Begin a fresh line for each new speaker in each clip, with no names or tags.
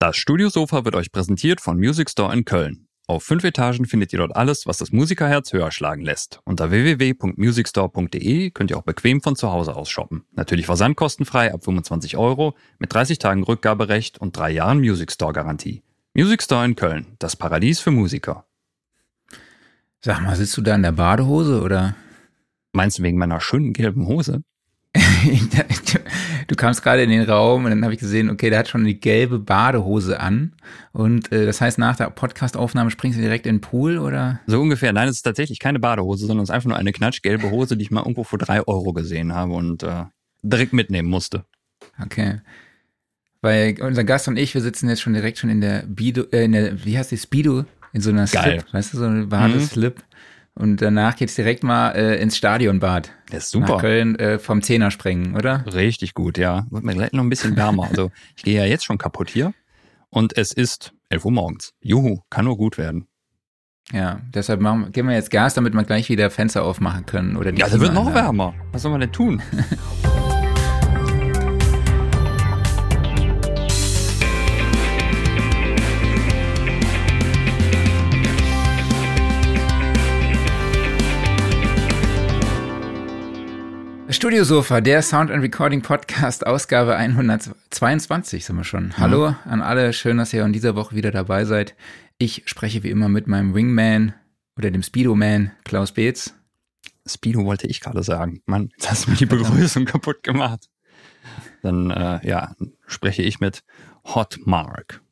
Das Studiosofa wird euch präsentiert von Music Store in Köln. Auf fünf Etagen findet ihr dort alles, was das Musikerherz höher schlagen lässt. Unter www.musicstore.de könnt ihr auch bequem von zu Hause aus shoppen. Natürlich versandkostenfrei ab 25 Euro, mit 30 Tagen Rückgaberecht und drei Jahren Music Store Garantie. Music Store in Köln, das Paradies für Musiker.
Sag mal, sitzt du da in der Badehose oder?
Meinst du wegen meiner schönen gelben Hose?
du kamst gerade in den Raum und dann habe ich gesehen, okay, der hat schon die gelbe Badehose an. Und äh, das heißt, nach der Podcastaufnahme springst du direkt in den Pool oder?
So ungefähr. Nein, es ist tatsächlich keine Badehose, sondern es ist einfach nur eine knatschgelbe Hose, die ich mal irgendwo vor drei Euro gesehen habe und äh, direkt mitnehmen musste.
Okay. Weil unser Gast und ich, wir sitzen jetzt schon direkt schon in der Bido, äh, in der, wie heißt die, Speedo? In so einer
Geil.
Slip, weißt du, so eine Badeslip. Mhm. Und danach geht's direkt mal äh, ins Stadionbad.
Das ist super.
Nach Köln äh, vom Zehner springen, oder?
Richtig gut, ja. Wird mir gleich noch ein bisschen wärmer. Also ich gehe ja jetzt schon kaputt hier. Und es ist 11 Uhr morgens. Juhu, kann nur gut werden.
Ja, deshalb machen, geben wir jetzt Gas, damit wir gleich wieder Fenster aufmachen können. Oder die
ja, es wird noch wärmer. Was soll man denn tun?
Studiosofa, der Sound and Recording Podcast, Ausgabe 122 sind wir schon. Hallo an alle, schön, dass ihr in dieser Woche wieder dabei seid. Ich spreche wie immer mit meinem Wingman oder dem Speedo-Man, Klaus Beetz.
Speedo wollte ich gerade sagen. Mann, jetzt hast du mir die Begrüßung kaputt gemacht. Dann, äh, ja, spreche ich mit Hot Mark.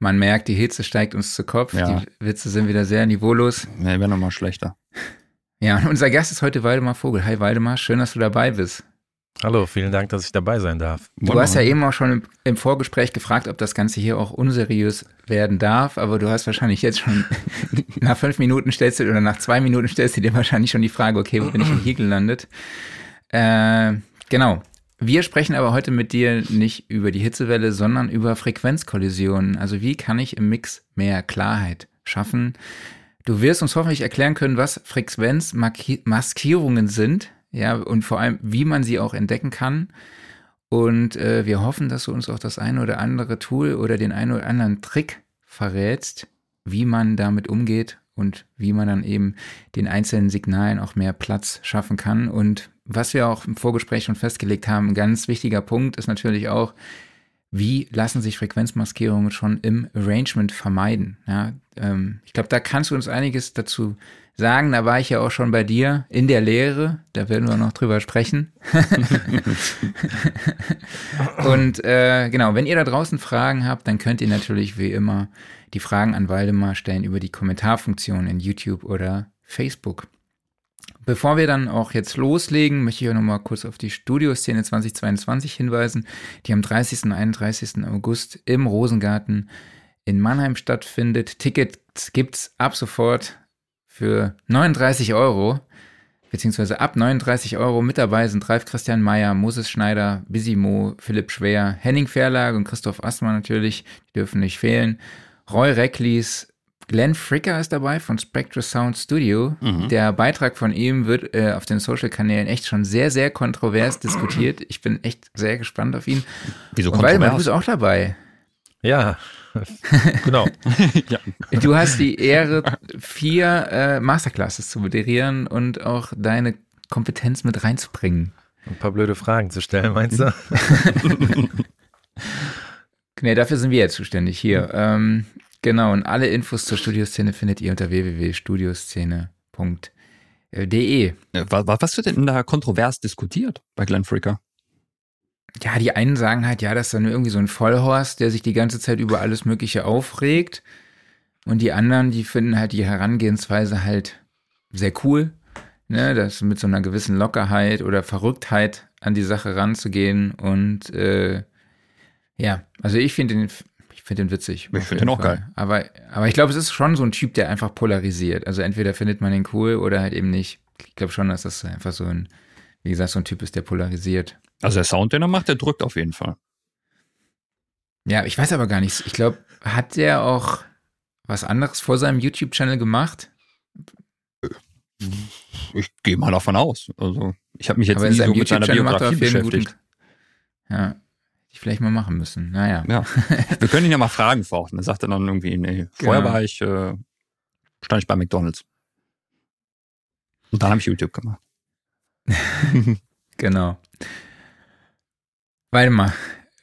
Man merkt, die Hitze steigt uns zu Kopf.
Ja.
Die Witze sind wieder sehr niveaulos.
Ja, wäre nochmal schlechter.
Ja, und unser Gast ist heute Waldemar Vogel. Hi Waldemar, schön, dass du dabei bist.
Hallo, vielen Dank, dass ich dabei sein darf.
Du hast ja eben auch schon im, im, Vorgespräch gefragt, ob das Ganze hier auch unseriös werden darf, aber du hast wahrscheinlich jetzt schon nach fünf Minuten stellst du oder nach zwei Minuten stellst du dir wahrscheinlich schon die Frage, okay, wo bin ich denn hier gelandet? Äh, genau. Wir sprechen aber heute mit dir nicht über die Hitzewelle, sondern über Frequenzkollisionen. Also wie kann ich im Mix mehr Klarheit schaffen? Du wirst uns hoffentlich erklären können, was Frequenzmaskierungen sind, ja, und vor allem, wie man sie auch entdecken kann. Und äh, wir hoffen, dass du uns auch das eine oder andere Tool oder den einen oder anderen Trick verrätst, wie man damit umgeht und wie man dann eben den einzelnen Signalen auch mehr Platz schaffen kann. Und was wir auch im Vorgespräch schon festgelegt haben, ein ganz wichtiger Punkt ist natürlich auch, wie lassen sich Frequenzmaskierungen schon im Arrangement vermeiden. Ja, ähm, ich glaube, da kannst du uns einiges dazu sagen. Da war ich ja auch schon bei dir in der Lehre. Da werden wir noch drüber sprechen. Und äh, genau, wenn ihr da draußen Fragen habt, dann könnt ihr natürlich wie immer die Fragen an Waldemar stellen über die Kommentarfunktion in YouTube oder Facebook. Bevor wir dann auch jetzt loslegen, möchte ich auch nochmal kurz auf die Studioszene 2022 hinweisen, die am 30. und 31. August im Rosengarten in Mannheim stattfindet. Tickets gibt's ab sofort für 39 Euro, beziehungsweise ab 39 Euro. Mit dabei sind Ralf Christian Meyer, Moses Schneider, Bisimo, Philipp Schwer, Henning Verlag und Christoph Astmann natürlich, die dürfen nicht fehlen. Roy Recklis, Glenn Fricker ist dabei von Spectre Sound Studio. Mhm. Der Beitrag von ihm wird äh, auf den Social-Kanälen echt schon sehr, sehr kontrovers diskutiert. Ich bin echt sehr gespannt auf ihn.
Wieso
Und weil, du bist auch dabei.
Ja, genau.
ja. Du hast die Ehre, vier äh, Masterclasses zu moderieren und auch deine Kompetenz mit reinzubringen.
Ein paar blöde Fragen zu stellen, meinst du?
nee, dafür sind wir jetzt zuständig hier. Ähm, Genau, und alle Infos zur Studioszene findet ihr unter www.studioszene.de.
Was wird denn da kontrovers diskutiert bei Glenn Fricker?
Ja, die einen sagen halt, ja, das ist dann irgendwie so ein Vollhorst, der sich die ganze Zeit über alles Mögliche aufregt. Und die anderen, die finden halt die Herangehensweise halt sehr cool. Ne, das mit so einer gewissen Lockerheit oder Verrücktheit an die Sache ranzugehen. Und äh, ja, also ich finde den ich finde den witzig.
Ich finde den auch geil.
Aber, aber ich glaube, es ist schon so ein Typ, der einfach polarisiert. Also entweder findet man den cool oder halt eben nicht. Ich glaube schon, dass das einfach so ein, wie gesagt, so ein Typ ist, der polarisiert.
Also der Sound, den er macht, der drückt auf jeden Fall.
Ja, ich weiß aber gar nicht. Ich glaube, hat der auch was anderes vor seinem YouTube-Channel gemacht?
Ich gehe mal davon aus. Also ich habe mich jetzt aber nie so mit seiner Biografie beschäftigt.
Guten, ja, ich vielleicht mal machen müssen. Naja.
Ja. Wir können ihn ja mal fragen vorher. Dann sagt er dann irgendwie, nee, vorher
Genau.
war ich, äh, stand ich bei McDonalds. Und dann habe ich YouTube gemacht.
Genau. Waldemar,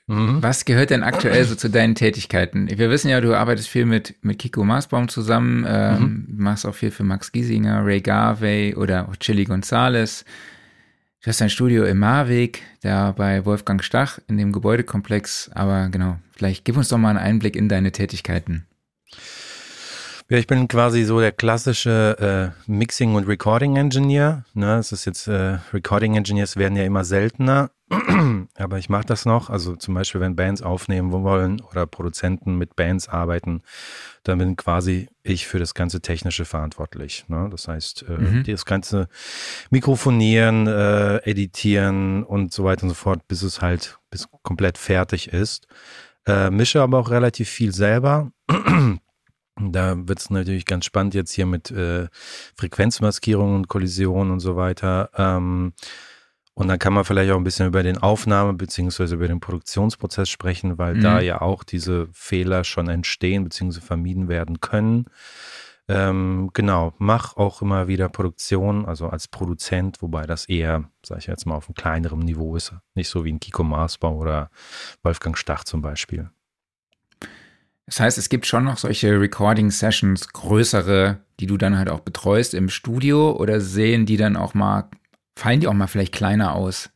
Mhm.
was gehört denn aktuell so zu deinen Tätigkeiten? Wir wissen ja, du arbeitest viel mit, mit Kiko Maasbaum zusammen, ähm, machst auch viel für Max Giesinger, Ray Garvey oder auch Chili Gonzalez. Du hast ein Studio in Marweg, da bei Wolfgang Stach in dem Gebäudekomplex. Aber genau, vielleicht gib uns doch mal einen Einblick in deine Tätigkeiten.
Ja, ich bin quasi so der klassische äh, Mixing- und Recording-Engineer. Ne, es ist jetzt, äh, Recording-Engineers werden ja immer seltener, aber ich mache das noch. Also zum Beispiel, wenn Bands aufnehmen wollen oder Produzenten mit Bands arbeiten, dann bin quasi ich für das ganze Technische verantwortlich. Ne? Das heißt, äh,
Mhm.
das ganze Mikrofonieren, äh, Editieren und so weiter und so fort, bis es halt bis komplett fertig ist. Äh, mische aber auch relativ viel selber. Da wird es natürlich ganz spannend jetzt hier mit äh, Frequenzmaskierung und Kollision und so weiter. Ähm, und dann kann man vielleicht auch ein bisschen über den Aufnahme- bzw. über den Produktionsprozess sprechen, weil
Mhm.
da ja auch diese Fehler schon entstehen bzw. vermieden werden können. Ähm, genau, mach auch immer wieder Produktion, also als Produzent, wobei das eher, sage ich jetzt mal, auf einem kleineren Niveau ist. Nicht so wie ein Kiko Maasbau oder Wolfgang Stach zum Beispiel.
Das heißt, es gibt schon noch solche Recording-Sessions, größere, die du dann halt auch betreust im Studio oder sehen die dann auch mal, fallen die auch mal vielleicht kleiner aus?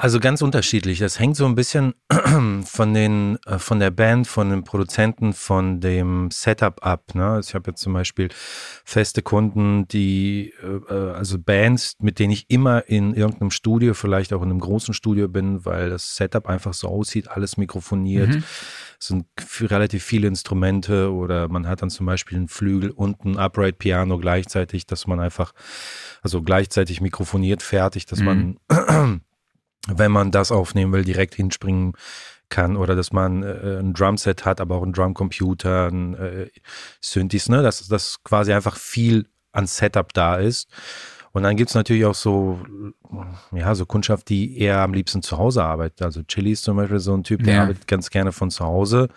Also ganz unterschiedlich. Das hängt so ein bisschen von den, äh, von der Band, von den Produzenten, von dem Setup ab. Ne? Also ich habe jetzt zum Beispiel feste Kunden, die, äh, äh, also Bands, mit denen ich immer in irgendeinem Studio, vielleicht auch in einem großen Studio bin, weil das Setup einfach so aussieht, alles mikrofoniert.
Mhm.
Es sind relativ viele Instrumente oder man hat dann zum Beispiel einen Flügel und ein Upright Piano gleichzeitig, dass man einfach, also gleichzeitig mikrofoniert fertig, dass man, wenn man das aufnehmen will, direkt hinspringen kann oder dass man äh, ein Drumset hat, aber auch einen Drumcomputer, ein äh, Synthes, ne, dass das quasi einfach viel an Setup da ist. Und dann gibt's natürlich auch so, ja, so Kundschaft, die eher am liebsten zu Hause arbeitet. Also Chili ist zum Beispiel so ein Typ, der
Ja.
arbeitet ganz gerne von zu Hause.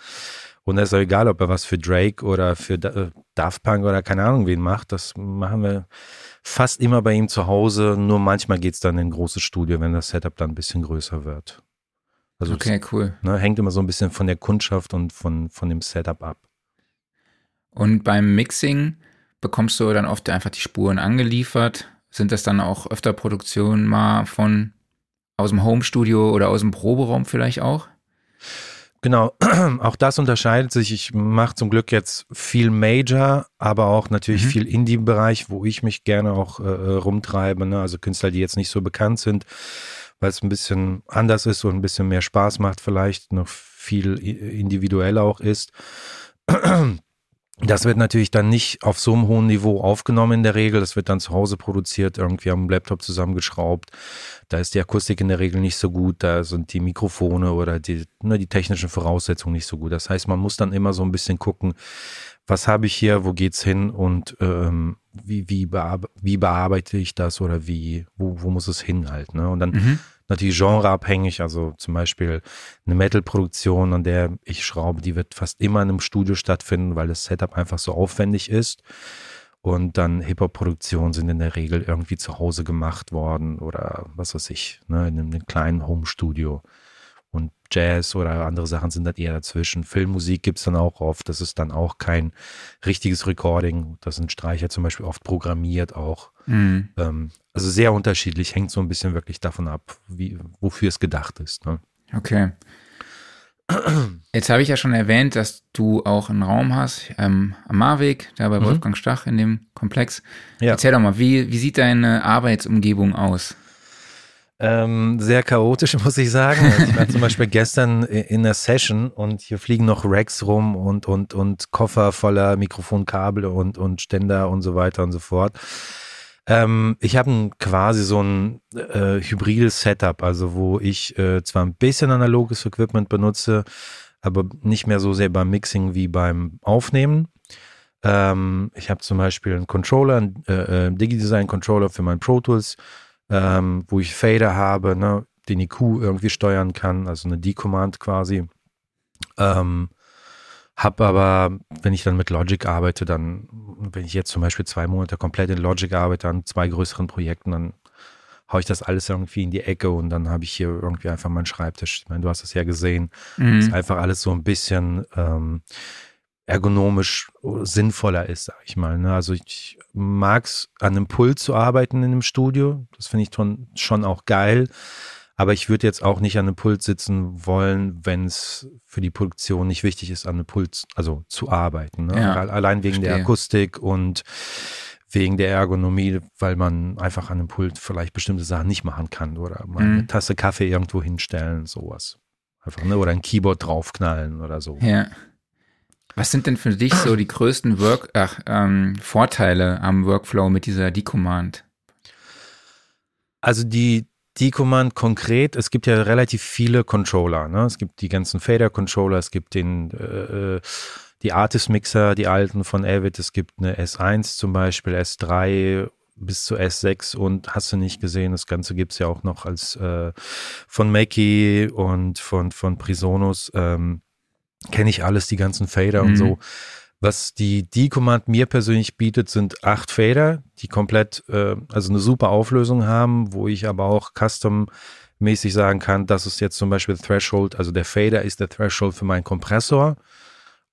Und es ist auch egal, ob er was für Drake oder für Da- äh, Daft Punk oder keine Ahnung wen macht. Das machen wir fast immer bei ihm zu Hause. Nur manchmal geht's dann in ein großes Studio, wenn das Setup dann ein bisschen größer wird. Also
Okay, cool.
es ne, hängt immer so ein bisschen von der Kundschaft und von, von dem Setup ab.
Und beim Mixing bekommst du dann oft einfach die Spuren angeliefert. Sind das dann auch öfter Produktionen mal von aus dem Homestudio oder aus dem Proberaum vielleicht auch?
Genau, auch das unterscheidet sich. Ich mache zum Glück jetzt viel Major, aber auch natürlich
Mhm.
viel Indie-Bereich, wo ich mich gerne auch äh, rumtreibe. Ne? Also Künstler, die jetzt nicht so bekannt sind, weil es ein bisschen anders ist und ein bisschen mehr Spaß macht, vielleicht noch viel individueller auch ist. Das wird natürlich dann nicht auf so einem hohen Niveau aufgenommen in der Regel. Das wird dann zu Hause produziert, irgendwie am Laptop zusammengeschraubt. Da ist die Akustik in der Regel nicht so gut, da sind die Mikrofone oder die, ne, die technischen Voraussetzungen nicht so gut. Das heißt, man muss dann immer so ein bisschen gucken, was habe ich hier, wo geht's hin und ähm, wie, wie, bearbe wie bearbeite ich das oder wie, wo, wo muss es hin halt. Ne? Und dann
Mhm.
Natürlich genreabhängig, also zum Beispiel eine Metal-Produktion, an der ich schraube, die wird fast immer in einem Studio stattfinden, weil das Setup einfach so aufwendig ist. Und dann Hip-Hop-Produktionen sind in der Regel irgendwie zu Hause gemacht worden oder was weiß ich, ne, in einem kleinen Home-Studio. Und Jazz oder andere Sachen sind dann eher dazwischen. Filmmusik gibt's dann auch oft. Das ist dann auch kein richtiges Recording. Das sind Streicher zum Beispiel oft programmiert auch.
Mhm.
Ähm, also sehr unterschiedlich, hängt so ein bisschen wirklich davon ab, wie, wofür es gedacht ist. Ne?
Okay. Jetzt habe ich ja schon erwähnt, dass du auch einen Raum hast ähm, am Marweg, da bei
Mhm.
Wolfgang Stach in dem Komplex.
Ja.
Erzähl doch mal, wie, wie sieht deine Arbeitsumgebung aus?
Ähm, sehr chaotisch, muss ich sagen. Also ich war zum Beispiel gestern in der Session und hier fliegen noch Racks rum und, und, und Koffer voller Mikrofonkabel und, und Ständer und so weiter und so fort. Ähm, ich habe quasi so ein äh, hybrides Setup, also wo ich äh, zwar ein bisschen analoges Equipment benutze, aber nicht mehr so sehr beim Mixing wie beim Aufnehmen. Ähm, ich habe zum Beispiel einen Controller, einen äh, äh, DigiDesign Controller für meinen Pro Tools, ähm, wo ich Fader habe. Ne? den IQ irgendwie steuern kann, also eine D-Command quasi. Ähm, hab aber, wenn ich dann mit Logic arbeite, dann, wenn ich jetzt zum Beispiel zwei Monate komplett in Logic arbeite an zwei größeren Projekten, dann haue ich das alles irgendwie in die Ecke und dann habe ich hier irgendwie einfach meinen Schreibtisch. Ich meine, du hast es ja gesehen. Mhm. Ist einfach alles so ein bisschen ähm, ergonomisch sinnvoller ist, sag ich mal. Ne? Also ich mag es, an einem Pult zu arbeiten in einem Studio. Das finde ich schon auch geil. Aber ich würde jetzt auch nicht an einem Pult sitzen wollen, wenn es für die Produktion nicht wichtig ist, an einem Pult also zu arbeiten. Ne? Ja, Allein wegen verstehe. der Akustik und wegen der Ergonomie, weil man einfach an einem Pult vielleicht bestimmte Sachen nicht machen kann oder mal mhm. eine Tasse Kaffee irgendwo hinstellen, sowas. Einfach, ne? Oder ein Keyboard draufknallen oder so.
Ja. Was sind denn für dich so die größten Work ach, ähm, Vorteile am Workflow mit dieser D-Command?
Also die D-Command konkret, es gibt ja relativ viele Controller. Ne? Es gibt die ganzen Fader-Controller, es gibt den äh, äh die Artist-Mixer, die alten von Avid, es gibt eine S1 zum Beispiel, S3 bis zu S6 und hast du nicht gesehen, das Ganze gibt es ja auch noch als äh, von Mackie und von, von Prisonus. Ähm, Kenne ich alles, die ganzen Fader mhm. und so. Was die D-Command mir persönlich bietet, sind acht Fader, die komplett, äh, also eine super Auflösung haben, wo ich aber auch custom-mäßig sagen kann, das ist jetzt zum Beispiel Threshold, also der Fader ist der Threshold für meinen Kompressor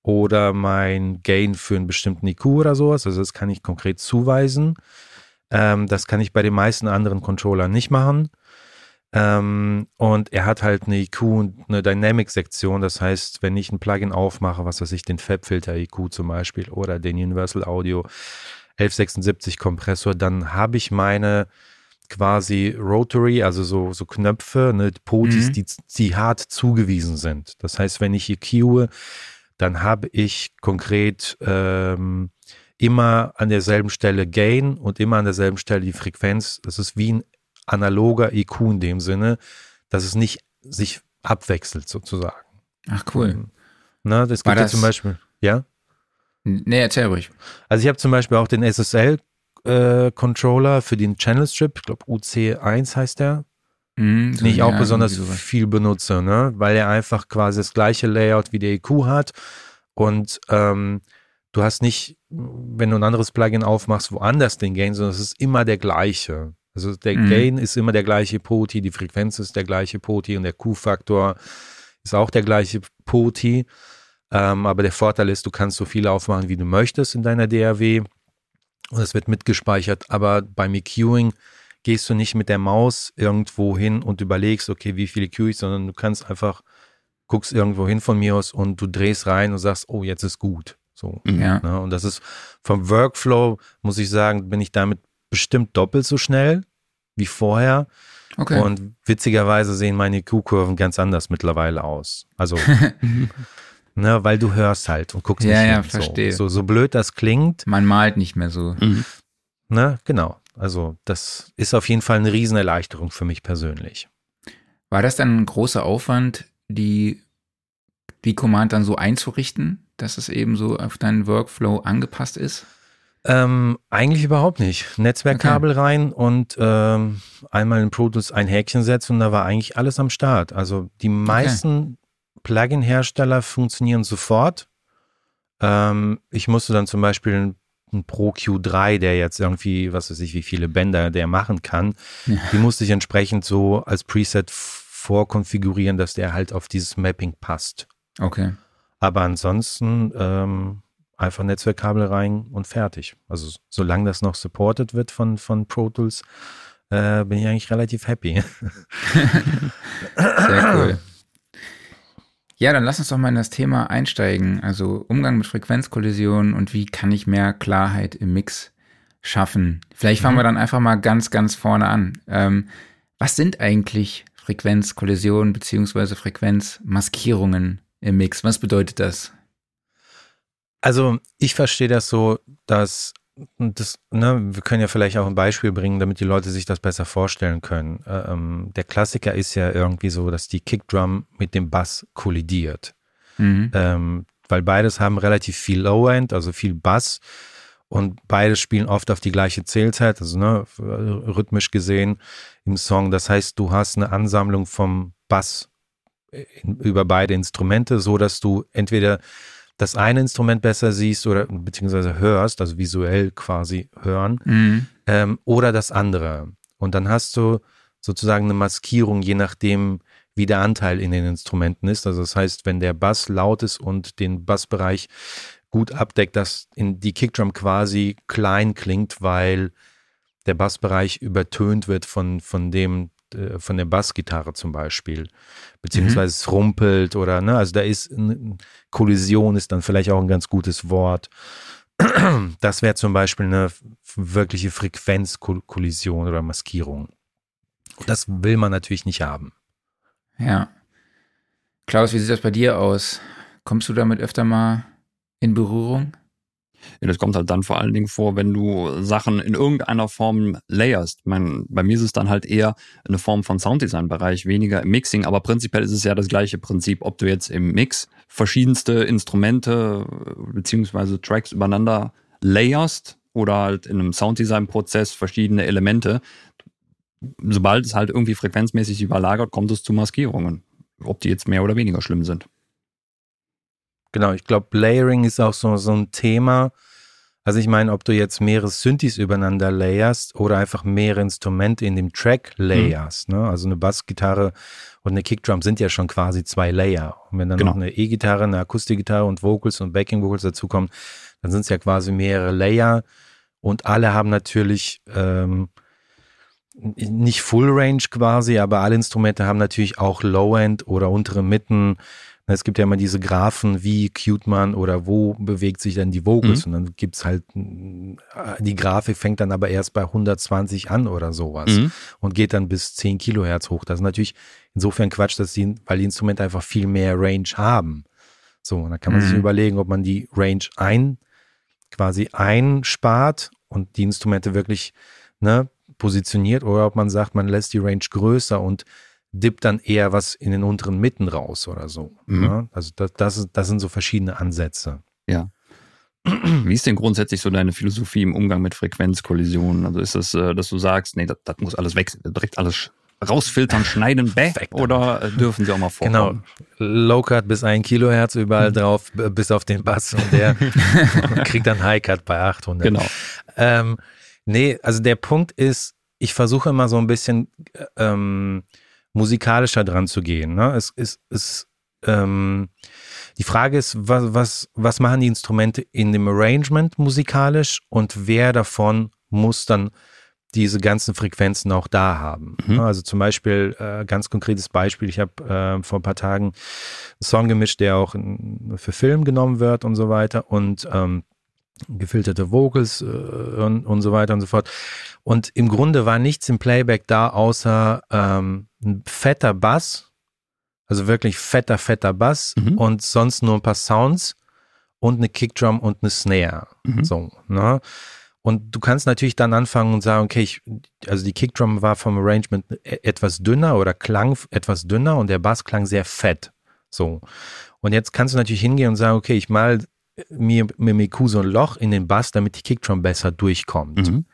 oder mein Gain für einen bestimmten IQ oder sowas. Also das kann ich konkret zuweisen. Ähm, das kann ich bei den meisten anderen Controllern nicht machen. Ähm, und er hat halt eine IQ und eine Dynamic-Sektion. Das heißt, wenn ich ein Plugin aufmache, was weiß ich, den Fabfilter IQ zum Beispiel oder den Universal Audio 1176 Kompressor, dann habe ich meine quasi Rotary, also so, so Knöpfe, ne, Potis, mhm. die, die hart zugewiesen sind. Das heißt, wenn ich EQe, dann habe ich konkret ähm, immer an derselben Stelle Gain und immer an derselben Stelle die Frequenz. Das ist wie ein analoger EQ in dem Sinne, dass es nicht sich abwechselt sozusagen.
Ach cool.
Na, das gibt ja zum Beispiel, ja?
Nee, erzähl ruhig.
Also ich habe zum Beispiel auch den SSL äh, Controller für den Channel Strip, ich glaube UC1 heißt der, mhm, den ich auch ja, besonders viel benutze, ne? weil er einfach quasi das gleiche Layout wie der EQ hat und ähm, du hast nicht, wenn du ein anderes Plugin aufmachst, woanders den Gain, sondern es ist immer der gleiche. Also der mhm. Gain ist immer der gleiche Poti, die Frequenz ist der gleiche Poti und der Q-Faktor ist auch der gleiche Poti. Ähm, aber der Vorteil ist, du kannst so viel aufmachen, wie du möchtest in deiner DAW und es wird mitgespeichert. Aber beim EQing gehst du nicht mit der Maus irgendwo hin und überlegst, okay, wie viele EQ ich, sondern du kannst einfach, guckst irgendwo hin von mir aus und du drehst rein und sagst, oh, jetzt ist gut. So. Ja. Ne? Und das ist vom Workflow, muss ich sagen, bin ich damit bestimmt doppelt so schnell wie vorher. Okay. Und witzigerweise sehen meine Q-Kurven ganz anders mittlerweile aus. Also, ne, weil du hörst halt und guckst
ja,
nicht
ja,
hin.
verstehe.
So, so, so blöd das klingt.
Man malt nicht mehr so. Mhm.
Ne, genau. Also, das ist auf jeden Fall eine Riesenerleichterung für mich persönlich.
War das dann ein großer Aufwand, die, die Command dann so einzurichten, dass es eben so auf deinen Workflow angepasst ist?
Ähm, eigentlich überhaupt nicht. Netzwerkkabel okay. rein und ähm, einmal in Pro Tools ein Häkchen setzen und da war eigentlich alles am Start. Also die meisten okay. Plugin-Hersteller funktionieren sofort. Ähm, ich musste dann zum Beispiel ein Pro Q3, der jetzt irgendwie, was weiß ich, wie viele Bänder der machen kann, ja. die musste ich entsprechend so als Preset vorkonfigurieren, dass der halt auf dieses Mapping passt.
Okay.
Aber ansonsten ähm, einfach Netzwerkkabel rein und fertig. Also solange das noch supported wird von, von Pro Tools, äh, bin ich eigentlich relativ happy.
Sehr cool. Ja, dann lass uns doch mal in das Thema einsteigen. Also Umgang mit Frequenzkollisionen und wie kann ich mehr Klarheit im Mix schaffen. Vielleicht fangen mhm. wir dann einfach mal ganz, ganz vorne an. Ähm, was sind eigentlich Frequenzkollisionen beziehungsweise Frequenzmaskierungen im Mix? Was bedeutet das?
Also ich verstehe das so, dass das, ne, wir können ja vielleicht auch ein Beispiel bringen, damit die Leute sich das besser vorstellen können. Äh, ähm, der Klassiker ist ja irgendwie so, dass die Kickdrum mit dem Bass kollidiert. Mhm. Ähm, weil beides haben relativ viel Low-End, also viel Bass. und beide spielen oft auf die gleiche Zählzeit, also ne, rhythmisch gesehen im Song. Das heißt, du hast eine Ansammlung vom Bass in, über beide Instrumente, so dass du entweder das eine Instrument besser siehst oder beziehungsweise hörst, also visuell quasi hören, mhm. ähm, oder das andere. Und dann hast du sozusagen eine Maskierung, je nachdem, wie der Anteil in den Instrumenten ist. Also das heißt, wenn der Bass laut ist und den Bassbereich gut abdeckt, dass in die Kickdrum quasi klein klingt, weil der Bassbereich übertönt wird von, von dem, von der Bassgitarre zum Beispiel, beziehungsweise mhm. es rumpelt oder, ne, also da ist eine Kollision ist dann vielleicht auch ein ganz gutes Wort. Das wäre zum Beispiel eine wirkliche Frequenzkollision oder Maskierung. Das will man natürlich nicht haben.
Ja. Klaus, wie sieht das bei dir aus? Kommst du damit öfter mal in Berührung?
Ja, das kommt halt dann vor allen Dingen vor, wenn du Sachen in irgendeiner Form layerst. Mein, bei mir ist es dann halt eher eine Form von Sounddesign-Bereich, weniger im Mixing, aber prinzipiell ist es ja das gleiche Prinzip, ob du jetzt im Mix verschiedenste Instrumente beziehungsweise Tracks übereinander layerst oder halt in einem Sounddesign-Prozess verschiedene Elemente. Sobald es halt irgendwie frequenzmäßig überlagert, kommt es zu Maskierungen. Ob die jetzt mehr oder weniger schlimm sind.
Genau, ich glaube, Layering ist auch so, so ein Thema. Also ich meine, ob du jetzt mehrere Synthes übereinander layerst oder einfach mehrere Instrumente in dem Track layerst. Mhm. Ne? Also eine Bassgitarre und eine Kickdrum sind ja schon quasi zwei Layer. Und wenn dann genau. noch eine E-Gitarre, eine Akustikgitarre und Vocals und Backing Vocals dazukommen, dann sind es ja quasi mehrere Layer. Und alle haben natürlich ähm, nicht Full Range quasi, aber alle Instrumente haben natürlich auch Low End oder untere Mitten es gibt ja immer diese Graphen, wie cute man oder wo bewegt sich dann die Vocals. Mhm. Und dann gibt es halt, äh, die Grafik fängt dann aber erst bei 120 an oder sowas mhm. und geht dann bis 10 Kilohertz hoch. Das ist natürlich insofern Quatsch, dass die, weil die Instrumente einfach viel mehr Range haben. So, und dann kann man mhm. sich überlegen, ob man die Range ein, quasi einspart und die Instrumente wirklich ne, positioniert oder ob man sagt, man lässt die Range größer und dippt dann eher was in den unteren Mitten raus oder so. Mhm. Ja? Also das, das, das sind so verschiedene Ansätze.
Ja. Wie ist denn grundsätzlich so deine Philosophie im Umgang mit Frequenzkollisionen? Also ist das, äh, dass du sagst, nee, das, das muss alles weg, direkt alles rausfiltern, schneiden, bäh, oder äh, dürfen sie auch mal vorkommen?
Genau, Low-Cut bis ein Kilohertz überall mhm. drauf, bis auf den Bass und der kriegt dann High-Cut bei 800.
Genau.
Ähm, nee, also der Punkt ist, ich versuche immer so ein bisschen äh, ähm, musikalischer dran zu gehen. Ne? Es ist, es, ähm, die Frage ist, was, was, was machen die Instrumente in dem Arrangement musikalisch und wer davon muss dann diese ganzen Frequenzen auch da haben. Mhm. Ne? Also zum Beispiel, äh, ganz konkretes Beispiel, ich habe äh, vor ein paar Tagen einen Song gemischt, der auch in, für Film genommen wird und so weiter und ähm, gefilterte Vocals äh, und, und so weiter und so fort. Und im Grunde war nichts im Playback da, außer ähm, ein fetter Bass, also wirklich fetter, fetter Bass mhm. und sonst nur ein paar Sounds und eine Kickdrum und eine Snare. Mhm. So, ne? Und du kannst natürlich dann anfangen und sagen, okay, ich, also die Kickdrum war vom Arrangement e-, etwas dünner oder klang etwas dünner und der Bass klang sehr fett. So. Und jetzt kannst du natürlich hingehen und sagen, okay, ich mal mir dem EQ so ein Loch in den Bass, damit die Kickdrum besser durchkommt. Mhm.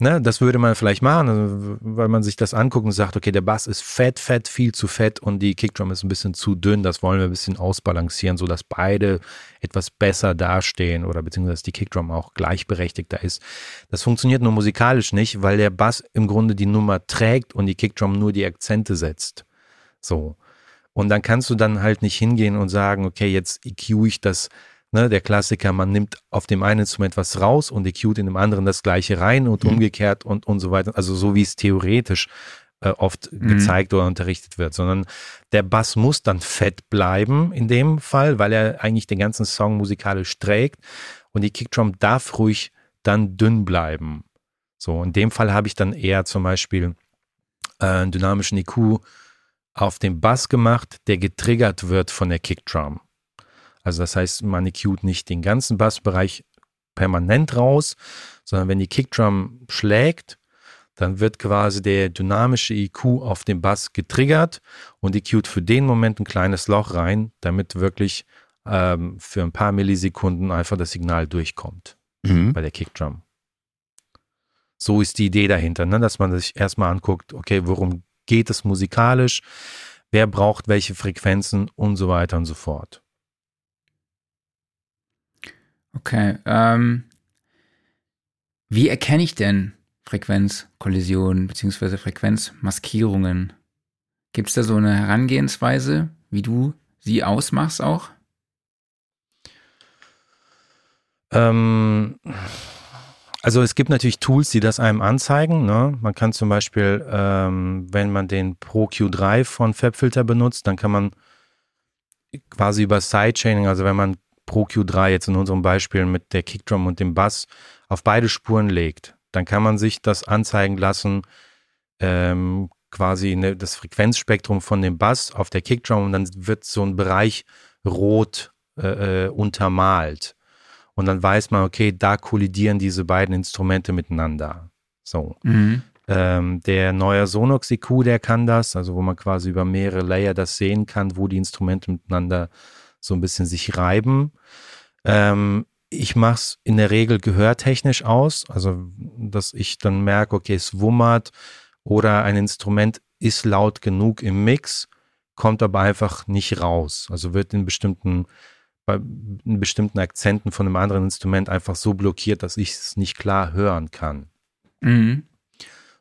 Ne, das würde man vielleicht machen, also, weil man sich das anguckt und sagt, okay, der Bass ist fett, fett, viel zu fett und die Kickdrum ist ein bisschen zu dünn. Das wollen wir ein bisschen ausbalancieren, sodass beide etwas besser dastehen oder beziehungsweise die Kickdrum auch gleichberechtigter ist. Das funktioniert nur musikalisch nicht, weil der Bass im Grunde die Nummer trägt und die Kickdrum nur die Akzente setzt. So. Und dann kannst du dann halt nicht hingehen und sagen, okay, jetzt EQ ich das Ne, der Klassiker, man nimmt auf dem einen Instrument was raus und EQt in dem anderen das gleiche rein und mhm. umgekehrt und, und so weiter. Also so wie es theoretisch äh, oft mhm. gezeigt oder unterrichtet wird, sondern der Bass muss dann fett bleiben in dem Fall, weil er eigentlich den ganzen Song musikalisch trägt und die Kickdrum darf ruhig dann dünn bleiben. So, in dem Fall habe ich dann eher zum Beispiel äh, einen dynamischen EQ auf den Bass gemacht, der getriggert wird von der Kickdrum. Also das heißt, man EQt nicht den ganzen Bassbereich permanent raus, sondern wenn die Kickdrum schlägt, dann wird quasi der dynamische EQ auf den Bass getriggert und EQt für den Moment ein kleines Loch rein, damit wirklich ähm, für ein paar Millisekunden einfach das Signal durchkommt. mhm. bei der Kickdrum. So ist die Idee dahinter, ne? dass man sich erstmal anguckt, okay, worum geht es musikalisch, wer braucht welche Frequenzen und so weiter und so fort.
Okay, ähm, wie erkenne ich denn Frequenzkollisionen bzw. Frequenzmaskierungen? Gibt es da so eine Herangehensweise, wie du sie ausmachst auch?
Ähm, also es gibt natürlich Tools, die das einem anzeigen. Ne? Man kann zum Beispiel, ähm, wenn man den Pro Q3 von FabFilter benutzt, dann kann man quasi über Sidechaining, also wenn man Pro Q3 jetzt in unserem Beispiel mit der Kickdrum und dem Bass auf beide Spuren legt, dann kann man sich das anzeigen lassen, ähm, quasi ne, das Frequenzspektrum von dem Bass auf der Kickdrum und dann wird so ein Bereich rot äh, äh untermalt. Und dann weiß man, okay, da kollidieren diese beiden Instrumente miteinander. So. Mhm. Ähm, der neue Sonox EQ, der kann das, also wo man quasi über mehrere Layer das sehen kann, wo die Instrumente miteinander so ein bisschen sich reiben. Ähm, ich mache es in der Regel gehörtechnisch aus, also dass ich dann merke, okay, es wummert oder ein Instrument ist laut genug im Mix, kommt aber einfach nicht raus. Also wird in bestimmten bei bestimmten Akzenten von einem anderen Instrument einfach so blockiert, dass ich es nicht klar hören kann. Mhm.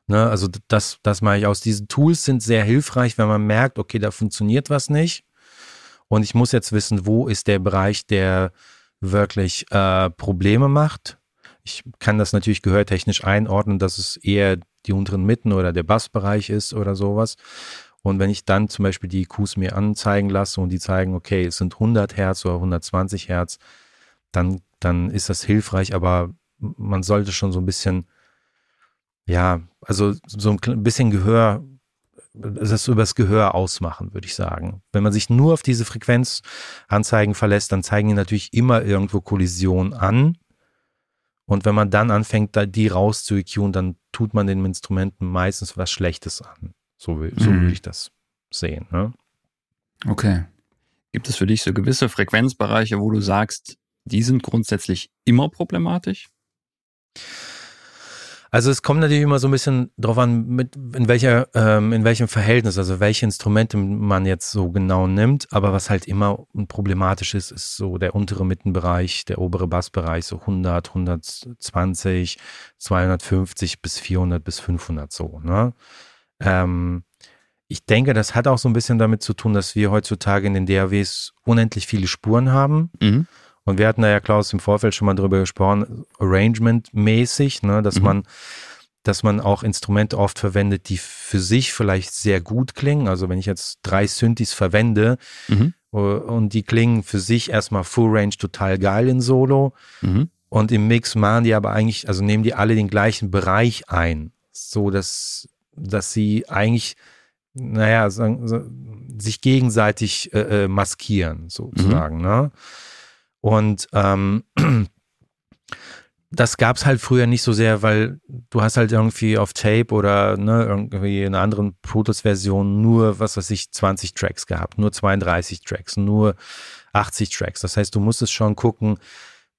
Ne, also das, das mache ich aus. Diese Tools sind sehr hilfreich, wenn man merkt, okay, da funktioniert was nicht. Und ich muss jetzt wissen, wo ist der Bereich, der wirklich äh, Probleme macht. Ich kann das natürlich gehörtechnisch einordnen, dass es eher die unteren Mitten oder der Bassbereich ist oder sowas. Und wenn ich dann zum Beispiel die IQs mir anzeigen lasse und die zeigen, okay, es sind 100 Hertz oder 120 Hertz, dann, dann ist das hilfreich, aber man sollte schon so ein bisschen, ja, also so ein bisschen Gehör, das übers Gehör ausmachen, würde ich sagen. Wenn man sich nur auf diese Frequenzanzeigen verlässt, dann zeigen die natürlich immer irgendwo Kollision an. Und wenn man dann anfängt, die raus zu EQen, dann tut man den Instrumenten meistens was Schlechtes an. So, so mhm. würde ich das sehen. Ne?
Okay. Gibt es für dich so gewisse Frequenzbereiche, wo du sagst, die sind grundsätzlich immer problematisch?
Also es kommt natürlich immer so ein bisschen drauf an, mit, in, welcher, ähm, in welchem Verhältnis, also welche Instrumente man jetzt so genau nimmt. Aber was halt immer problematisch ist, ist so der untere Mittenbereich, der obere Bassbereich, so 100, 120, 250 bis 400 bis 500 so. Ne? Ähm, ich denke, das hat auch so ein bisschen damit zu tun, dass wir heutzutage in den DAWs unendlich viele Spuren haben. Mhm. Und wir hatten da ja, Klaus, im Vorfeld schon mal drüber gesprochen, Arrangement-mäßig, ne, dass mhm. man dass man auch Instrumente oft verwendet, die für sich vielleicht sehr gut klingen. Also wenn ich jetzt drei Synthes verwende mhm. Äh, und die klingen für sich erstmal Full Range total geil in Solo mhm. und im Mix machen die aber eigentlich, also nehmen die alle den gleichen Bereich ein, so dass dass sie eigentlich, naja, sich gegenseitig äh, äh, maskieren, sozusagen. Mhm. Ne? Und ähm, das gab es halt früher nicht so sehr, weil du hast halt irgendwie auf Tape oder ne, irgendwie in einer anderen Protos-Version nur, was weiß ich, 20 Tracks gehabt, nur 32 Tracks, nur 80 Tracks. Das heißt, du musstest schon gucken,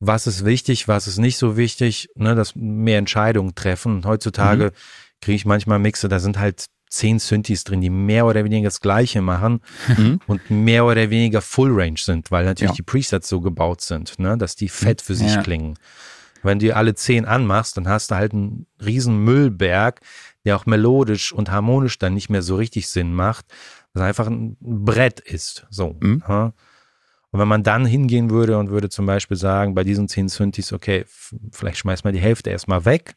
was ist wichtig, was ist nicht so wichtig, ne, dass mehr Entscheidungen treffen. Und heutzutage mhm kriege ich manchmal Mixe, da sind halt zehn Synthes drin, die mehr oder weniger das Gleiche machen mhm. und mehr oder weniger Full Range sind, weil natürlich ja. die Presets so gebaut sind, ne, dass die fett für sich ja. klingen. Wenn du alle zehn anmachst, dann hast du halt einen riesen Müllberg, der auch melodisch und harmonisch dann nicht mehr so richtig Sinn macht, was einfach ein Brett ist. So. Mhm. Ja. Und wenn man dann hingehen würde und würde zum Beispiel sagen, bei diesen zehn Synthes, okay, vielleicht schmeißt man die Hälfte erstmal weg,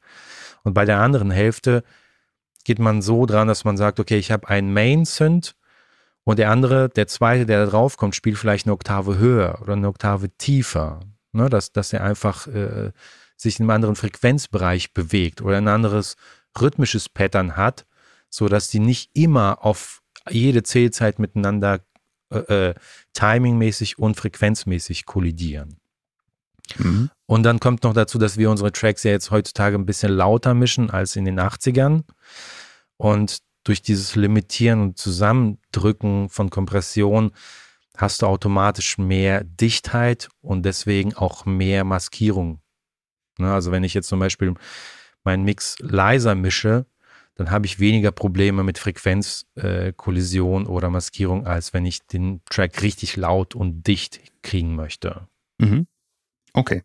und bei der anderen Hälfte geht man so dran, dass man sagt, okay, ich habe einen Main-Synth und der andere, der zweite, der da drauf kommt, spielt vielleicht eine Oktave höher oder eine Oktave tiefer. Ne, dass, dass er einfach äh, sich in einem anderen Frequenzbereich bewegt oder ein anderes rhythmisches Pattern hat, sodass die nicht immer auf jede Zählzeit miteinander äh, äh, timingmäßig und frequenzmäßig kollidieren. Mhm. Und dann kommt noch dazu, dass wir unsere Tracks ja jetzt heutzutage ein bisschen lauter mischen als in den 80ern. Und durch dieses Limitieren und Zusammendrücken von Kompression hast du automatisch mehr Dichtheit und deswegen auch mehr Maskierung Ne? Also wenn ich jetzt zum Beispiel meinen Mix leiser mische, dann habe ich weniger Probleme mit Frequenzkollision äh, oder Maskierung, als wenn ich den Track richtig laut und dicht kriegen möchte.
Mhm. Okay.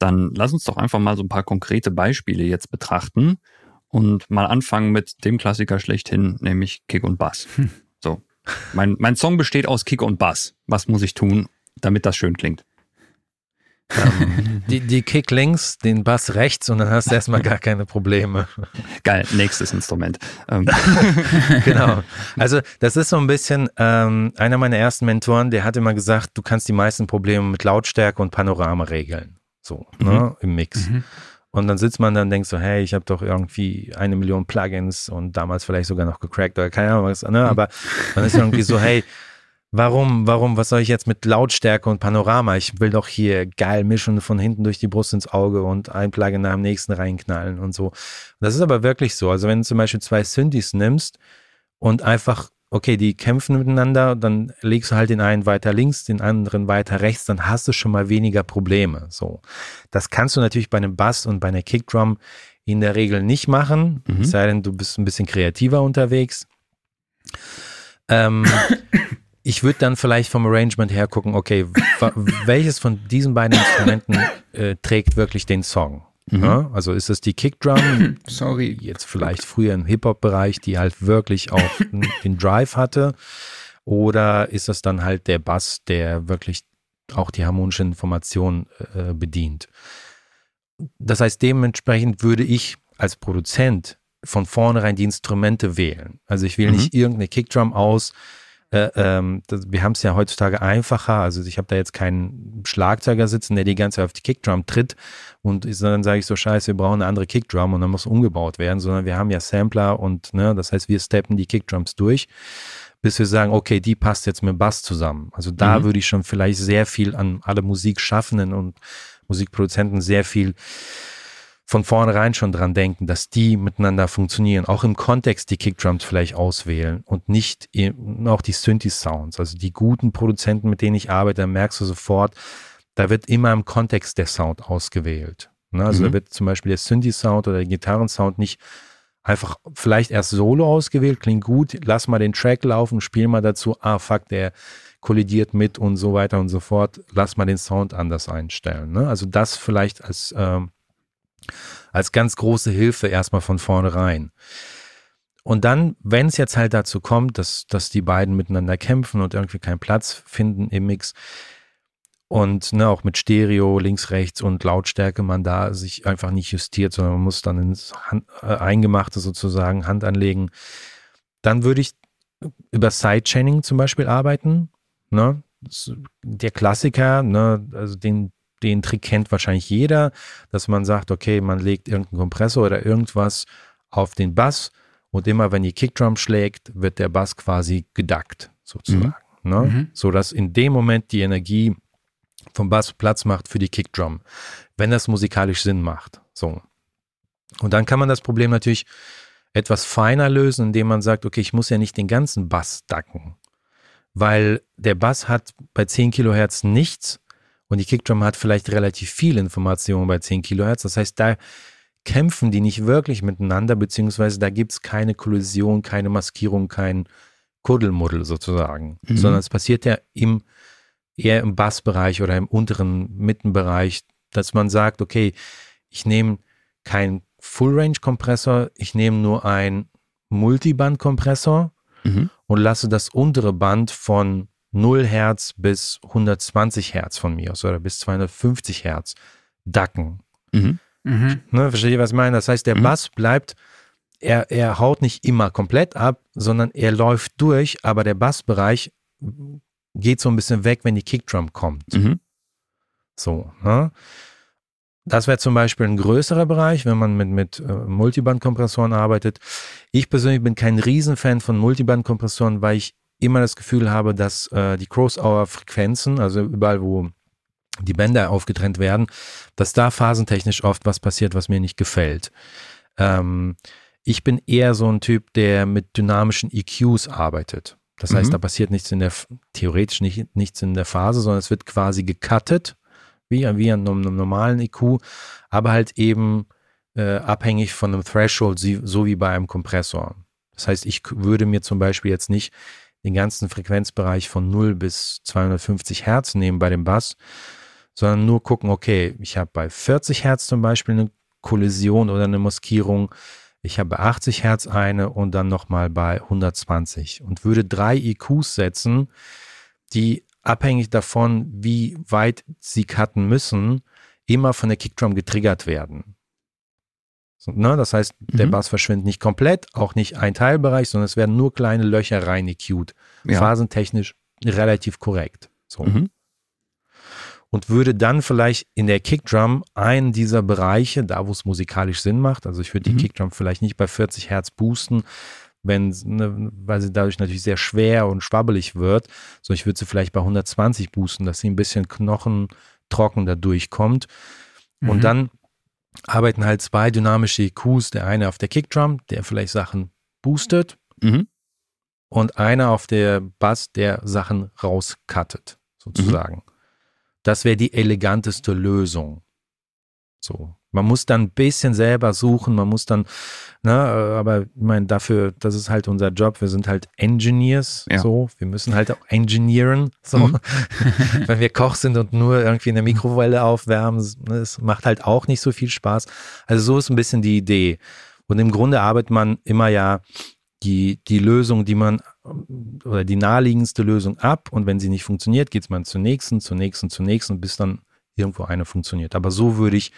Dann lass uns doch einfach mal so ein paar konkrete Beispiele jetzt betrachten und mal anfangen mit dem Klassiker schlechthin, nämlich Kick und Bass. Hm. So. Mein, mein Song besteht aus Kick und Bass. Was muss ich tun, damit das schön klingt?
Ähm, die, die Kick links, den Bass rechts und dann hast du erstmal gar keine Probleme.
Geil, nächstes Instrument.
Ähm. genau. Also das ist so ein bisschen, ähm, einer meiner ersten Mentoren, der hat immer gesagt, du kannst die meisten Probleme mit Lautstärke und Panorama regeln. So, ne, mhm. ne, im Mix. Mhm. Und dann sitzt man dann und denkt so, hey, ich habe doch irgendwie eine Million Plugins und damals vielleicht sogar noch gecrackt oder keine Ahnung was, ne? Mhm. Aber man ist irgendwie so, hey, Warum, warum, was soll ich jetzt mit Lautstärke und Panorama? Ich will doch hier geil mischen von hinten durch die Brust ins Auge und ein Plugin nach dem nächsten reinknallen und so. Das ist aber wirklich so. Also wenn du zum Beispiel zwei Synthes nimmst und einfach, okay, die kämpfen miteinander, dann legst du halt den einen weiter links, den anderen weiter rechts, dann hast du schon mal weniger Probleme. So. Das kannst du natürlich bei einem Bass und bei einer Kickdrum in der Regel nicht machen, mhm. es sei denn, du bist ein bisschen kreativer unterwegs. Ähm, ich würde dann vielleicht vom Arrangement her gucken, okay, welches von diesen beiden Instrumenten äh, trägt wirklich den Song? Mhm. Ja, also ist es die Kickdrum,
sorry,
jetzt vielleicht früher im Hip-Hop-Bereich, die halt wirklich auch den Drive hatte, oder ist es dann halt der Bass, der wirklich auch die harmonische Information äh, bedient? Das heißt, dementsprechend würde ich als Produzent von vornherein die Instrumente wählen. Also ich wähle mhm. nicht irgendeine Kickdrum aus, äh, ähm, das, wir haben es ja heutzutage einfacher. Also ich habe da jetzt keinen Schlagzeuger sitzen, der die ganze Zeit auf die Kickdrum tritt und dann sage ich so, scheiße, wir brauchen eine andere Kickdrum und dann muss umgebaut werden, sondern wir haben ja Sampler und ne, das heißt, wir steppen die Kickdrums durch, bis wir sagen, okay, die passt jetzt mit Bass zusammen. Also da mhm. würde ich schon vielleicht sehr viel an alle Musikschaffenden und Musikproduzenten sehr viel von vornherein schon dran denken, dass die miteinander funktionieren, auch im Kontext die Kickdrums vielleicht auswählen und nicht auch die Synthi-Sounds. Also die guten Produzenten, mit denen ich arbeite, da merkst du sofort, da wird immer im Kontext der Sound ausgewählt. Ne? Also mhm. da wird zum Beispiel der Synthi-Sound oder der Gitarrensound nicht einfach vielleicht erst solo ausgewählt, klingt gut, lass mal den Track laufen, spiel mal dazu, ah fuck, der kollidiert mit und so weiter und so fort, lass mal den Sound anders einstellen. Ne? Also das vielleicht als ähm, als ganz große Hilfe erstmal von vornherein. Und dann, wenn es jetzt halt dazu kommt, dass, dass die beiden miteinander kämpfen und irgendwie keinen Platz finden im Mix und ne, auch mit Stereo links, rechts und Lautstärke man da sich einfach nicht justiert, sondern man muss dann ins Hand, äh, Eingemachte sozusagen Hand anlegen, dann würde ich über Sidechaining zum Beispiel arbeiten. Ne? Der Klassiker, ne? also den, den Trick kennt wahrscheinlich jeder, dass man sagt, okay, man legt irgendeinen Kompressor oder irgendwas auf den Bass und immer wenn die Kickdrum schlägt, wird der Bass quasi gedackt, sozusagen. Mhm. Ne? Mhm. So dass in dem Moment die Energie vom Bass Platz macht für die Kickdrum, wenn das musikalisch Sinn macht. So. Und dann kann man das Problem natürlich etwas feiner lösen, indem man sagt, okay, ich muss ja nicht den ganzen Bass dacken, weil der Bass hat bei 10 Kilohertz nichts und die Kickdrum hat vielleicht relativ viel Information bei 10 Kilohertz. Das heißt, da kämpfen die nicht wirklich miteinander, beziehungsweise da gibt es keine Kollision, keine Maskierung, kein Kuddelmuddel sozusagen, mhm. sondern es passiert ja im, eher im Bassbereich oder im unteren Mittenbereich, dass man sagt, okay, ich nehme keinen Full-Range-Kompressor, ich nehme nur einen Multiband-Kompressor mhm. und lasse das untere Band von 0 Hertz bis 120 Hertz von mir aus oder bis 250 Hertz dacken. Mhm. Mhm. Ne, versteht ihr, was ich meine? Das heißt, der mhm. Bass bleibt, er, er haut nicht immer komplett ab, sondern er läuft durch, aber der Bassbereich geht so ein bisschen weg, wenn die Kickdrum kommt. Mhm. So, ne? Das wäre zum Beispiel ein größerer Bereich, wenn man mit, mit äh, Multibandkompressoren arbeitet. Ich persönlich bin kein Riesenfan von Multibandkompressoren, weil ich immer das Gefühl habe, dass äh, die Cross-Hour-Frequenzen, also überall, wo die Bänder aufgetrennt werden, dass da phasentechnisch oft was passiert, was mir nicht gefällt. Ähm, ich bin eher so ein Typ, der mit dynamischen EQs arbeitet. Das heißt, mhm. da passiert nichts in der, theoretisch nicht, nichts in der Phase, sondern es wird quasi gecuttet. wie, wie an einem normalen IQ, aber halt eben äh, abhängig von einem Threshold, so wie bei einem Kompressor. Das heißt, ich würde mir zum Beispiel jetzt nicht den ganzen Frequenzbereich von 0 bis 250 Hertz nehmen bei dem Bass, sondern nur gucken, okay, ich habe bei 40 Hertz zum Beispiel eine Kollision oder eine Maskierung, ich habe bei 80 Hertz eine und dann nochmal bei 120 und würde drei IQs setzen, die abhängig davon, wie weit sie cutten müssen, immer von der Kickdrum getriggert werden. So, ne? Das heißt, der mhm. Bass verschwindet nicht komplett, auch nicht ein Teilbereich, sondern es werden nur kleine Löcher rein EQ'd. Ja. Phasentechnisch relativ korrekt. So. Mhm. Und würde dann vielleicht in der Kickdrum einen dieser Bereiche, da wo es musikalisch Sinn macht, also ich würde die mhm. Kickdrum vielleicht nicht bei 40 Hertz boosten, wenn, ne, weil sie dadurch natürlich sehr schwer und schwabbelig wird, so ich würde sie vielleicht bei 120 boosten, dass sie ein bisschen knochentrocken da durchkommt. Und mhm. dann arbeiten halt zwei dynamische EQs, der eine auf der Kickdrum, der vielleicht Sachen boostet mhm. und einer auf der Bass, der Sachen rauscuttet, sozusagen. Mhm. Das wäre die eleganteste Lösung. So. Man muss dann ein bisschen selber suchen, man muss dann, ne, aber ich meine, dafür, das ist halt unser Job. Wir sind halt Engineers, ja. so. Wir müssen halt auch engineeren, so. Mhm. Wenn wir Koch sind und nur irgendwie in der Mikrowelle aufwärmen, das macht halt auch nicht so viel Spaß. Also so ist ein bisschen die Idee. Und im Grunde arbeitet man immer ja die, die Lösung, die man oder die naheliegendste Lösung ab und wenn sie nicht funktioniert, geht man zur nächsten, zur nächsten, zur nächsten, bis dann irgendwo eine funktioniert. Aber so würde ich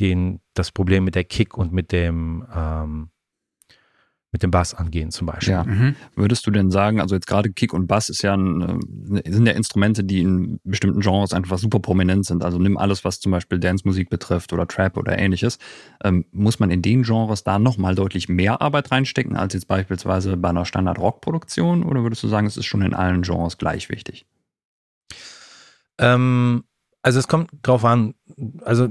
den, das Problem mit der Kick und mit dem, ähm, mit dem Bass angehen zum Beispiel. Ja.
Mhm. Würdest du denn sagen, also jetzt gerade Kick und Bass ist ja ein, äh, sind ja Instrumente, die in bestimmten Genres einfach super prominent sind. Also nimm alles, was zum Beispiel Dance-Musik betrifft oder Trap oder ähnliches. Ähm, muss man in den Genres da nochmal deutlich mehr Arbeit reinstecken als jetzt beispielsweise bei einer Standard-Rock-Produktion? Oder würdest du sagen, es ist schon in allen Genres gleich wichtig?
Ähm, also es kommt drauf an, also,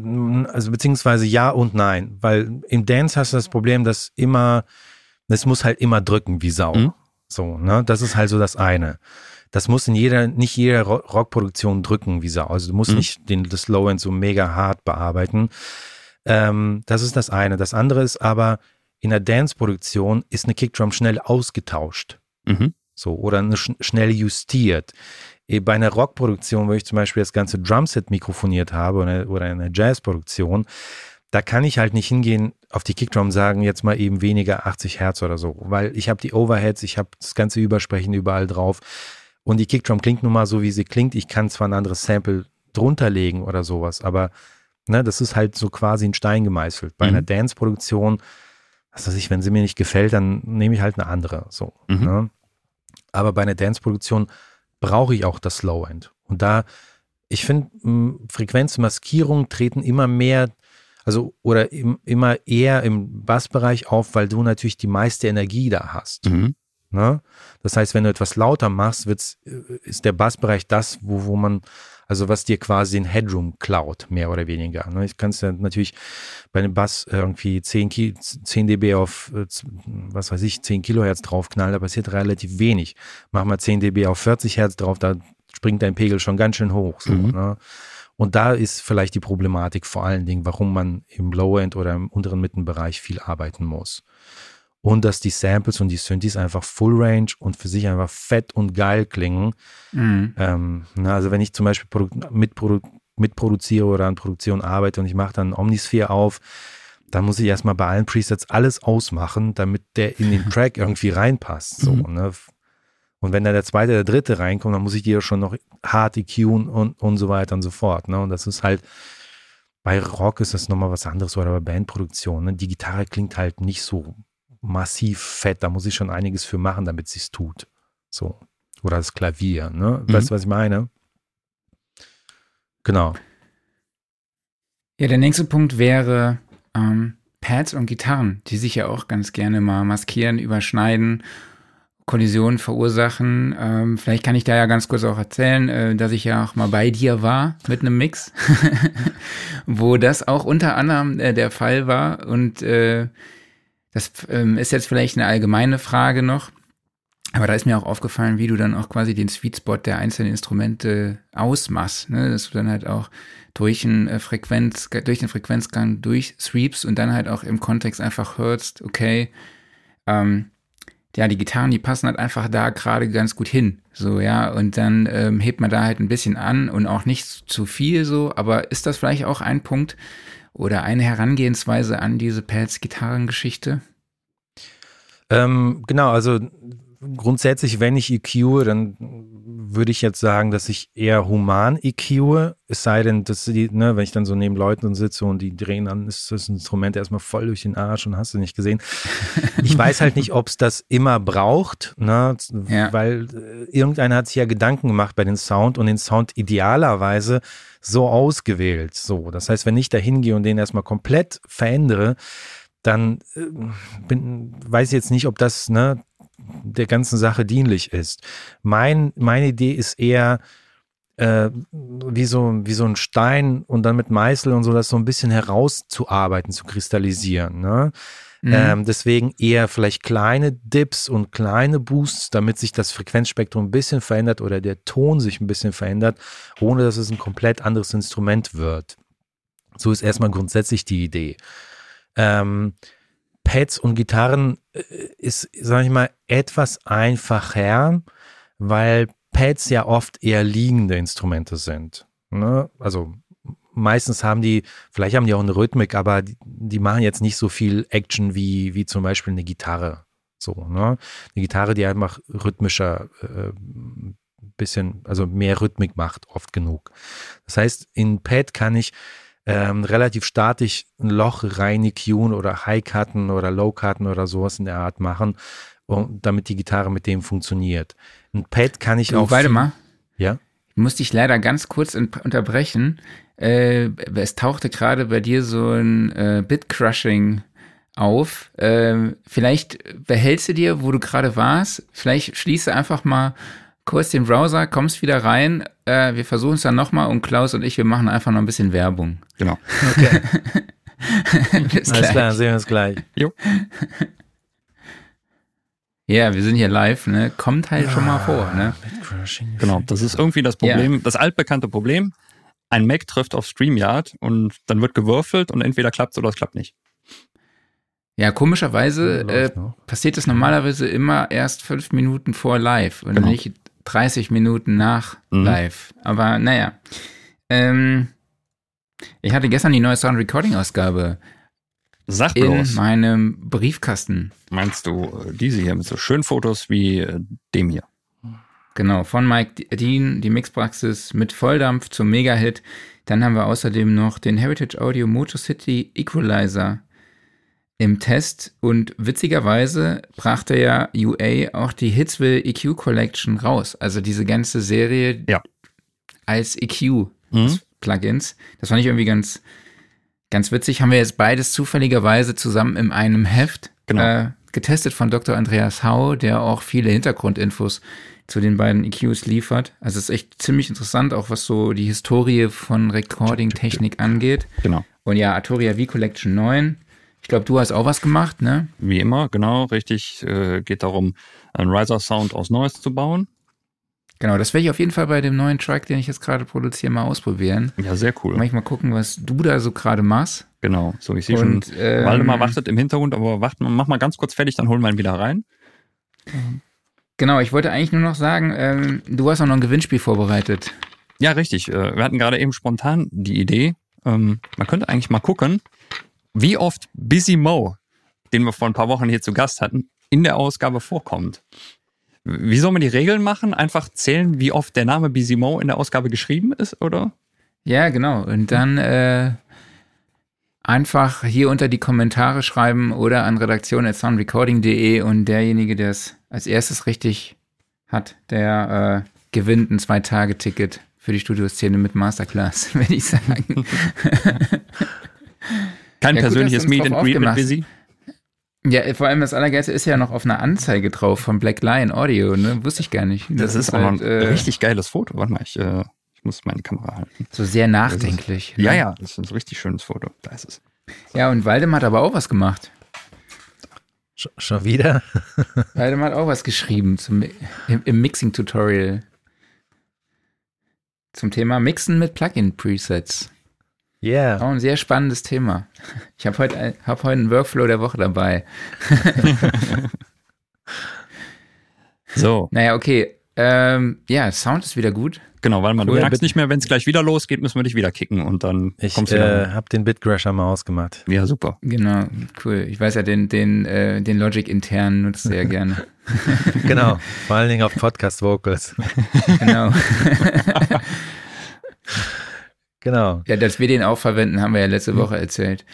also beziehungsweise ja und nein, weil im Dance hast du das Problem, dass immer, es muss halt immer drücken wie Sau. Mhm. So, ne? Das ist halt so das eine. Das muss in jeder, nicht jeder Rockproduktion drücken wie Sau. Also du musst mhm. nicht den, das Low End so mega hart bearbeiten. Ähm, das ist das eine. Das andere ist aber, in der Dance-Produktion ist eine Kickdrum schnell ausgetauscht. Mhm. So, oder eine sch schnell justiert. Eh, bei einer Rockproduktion, wo ich zum Beispiel das ganze Drumset mikrofoniert habe oder, oder eine Jazzproduktion, da kann ich halt nicht hingehen auf die Kickdrum sagen, jetzt mal eben weniger 80 Hertz oder so, weil ich habe die Overheads, ich habe das ganze Übersprechen überall drauf und die Kickdrum klingt nun mal so, wie sie klingt. Ich kann zwar ein anderes Sample drunter legen oder sowas, aber ne, das ist halt so quasi ein Stein gemeißelt. Bei mhm. einer Dance-Produktion, was weiß ich, wenn sie mir nicht gefällt, dann nehme ich halt eine andere. So. Mhm. Ne? Aber bei einer Dance-Produktion brauche ich auch das Low-End. Und da, ich finde, Frequenzmaskierungen treten immer mehr, also oder im, immer eher im Bassbereich auf, weil du natürlich die meiste Energie da hast. Mhm. Ne? Das heißt, wenn du etwas lauter machst, wird's, äh, ist der Bassbereich das, wo, wo man, also was dir quasi den Headroom klaut, mehr oder weniger. Ne? Ich kann es ja natürlich bei einem Bass irgendwie 10, 10 dB auf, äh, was weiß ich, 10 Kilohertz draufknallen, da passiert relativ wenig. Mach mal 10 dB auf 40 Hertz drauf, da springt dein Pegel schon ganz schön hoch. So, mhm. ne? Und da ist vielleicht die Problematik vor allen Dingen, warum man im Low-End oder im unteren Mittenbereich viel arbeiten muss und dass die Samples und die Synthes einfach Full Range und für sich einfach fett und geil klingen. Mhm. Ähm, na, also wenn ich zum Beispiel mitprodu mitproduziere oder an Produktion arbeite und ich mache dann Omnisphere auf, dann muss ich erstmal bei allen Presets alles ausmachen, damit der in den Track irgendwie reinpasst. So, mhm. ne? Und wenn da der zweite, der dritte reinkommt, dann muss ich die ja schon noch hart EQen und, und so weiter und so fort. Ne? Und das ist halt, bei Rock ist das nochmal was anderes oder bei Bandproduktion. Ne? Die Gitarre klingt halt nicht so massiv fett. Da muss ich schon einiges für machen, damit es sich tut. So. Oder das Klavier, ne? Mhm. Weißt du, was ich meine? Genau.
Ja, der nächste Punkt wäre ähm, Pads und Gitarren, die sich ja auch ganz gerne mal maskieren, überschneiden, Kollisionen verursachen. Ähm, vielleicht kann ich da ja ganz kurz auch erzählen, äh, dass ich ja auch mal bei dir war mit einem Mix, wo das auch unter anderem äh, der Fall war und äh, das ähm, ist jetzt vielleicht eine allgemeine Frage noch. Aber da ist mir auch aufgefallen, wie du dann auch quasi den Sweet Spot der einzelnen Instrumente ausmachst, ne? dass du dann halt auch durch einen äh, Frequenz, durch den Frequenzgang durchsweeps und dann halt auch im Kontext einfach hörst, okay, ähm, ja, die Gitarren, die passen halt einfach da gerade ganz gut hin. So, ja, und dann ähm, hebt man da halt ein bisschen an und auch nicht zu viel so, aber ist das vielleicht auch ein Punkt oder eine Herangehensweise an diese Pelz-Gitarrengeschichte?
Ähm, genau, also grundsätzlich, wenn ich EQ, dann würde ich jetzt sagen, dass ich eher human EQ, es sei denn, dass die, ne, wenn ich dann so neben Leuten sitze und die drehen dann, ist das Instrument erstmal voll durch den Arsch und hast du nicht gesehen. Ich weiß halt nicht, ob es das immer braucht, ne, ja. weil äh, irgendeiner hat sich ja Gedanken gemacht bei den Sound und den Sound idealerweise so ausgewählt. So, das heißt, wenn ich da hingehe und den erstmal komplett verändere, dann äh, bin, weiß ich jetzt nicht, ob das ne, der ganzen Sache dienlich ist. Mein, meine Idee ist eher, äh, wie, so, wie so ein Stein und dann mit Meißel und so das so ein bisschen herauszuarbeiten, zu kristallisieren. Ne? Mhm. Ähm, deswegen eher vielleicht kleine Dips und kleine Boosts, damit sich das Frequenzspektrum ein bisschen verändert oder der Ton sich ein bisschen verändert, ohne dass es ein komplett anderes Instrument wird. So ist erstmal grundsätzlich die Idee. Ähm, Pads und Gitarren äh, ist, sage ich mal, etwas einfacher, weil Pads ja oft eher liegende Instrumente sind. Ne? Also meistens haben die, vielleicht haben die auch eine Rhythmik, aber die, die, machen jetzt nicht so viel Action wie, wie zum Beispiel eine Gitarre. So, ne? Eine Gitarre, die einfach rhythmischer, äh, bisschen, also mehr Rhythmik macht, oft genug. Das heißt, in Pad kann ich ähm, relativ statisch ein Loch rein EQen oder High-Cutten oder Low-Cutten oder sowas in der Art machen, um, damit die Gitarre mit dem funktioniert. Ein Pad kann ich
du,
auch.
Warte mal.
Ja?
Ich muss dich leider ganz kurz unterbrechen. Äh, es tauchte gerade bei dir so ein äh, Bit-Crushing auf. Äh, vielleicht behältst du dir, wo du gerade warst. Vielleicht schließe einfach mal kurz den Browser, kommst wieder rein. Äh, wir versuchen es dann nochmal und Klaus und ich, wir machen einfach noch ein bisschen Werbung.
Genau.
Okay. Alles gleich. klar, sehen wir uns gleich. Jo.
Ja, wir sind hier live, ne? Kommt halt schon mal vor, ne?
Genau, das ist irgendwie das Problem, ja. das altbekannte Problem. Ein Mac trifft auf StreamYard und dann wird gewürfelt und entweder klappt es oder es klappt nicht.
Ja, komischerweise äh, passiert das normalerweise immer erst fünf Minuten vor live und genau. nicht 30 Minuten nach mhm. live. Aber naja. Ähm, ich hatte gestern die neue Sound Recording Ausgabe
Sag
in meinem Briefkasten.
Meinst du äh, diese hier mit so schönen Fotos wie äh, dem hier?
Genau, von Mike Dean, die Mixpraxis mit Volldampf zum Mega-Hit. Dann haben wir außerdem noch den Heritage Audio Motor City Equalizer im Test und witzigerweise brachte ja UA auch die Hitsville EQ Collection raus. Also diese ganze Serie
ja.
als EQ mhm. Plugins. Das fand ich irgendwie ganz, ganz witzig. Haben wir jetzt beides zufälligerweise zusammen in einem Heft
genau.
äh, getestet von Dr. Andreas Hau, der auch viele Hintergrundinfos zu den beiden EQs liefert. Also es ist echt ziemlich interessant, auch was so die Historie von Recording-Technik angeht.
Genau.
Und ja, Arturia V Collection 9 ich glaube, du hast auch was gemacht, ne?
Wie immer, genau, richtig. Äh, geht darum, einen Riser-Sound aus Neues zu bauen.
Genau, das werde ich auf jeden Fall bei dem neuen Track, den ich jetzt gerade produziere, mal ausprobieren.
Ja, sehr cool.
Mal gucken, was du da so gerade machst.
Genau, so ich sehe schon, ähm, Waldemar wartet im Hintergrund, aber wart, mach mal ganz kurz fertig, dann holen wir ihn wieder rein.
Genau, ich wollte eigentlich nur noch sagen, ähm, du hast auch noch ein Gewinnspiel vorbereitet.
Ja, richtig. Äh, wir hatten gerade eben spontan die Idee, ähm, man könnte eigentlich mal gucken, wie oft Busy Mo, den wir vor ein paar Wochen hier zu Gast hatten, in der Ausgabe vorkommt. Wie soll man die Regeln machen? Einfach zählen, wie oft der Name Busy Mo in der Ausgabe geschrieben ist, oder?
Ja, genau. Und dann äh, einfach hier unter die Kommentare schreiben oder an redaktion.soundrecording.de und derjenige, der es als erstes richtig hat, der äh, gewinnt ein Zwei-Tage-Ticket für die Studioszene mit Masterclass, würde ich sagen.
Kein ja, persönliches Meet and Greet mit Busy?
Ja, vor allem das Allergeilste ist ja noch auf einer Anzeige drauf von Black Lion Audio, ne? Wusste ich gar nicht.
Das, das ist, ist auch halt, ein äh, richtig geiles Foto. Warte mal, ich, äh, ich muss meine Kamera halten.
So sehr nachdenklich.
Ist, ne? Ja, ja, das ist ein richtig schönes Foto. Da ist es.
Ja, und Waldemar hat aber auch was gemacht.
Schon wieder?
Waldemar hat auch was geschrieben zum, im, im Mixing-Tutorial. Zum Thema Mixen mit Plugin-Presets.
Yeah.
Auch ein sehr spannendes Thema. Ich habe heute, hab heute einen Workflow der Woche dabei.
So,
Naja, okay. Ähm, ja, Sound ist wieder gut.
genau, weil man
Cool.
du merkst nicht mehr, wenn es gleich wieder losgeht, müssen wir dich wieder kicken und dann
Ich
kommst du
äh, habe den Bitcrasher mal ausgemacht.
ja, super.
Genau, cool. Ich weiß ja, den, den, äh, den Logic intern nutzt er ja gerne.
Genau, vor allen Dingen auf Podcast Vocals.
Genau.
Genau.
Ja, dass wir den auch verwenden, haben wir ja letzte Woche erzählt.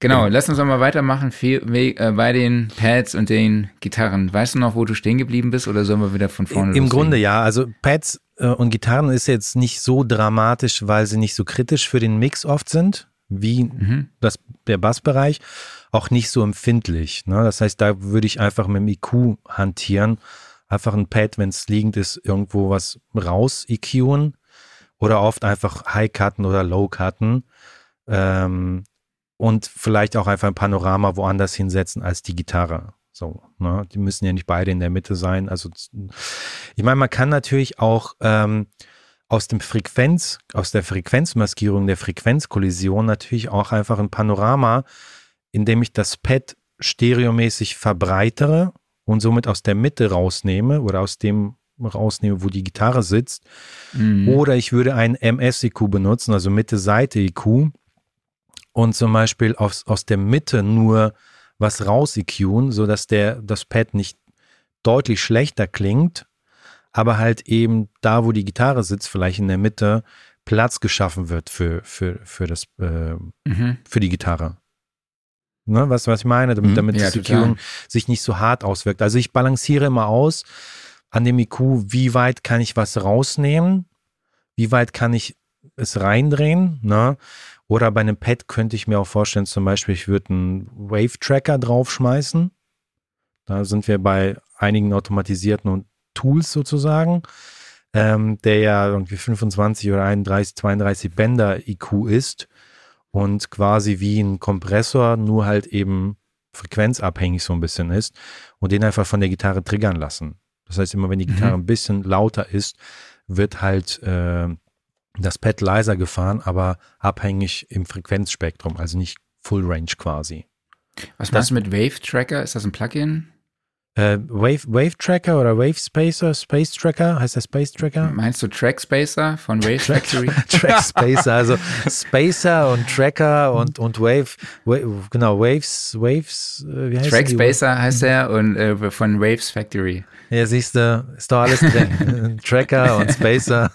Genau, lass uns doch mal weitermachen äh, bei den Pads und den Gitarren. Weißt du noch, wo du stehen geblieben bist oder sollen wir wieder von vorne
Im
loslegen?
Grunde ja. Also Pads äh, und Gitarren ist jetzt nicht so dramatisch, weil sie nicht so kritisch für den Mix oft sind, wie
Mhm.
das, der Bassbereich. Auch nicht so empfindlich. Ne? Das heißt, da würde ich einfach mit dem IQ hantieren. Einfach ein Pad, wenn es liegend ist, irgendwo was raus EQen oder oft einfach High-Cutten oder Low-Cutten. Ähm, und vielleicht auch einfach ein Panorama woanders hinsetzen als die Gitarre. So, ne? Die müssen ja nicht beide in der Mitte sein. Also ich meine, man kann natürlich auch ähm, aus dem Frequenz, aus der Frequenzmaskierung der Frequenzkollision natürlich auch einfach ein Panorama, indem ich das Pad stereomäßig verbreitere und somit aus der Mitte rausnehme oder aus dem rausnehme, wo die Gitarre sitzt.
Mhm.
Oder ich würde ein MS-IQ benutzen, also Mitte-Seite-IQ und zum Beispiel aus, aus der Mitte nur was raus EQen, sodass der, das Pad nicht deutlich schlechter klingt, aber halt eben da, wo die Gitarre sitzt, vielleicht in der Mitte, Platz geschaffen wird für, für, für, das, äh,
Mhm.
für die Gitarre. Ne, was, was ich meine, damit,
Mhm.
damit
Ja,
das. EQing sich nicht so hart auswirkt. Also ich balanciere immer aus an dem IQ, wie weit kann ich was rausnehmen, wie weit kann ich es reindrehen, ne? Oder bei einem Pad könnte ich mir auch vorstellen, zum Beispiel, ich würde einen Wave-Tracker draufschmeißen. Da sind wir bei einigen automatisierten Tools sozusagen, ähm, der ja irgendwie 25 oder 31, 32 Bänder IQ ist und quasi wie ein Kompressor, nur halt eben frequenzabhängig so ein bisschen ist und den einfach von der Gitarre triggern lassen. Das heißt, immer wenn die Gitarre
Mhm.
ein bisschen lauter ist, wird halt äh, das Pad leiser gefahren, aber abhängig im Frequenzspektrum, also nicht Full Range quasi.
Was machst du mit Wave Tracker? Ist das ein Plugin?
Äh, Wave, Wave Tracker oder Wave Spacer, Space Tracker, heißt der Space Tracker?
Meinst du Track Spacer von Wave Factory?
Track Spacer, also Spacer und Tracker und, und Wave, Wave genau, Waves, Waves, äh, wie heißt
Track? Spacer heißt er und äh, von Waves Factory.
Ja, siehst du, ist doch alles drin. Tracker und Spacer.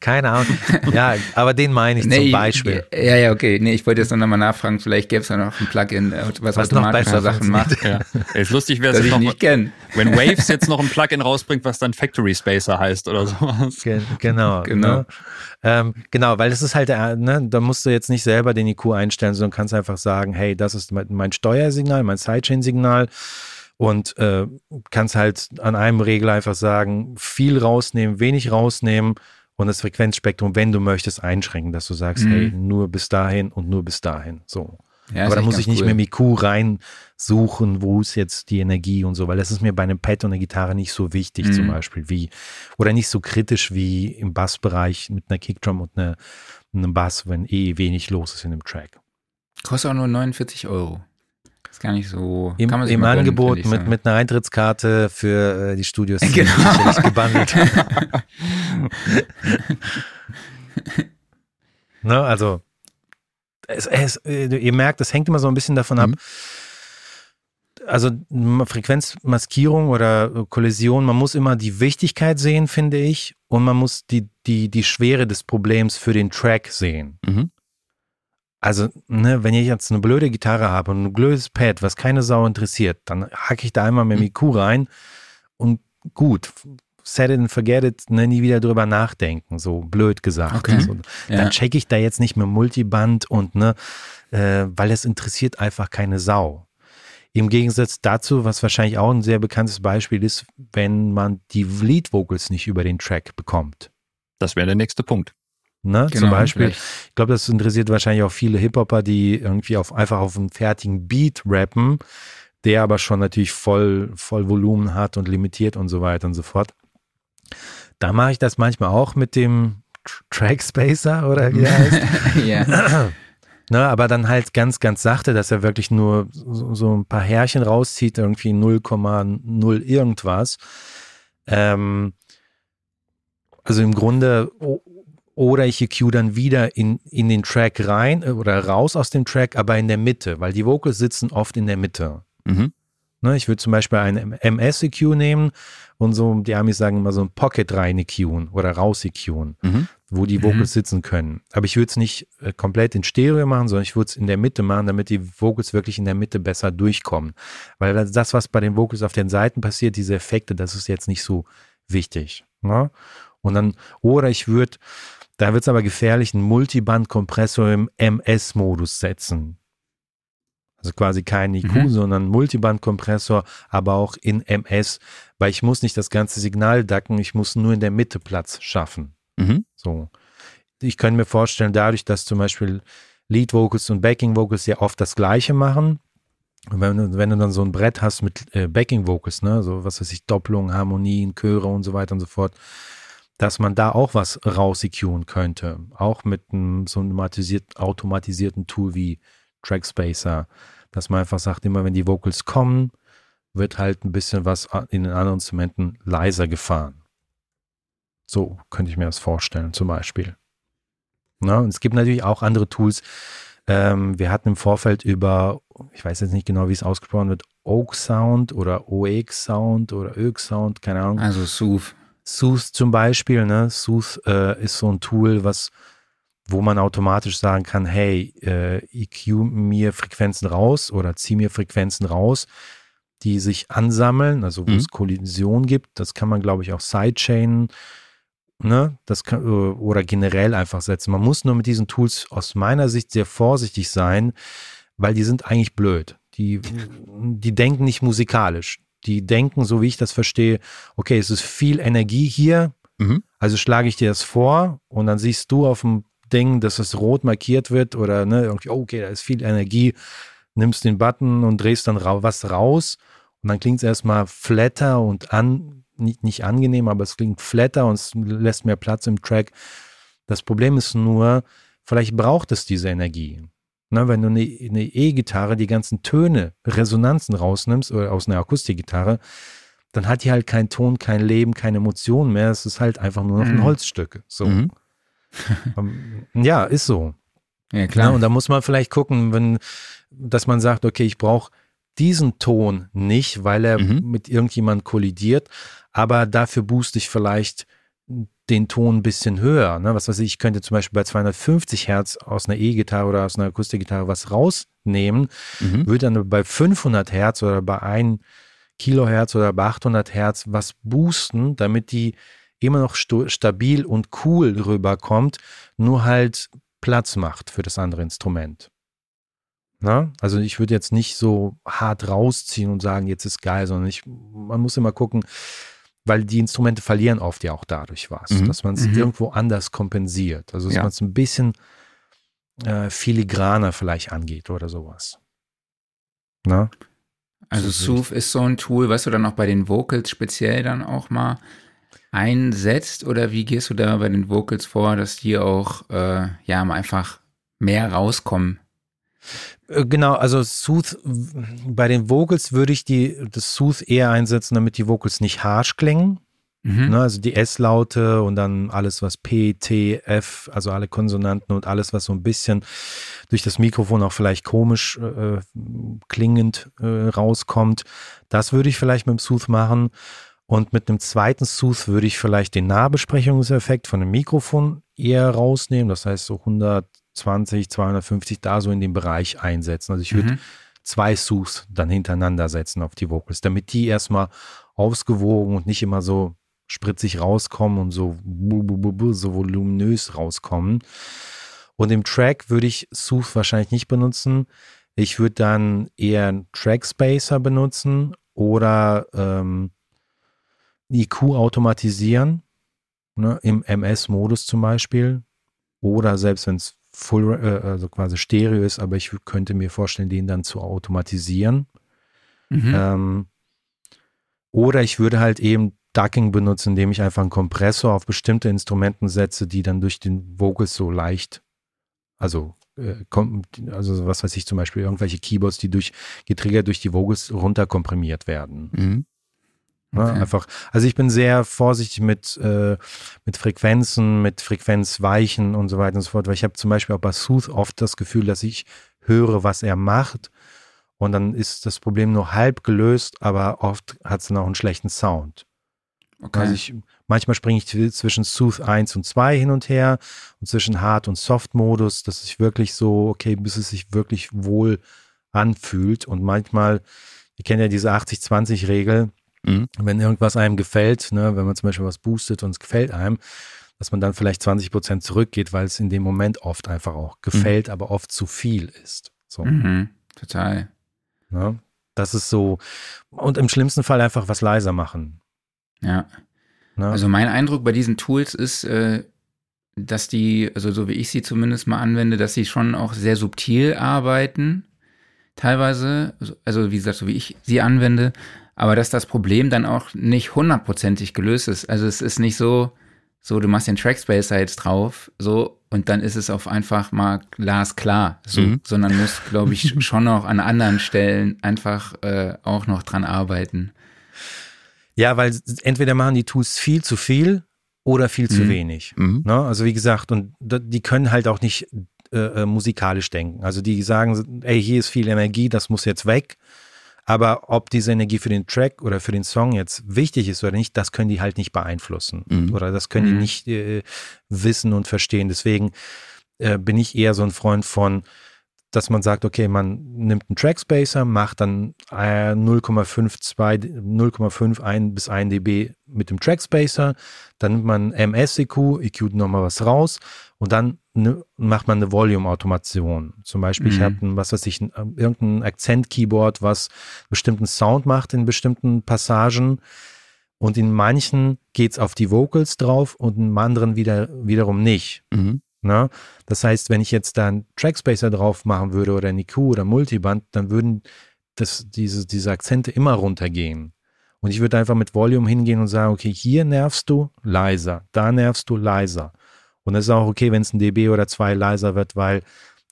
Keine Ahnung. Ja, aber den meine ich zum Beispiel.
Ja, ja, okay. Nee, ich wollte jetzt noch mal nachfragen, vielleicht gäbe es da noch ein Plugin, äh, was,
Was besser
Sachen macht,
Ja. Ist lustig wäre
das
es
ich
noch,
nicht kenne.
wenn Waves jetzt noch ein Plugin rausbringt, was dann Factory Spacer heißt oder sowas.
Ge genau.
Genau.
Ne? Ähm, genau, weil es ist halt, äh, ne, da musst du jetzt nicht selber den IQ einstellen, sondern kannst einfach sagen, hey, das ist mein Steuersignal, mein Sidechain-Signal und äh, kannst halt an einem Regler einfach sagen, viel rausnehmen, wenig rausnehmen und das Frequenzspektrum, wenn du möchtest, einschränken, dass du sagst,
Mhm.
hey, nur bis dahin und nur bis dahin. So.
Ja,
Aber da muss ich nicht
cool.
mit dem IQ reinsuchen, wo ist jetzt die Energie und so, weil das ist mir bei einem Pad und einer Gitarre nicht so wichtig
Mhm.
zum Beispiel wie, oder nicht so kritisch wie im Bassbereich mit einer Kickdrum und einer, einem Bass, wenn eh wenig los ist in dem Track.
Kostet auch nur 49 Euro. Ist gar nicht so.
Im, im
gönnen,
Angebot mit, mit einer Eintrittskarte für äh, die Studios
Genau.
gebundelt. ne, also es, es, äh, ihr merkt, es hängt immer so ein bisschen davon ab.
Mhm.
Also Frequenzmaskierung oder äh, Kollision, man muss immer die Wichtigkeit sehen, finde ich, und man muss die, die, die Schwere des Problems für den Track sehen.
Mhm.
Also, ne, wenn ich jetzt eine blöde Gitarre habe und ein blödes Pad, was keine Sau interessiert, dann hacke ich da einmal mit dem IQ rein und gut, set it and forget it, ne, nie wieder drüber nachdenken, so blöd gesagt.
Okay.
Also,
Ja.
Dann checke ich da jetzt nicht mehr Multiband und ne, äh, weil es interessiert einfach keine Sau. Im Gegensatz dazu, was wahrscheinlich auch ein sehr bekanntes Beispiel ist, wenn man die Lead Vocals nicht über den Track bekommt.
Das wäre der nächste Punkt.
Ne?
Genau,
Zum Beispiel,
vielleicht.
ich glaube, das interessiert wahrscheinlich auch viele Hip-Hopper, die irgendwie auf, einfach auf einen fertigen Beat rappen, der aber schon natürlich voll, voll Volumen hat und limitiert und so weiter und so fort. Da mache ich das manchmal auch mit dem Trackspacer oder wie der heißt. ja. Ne, aber dann halt ganz, ganz sachte, dass er wirklich nur so, so ein paar Härchen rauszieht, irgendwie 0,0 irgendwas. Ähm, also im Grunde, oder ich EQ dann wieder in, in den Track rein äh, oder raus aus dem Track, aber in der Mitte, weil die Vocals sitzen oft in der Mitte. Mhm. Ne, ich würde zum Beispiel einen MS-EQ nehmen und so, die Amis sagen immer so ein Pocket rein EQen oder raus EQen, mhm. wo die Vocals mhm. sitzen können. Aber ich würde es nicht äh, komplett in Stereo machen, sondern ich würde es in der Mitte machen, damit die Vocals wirklich in der Mitte besser durchkommen. Weil das, was bei den Vocals auf den Seiten passiert, diese Effekte, das ist jetzt nicht so wichtig. Ne? Und dann, oder ich würde, da wird es aber gefährlich, einen Multiband-Kompressor im MS-Modus setzen. Also quasi kein IQ, mhm. sondern Multiband-Kompressor, aber auch in MS, weil ich muss nicht das ganze Signal dacken, ich muss nur in der Mitte Platz schaffen. Mhm. So. Ich könnte mir vorstellen, dadurch, dass zum Beispiel Lead Vocals und Backing Vocals ja oft das Gleiche machen, wenn, wenn du dann so ein Brett hast mit äh, Backing Vocals, ne, so was weiß ich, Doppelung, Harmonien, Chöre und so weiter und so fort, dass man da auch was raus EQen könnte. Auch mit einem so einem automatisierten Tool wie Trackspacer dass man einfach sagt, immer wenn die Vocals kommen, wird halt ein bisschen was in den anderen Instrumenten leiser gefahren. So könnte ich mir das vorstellen, zum Beispiel. Na, und es gibt natürlich auch andere Tools. Ähm, wir hatten im Vorfeld über, ich weiß jetzt nicht genau, wie es ausgesprochen wird, Oak Sound oder OX Sound oder Oak Sound, keine Ahnung.
Also Sooth.
Sooth zum Beispiel, ne? Sooth äh, ist so ein Tool, was wo man automatisch sagen kann, hey, äh, EQ mir Frequenzen raus oder zieh mir Frequenzen raus, die sich ansammeln, also wo mhm. es Kollision gibt. Das kann man, glaube ich, auch Sidechainen, ne, das kann, äh, oder generell einfach setzen. Man muss nur mit diesen Tools aus meiner Sicht sehr vorsichtig sein, weil die sind eigentlich blöd. Die, die denken nicht musikalisch. Die denken, so wie ich das verstehe, okay, es ist viel Energie hier, mhm. also schlage ich dir das vor und dann siehst du auf dem Ding, dass es rot markiert wird oder ne, irgendwie, oh, okay, da ist viel Energie, nimmst den Button und drehst dann ra was raus und dann klingt es erstmal flatter und an, nicht, nicht angenehm, aber es klingt flatter und es lässt mehr Platz im Track. Das Problem ist nur, vielleicht braucht es diese Energie. Ne, wenn du eine E-Gitarre die ganzen Töne, Resonanzen rausnimmst oder aus einer Akustikgitarre, dann hat die halt keinen Ton, kein Leben, keine Emotion mehr. Es ist halt einfach nur noch ein mhm. Holzstück. So. Mhm. Ähm, ja, ist so. Ja, klar. Ja, und da muss man vielleicht gucken, wenn, dass man sagt, okay, ich brauche diesen Ton nicht, weil er mhm. mit irgendjemand kollidiert, aber dafür booste ich vielleicht den Ton ein bisschen höher. Ne? Was weiß ich, ich könnte zum Beispiel bei 250 Hertz aus einer E-Gitarre oder aus einer Akustikgitarre was rausnehmen, mhm. würde dann bei 500 Hertz oder bei 1 Kilohertz oder bei 800 Hertz was boosten, damit die immer noch stabil und cool rüberkommt, nur halt Platz macht für das andere Instrument. Na? Also ich würde jetzt nicht so hart rausziehen und sagen, jetzt ist geil, sondern ich, man muss immer gucken, weil die Instrumente verlieren oft ja auch dadurch was, mhm. dass man es mhm. irgendwo anders kompensiert. Also dass ja. man es ein bisschen äh, filigraner vielleicht angeht oder sowas.
Na? Also Sooth ist so ein Tool, was du dann auch bei den Vocals speziell dann auch mal einsetzt oder wie gehst du da bei den Vocals vor, dass die auch äh, ja einfach mehr rauskommen?
Äh, genau, also Sooth, bei den Vocals würde ich die, das Sooth eher einsetzen, damit die Vocals nicht harsh klingen. Mhm. Ne, also die S-Laute und dann alles, was P, T, F, also alle Konsonanten und alles, was so ein bisschen durch das Mikrofon auch vielleicht komisch äh, klingend äh, rauskommt. Das würde ich vielleicht mit dem Sooth machen. Und mit einem zweiten Sooth würde ich vielleicht den Nahbesprechungseffekt von dem Mikrofon eher rausnehmen. Das heißt so 120, 250 da so in dem Bereich einsetzen. Also ich würde mhm. zwei Sooths dann hintereinander setzen auf die Vocals, damit die erstmal ausgewogen und nicht immer so spritzig rauskommen und so, so voluminös rauskommen. Und im Track würde ich Sooth wahrscheinlich nicht benutzen. Ich würde dann eher einen Track Spacer benutzen oder ähm, IQ automatisieren, ne, im MS-Modus zum Beispiel. Oder selbst wenn es full, äh, also quasi Stereo ist, aber ich könnte mir vorstellen, den dann zu automatisieren. Mhm. Ähm, oder ich würde halt eben Ducking benutzen, indem ich einfach einen Kompressor auf bestimmte Instrumenten setze, die dann durch den Vocals so leicht, also äh, also was weiß ich zum Beispiel, irgendwelche Keyboards, die durch getriggert durch die Vocals runterkomprimiert werden. Mhm. Okay. Ja, einfach, also ich bin sehr vorsichtig mit, äh, mit Frequenzen, mit Frequenzweichen und so weiter und so fort, weil ich habe zum Beispiel auch bei Sooth oft das Gefühl, dass ich höre, was er macht und dann ist das Problem nur halb gelöst, aber oft hat es dann auch einen schlechten Sound. Okay. Also ich, manchmal springe ich zwischen Sooth 1 und 2 hin und her und zwischen Hard- und Soft-Modus, dass ich wirklich so, okay, bis es sich wirklich wohl anfühlt. Und manchmal, ihr kennt ja diese 80-20-Regel, mhm. wenn irgendwas einem gefällt, ne, wenn man zum Beispiel was boostet und es gefällt einem, dass man dann vielleicht 20 Prozent zurückgeht, weil es in dem Moment oft einfach auch gefällt, mhm. aber oft zu viel ist. So.
Mhm. Total.
Ne? Das ist so. Und im schlimmsten Fall einfach was leiser machen.
Ja. Ne? Also mein Eindruck bei diesen Tools ist, äh, dass die, also so wie ich sie zumindest mal anwende, dass sie schon auch sehr subtil arbeiten. Teilweise, also wie gesagt, so wie ich sie anwende, aber dass das Problem dann auch nicht hundertprozentig gelöst ist. Also es ist nicht so, so du machst den Trackspacer jetzt drauf, so und dann ist es auf einfach mal glasklar, so, mhm. sondern muss, glaube ich, schon noch an anderen Stellen einfach äh, auch noch dran arbeiten.
Ja, weil entweder machen die Tools viel zu viel oder viel zu mhm. wenig. Mhm. Ne? Also wie gesagt, und die können halt auch nicht äh, äh, musikalisch denken. Also die sagen, ey, hier ist viel Energie, das muss jetzt weg. Aber ob diese Energie für den Track oder für den Song jetzt wichtig ist oder nicht, das können die halt nicht beeinflussen. Mhm. Oder das können die mhm. nicht äh, wissen und verstehen. Deswegen äh, bin ich eher so ein Freund von, dass man sagt, okay, man nimmt einen Trackspacer, macht dann 0,52, äh, 0,51 bis 1 dB mit dem Trackspacer, dann nimmt man MS-EQ, EQ nochmal was raus und dann ne, macht man eine Volume-Automation. Zum Beispiel, mhm. ich habe was weiß ich, irgendein Akzent-Keyboard, was bestimmten Sound macht in bestimmten Passagen und in manchen geht es auf die Vocals drauf und in anderen wieder, wiederum nicht. Mhm. Ne? Das heißt, wenn ich jetzt da einen Trackspacer drauf machen würde oder ein EQ oder Multiband, dann würden das, diese, diese Akzente immer runtergehen. Und ich würde einfach mit Volume hingehen und sagen, okay, hier nervst du leiser, da nervst du leiser. Und es ist auch okay, wenn es ein dB oder zwei leiser wird, weil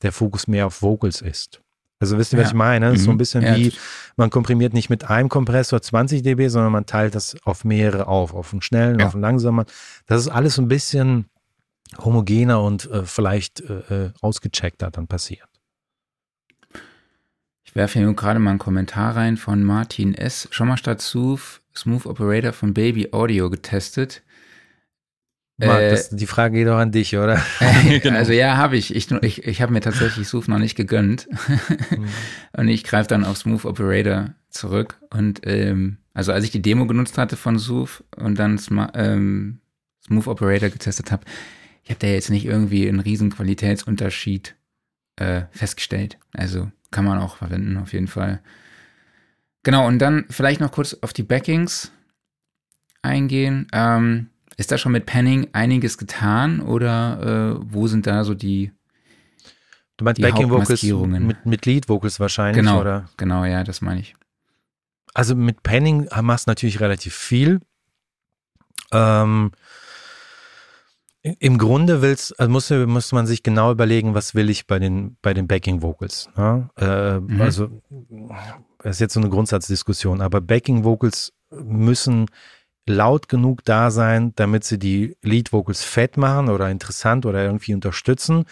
der Fokus mehr auf Vocals ist. Also wisst ihr, was ja. ich meine? Das ist so ein mhm. bisschen ja. wie, man komprimiert nicht mit einem Kompressor 20 dB, sondern man teilt das auf mehrere auf, auf einen schnellen, ja. auf einen langsamen. Das ist alles so ein bisschen homogener und äh, vielleicht äh, äh, ausgecheckter dann passiert.
Ich werfe hier gerade mal einen Kommentar rein von Martin S. Schon mal statt Smooth, Smooth Operator von Baby Audio getestet.
Marc, äh, das, die Frage geht doch an dich, oder?
genau. Also ja, habe ich. Ich, ich, ich habe mir tatsächlich Smooth noch nicht gegönnt. mhm. Und ich greife dann auf Smooth Operator zurück. Und ähm, also als ich die Demo genutzt hatte von Smooth und dann ähm, Smooth Operator getestet habe, ich habe da jetzt nicht irgendwie einen riesen Qualitätsunterschied äh, festgestellt. Also kann man auch verwenden, auf jeden Fall. Genau, und dann vielleicht noch kurz auf die Backings eingehen. Ähm, ist da schon mit Panning einiges getan oder äh, wo sind da so die
Du meinst Backing Vocals mit, mit Lead Vocals wahrscheinlich,
genau,
oder?
Genau, ja, das meine ich.
Also mit Panning machst du natürlich relativ viel. Ähm, im Grunde willst, also muss, muss man sich genau überlegen, was will ich bei den, bei den Backing Vocals. Ne? Äh, mhm. Also, das ist jetzt so eine Grundsatzdiskussion, aber Backing Vocals müssen laut genug da sein, damit sie die Lead Vocals fett machen oder interessant oder irgendwie unterstützen,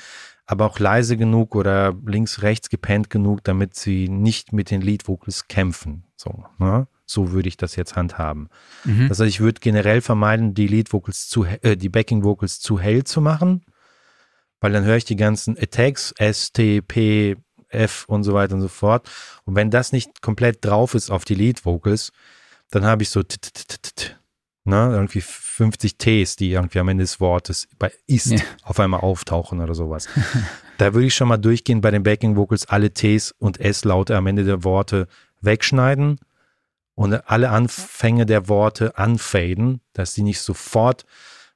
aber auch leise genug oder links, rechts gepennt genug, damit sie nicht mit den Lead Vocals kämpfen. So, ne? So würde ich das jetzt handhaben. Mhm. Das heißt, ich würde generell vermeiden, die Lead Vocals zu, äh, die Backing Vocals zu hell zu machen, weil dann höre ich die ganzen Attacks, S, T, P, F und so weiter und so fort. Und wenn das nicht komplett drauf ist auf die Lead Vocals, dann habe ich so ne, irgendwie 50 Ts, die irgendwie am Ende des Wortes bei ist auf einmal auftauchen oder sowas. da würde ich schon mal durchgehen bei den Backing Vocals alle Ts und S-Laute am Ende der Worte wegschneiden und alle Anfänge der Worte anfaden, dass sie nicht sofort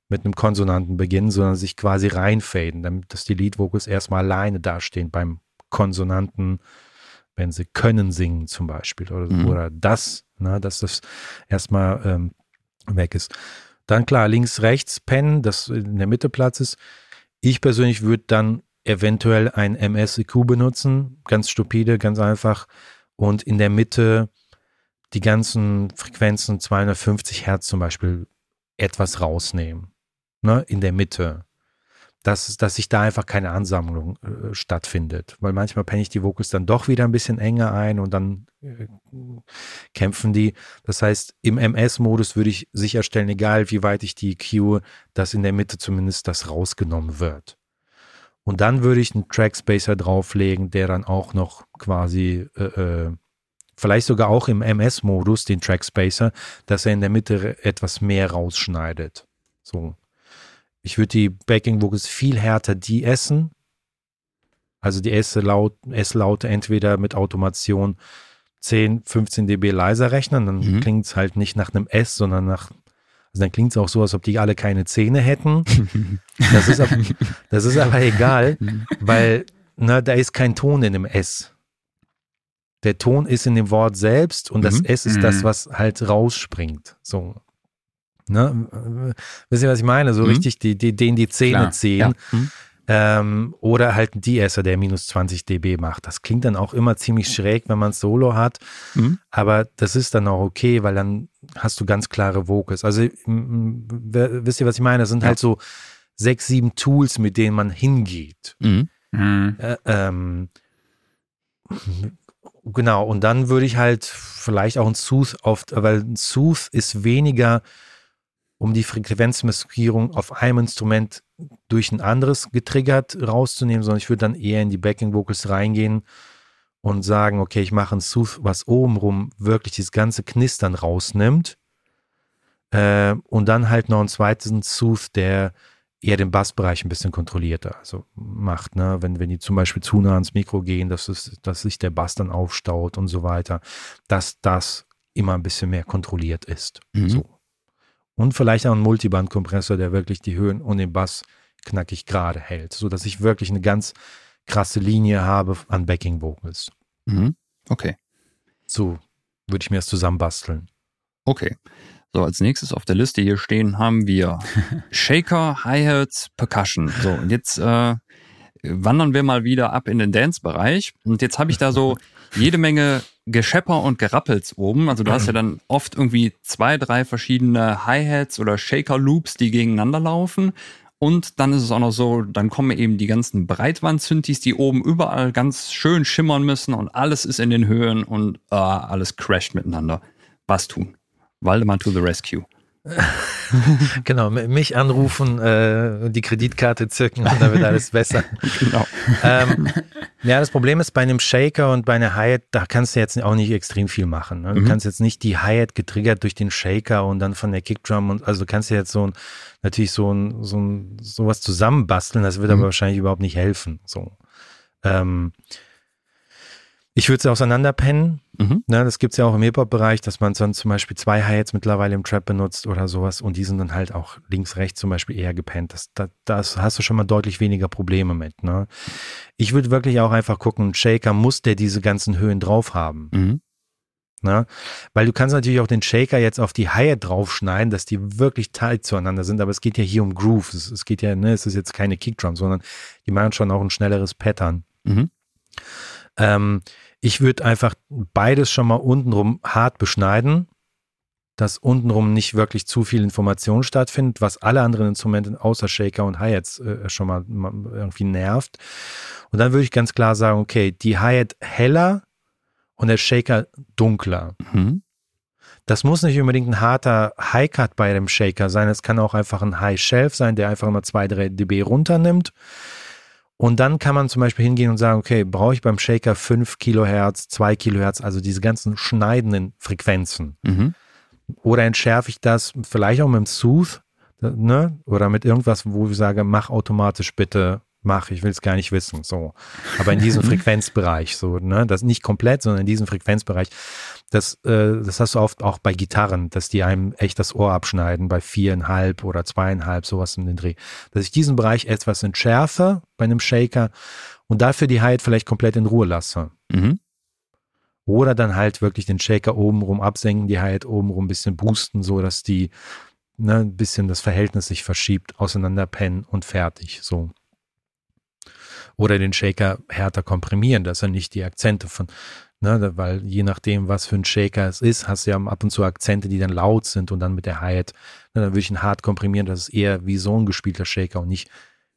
mit einem Konsonanten beginnen, sondern sich quasi reinfaden, damit dass die Lead Vocals erstmal alleine dastehen beim Konsonanten wenn sie können singen zum Beispiel oder,
Mhm.
oder das, ne, dass das erstmal ähm, weg ist. Dann klar, links, rechts pennen, das in der Mitte Platz ist. Ich persönlich würde dann eventuell ein MSEQ benutzen, ganz stupide, ganz einfach und in der Mitte die ganzen Frequenzen 250 Hertz zum Beispiel etwas rausnehmen. Ne, in der Mitte. Dass, dass sich da einfach keine Ansammlung äh, stattfindet. Weil manchmal penne ich die Vocals dann doch wieder ein bisschen enger ein und dann äh, kämpfen die. Das heißt, im MS-Modus würde ich sicherstellen, egal wie weit ich die EQ, dass in der Mitte zumindest das rausgenommen wird. Und dann würde ich einen Trackspacer drauflegen, der dann auch noch quasi äh, äh, vielleicht sogar auch im MS-Modus, den Trackspacer, dass er in der Mitte etwas mehr rausschneidet. So. Ich würde die Backing Vocals viel härter die essen. Also die S-Laute entweder mit Automation 10, 15 dB leiser rechnen, dann
Mhm.
klingt es halt nicht nach einem S, sondern nach, also dann klingt es auch so, als ob die alle keine Zähne hätten. Das ist, ab, das ist aber egal, weil ne, da ist kein Ton in dem S. Der Ton ist in dem Wort selbst und das
Mhm.
S ist das,
Mhm.
was halt rausspringt. So. Ne? Wisst ihr, was ich meine? So
Mhm.
richtig, die, die, denen die Zähne
Klar,
ziehen.
Ja. Mhm.
Ähm, oder halt ein De-Esser, der minus 20 dB macht. Das klingt dann auch immer ziemlich schräg, wenn man es solo hat.
Mhm.
Aber das ist dann auch okay, weil dann hast du ganz klare Vocals. Also wisst ihr, was ich meine? Das sind
Ja.
halt so sechs, sieben Tools, mit denen man hingeht.
Mhm.
Mhm.
Äh, ähm, genau, und dann würde ich halt vielleicht auch ein Sooth auf, weil ein Sooth ist weniger um die Frequenzmaskierung auf einem Instrument durch ein anderes getriggert rauszunehmen, sondern ich würde dann eher in die Backing Vocals reingehen und sagen, okay, ich mache ein Sooth, was obenrum wirklich das ganze Knistern rausnimmt. Äh, und dann halt noch einen zweiten Sooth, der eher den Bassbereich ein bisschen kontrollierter also macht, ne? Wenn, wenn die zum Beispiel zu nah ans Mikro gehen, dass, es, dass sich der Bass dann aufstaut und so weiter, dass das immer ein bisschen mehr kontrolliert ist.
Mhm.
So. Und vielleicht auch ein Multiband-Kompressor, der wirklich die Höhen und den Bass knackig gerade hält, sodass ich wirklich eine ganz krasse Linie habe an Backing Vocals.
Mhm. Okay.
So würde ich mir das zusammenbasteln.
Okay. So, als nächstes auf der Liste hier stehen haben wir Shaker, Hi-Hats, Percussion. So, und jetzt äh, wandern wir mal wieder ab in den Dance-Bereich. Und jetzt habe ich da so jede Menge Geschepper und Gerappels oben. Also du hast ja dann oft irgendwie zwei, drei verschiedene Hi-Hats oder Shaker-Loops, die gegeneinander laufen. Und dann ist es auch noch so, dann kommen eben die ganzen Breitwand-Synthes, die oben überall ganz schön schimmern müssen und alles ist in den Höhen und äh, alles crasht miteinander. Was tun? Waldemar to the rescue.
Genau, mich anrufen, äh, die Kreditkarte zücken und dann wird alles besser.
Genau.
ähm, ja, das Problem ist bei einem Shaker und bei einer Hi-Hat, da kannst du jetzt auch nicht extrem viel machen. Ne? Du
Mhm.
kannst jetzt nicht die Hi-Hat getriggert durch den Shaker und dann von der Kickdrum und also du kannst dir jetzt so ein, natürlich so ein, so ein, sowas zusammenbasteln, das wird
Mhm.
aber wahrscheinlich überhaupt nicht helfen. So. Ähm, ich würde sie auseinanderpennen.
Mhm.
Ne, das gibt's ja auch im Hip-Hop-Bereich, dass man dann zum Beispiel zwei Hi-Hats mittlerweile im Trap benutzt oder sowas und die sind dann halt auch links, rechts zum Beispiel eher gepennt. Das, das, das hast du schon mal deutlich weniger Probleme mit. Ne? Ich würde wirklich auch einfach gucken, ein Shaker muss der diese ganzen Höhen drauf haben.
Mhm.
Ne? Weil du kannst natürlich auch den Shaker jetzt auf die Hi-Hat draufschneiden, dass die wirklich tight zueinander sind, aber es geht ja hier um Groove. Es, es geht ja, ne, es ist jetzt keine Kickdrum, sondern die machen schon auch ein schnelleres Pattern.
Mhm.
Ähm, ich würde einfach beides schon mal untenrum hart beschneiden, dass untenrum nicht wirklich zu viel Information stattfindet, was alle anderen Instrumente außer Shaker und Hi-Hats äh, schon mal, irgendwie nervt. Und dann würde ich ganz klar sagen, okay, die Hi-Hat heller und der Shaker dunkler.
Mhm.
Das muss nicht unbedingt ein harter High-Cut bei dem Shaker sein. Es kann auch einfach ein High-Shelf sein, der einfach immer 2-3 dB runternimmt. Und dann kann man zum Beispiel hingehen und sagen, okay, brauche ich beim Shaker 5 Kilohertz, 2 Kilohertz, also diese ganzen schneidenden Frequenzen.
Mhm.
Oder entschärfe ich das vielleicht auch mit dem Sooth, ne? Oder mit irgendwas, wo ich sage, mach automatisch bitte, mach, ich will es gar nicht wissen. So. Aber in diesem Frequenzbereich, so, ne? Das nicht komplett, sondern in diesem Frequenzbereich. Das, äh, das hast du oft auch bei Gitarren, dass die einem echt das Ohr abschneiden, bei viereinhalb oder zweieinhalb, sowas in den Dreh. Dass ich diesen Bereich etwas entschärfe bei einem Shaker und dafür die Hi-Hat vielleicht komplett in Ruhe lasse.
Mhm.
Oder dann halt wirklich den Shaker obenrum absenken, die Hi-Hat obenrum ein bisschen boosten, so dass die ne, ein bisschen das Verhältnis sich verschiebt, auseinander pennen und fertig, so. Oder den Shaker härter komprimieren, dass er nicht die Akzente von, ne, weil je nachdem, was für ein Shaker es ist, hast du ja ab und zu Akzente, die dann laut sind und dann mit der Hi-Hat, ne, dann würde ich ihn hart komprimieren, dass es eher wie so ein gespielter Shaker und nicht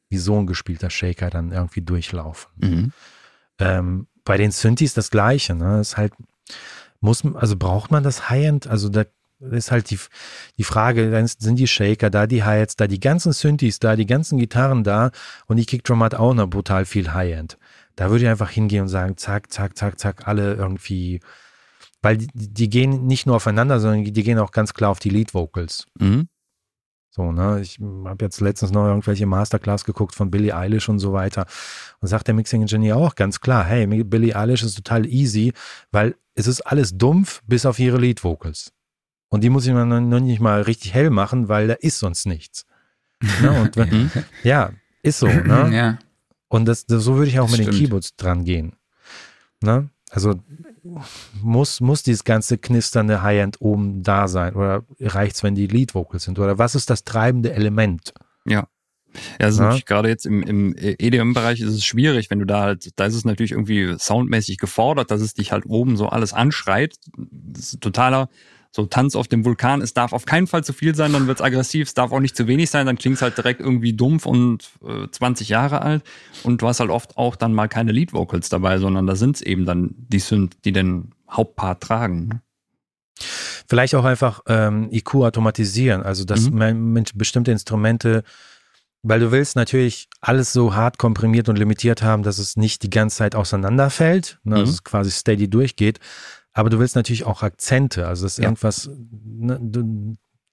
wie so ein gespielter Shaker dann irgendwie durchlaufen.
Mhm.
Ähm, bei den Synthes das Gleiche, ne? Ist halt, muss, also braucht man das High-End? Also da ist halt die, die Frage, dann sind die Shaker da, die Hi-Hats da, die ganzen Synthes da, die ganzen Gitarren da und die Kickdrum hat auch noch brutal viel High-End. Da würde ich einfach hingehen und sagen, zack, zack, zack, zack, alle irgendwie, weil die, die gehen nicht nur aufeinander, sondern die gehen auch ganz klar auf die Lead-Vocals.
Mhm.
So, ne, ich habe jetzt letztens noch irgendwelche Masterclass geguckt von Billie Eilish und so weiter. Und sagt der Mixing Engineer auch ganz klar, hey, Billie Eilish ist total easy, weil es ist alles dumpf bis auf ihre Lead Vocals. Und die muss ich man noch nicht mal richtig hell machen, weil da ist sonst nichts. Ne? Wenn, ja, ist so, ne?
Ja.
Und das, das so würde ich auch
Das
mit den
stimmt.
Keyboards dran gehen. Ne? Also muss, muss dieses ganze knisternde High-End oben da sein? Oder reicht es, wenn die Lead-Vocals sind? Oder was ist das treibende Element?
Ja. Ja, das ist
Ja.
natürlich gerade jetzt im, im EDM-Bereich ist es schwierig, wenn du da halt, da ist es natürlich irgendwie soundmäßig gefordert, dass es dich halt oben so alles anschreit. Das ist totaler so Tanz auf dem Vulkan. Es darf auf keinen Fall zu viel sein, dann wird's aggressiv. Es darf auch nicht zu wenig sein, dann klingt's halt direkt irgendwie dumpf und äh, 20 Jahre alt. Und du hast halt oft auch dann mal keine Lead-Vocals dabei, sondern da sind's eben dann die Synth, die den Hauptpart tragen. ne?
Vielleicht auch einfach ähm, IQ automatisieren, also dass
Mhm.
man bestimmte Instrumente, weil du willst natürlich alles so hart komprimiert und limitiert haben, dass es nicht die ganze Zeit auseinanderfällt, ne, dass
Mhm.
es quasi steady durchgeht, aber du willst natürlich auch Akzente, also dass
Ja.
irgendwas, ne,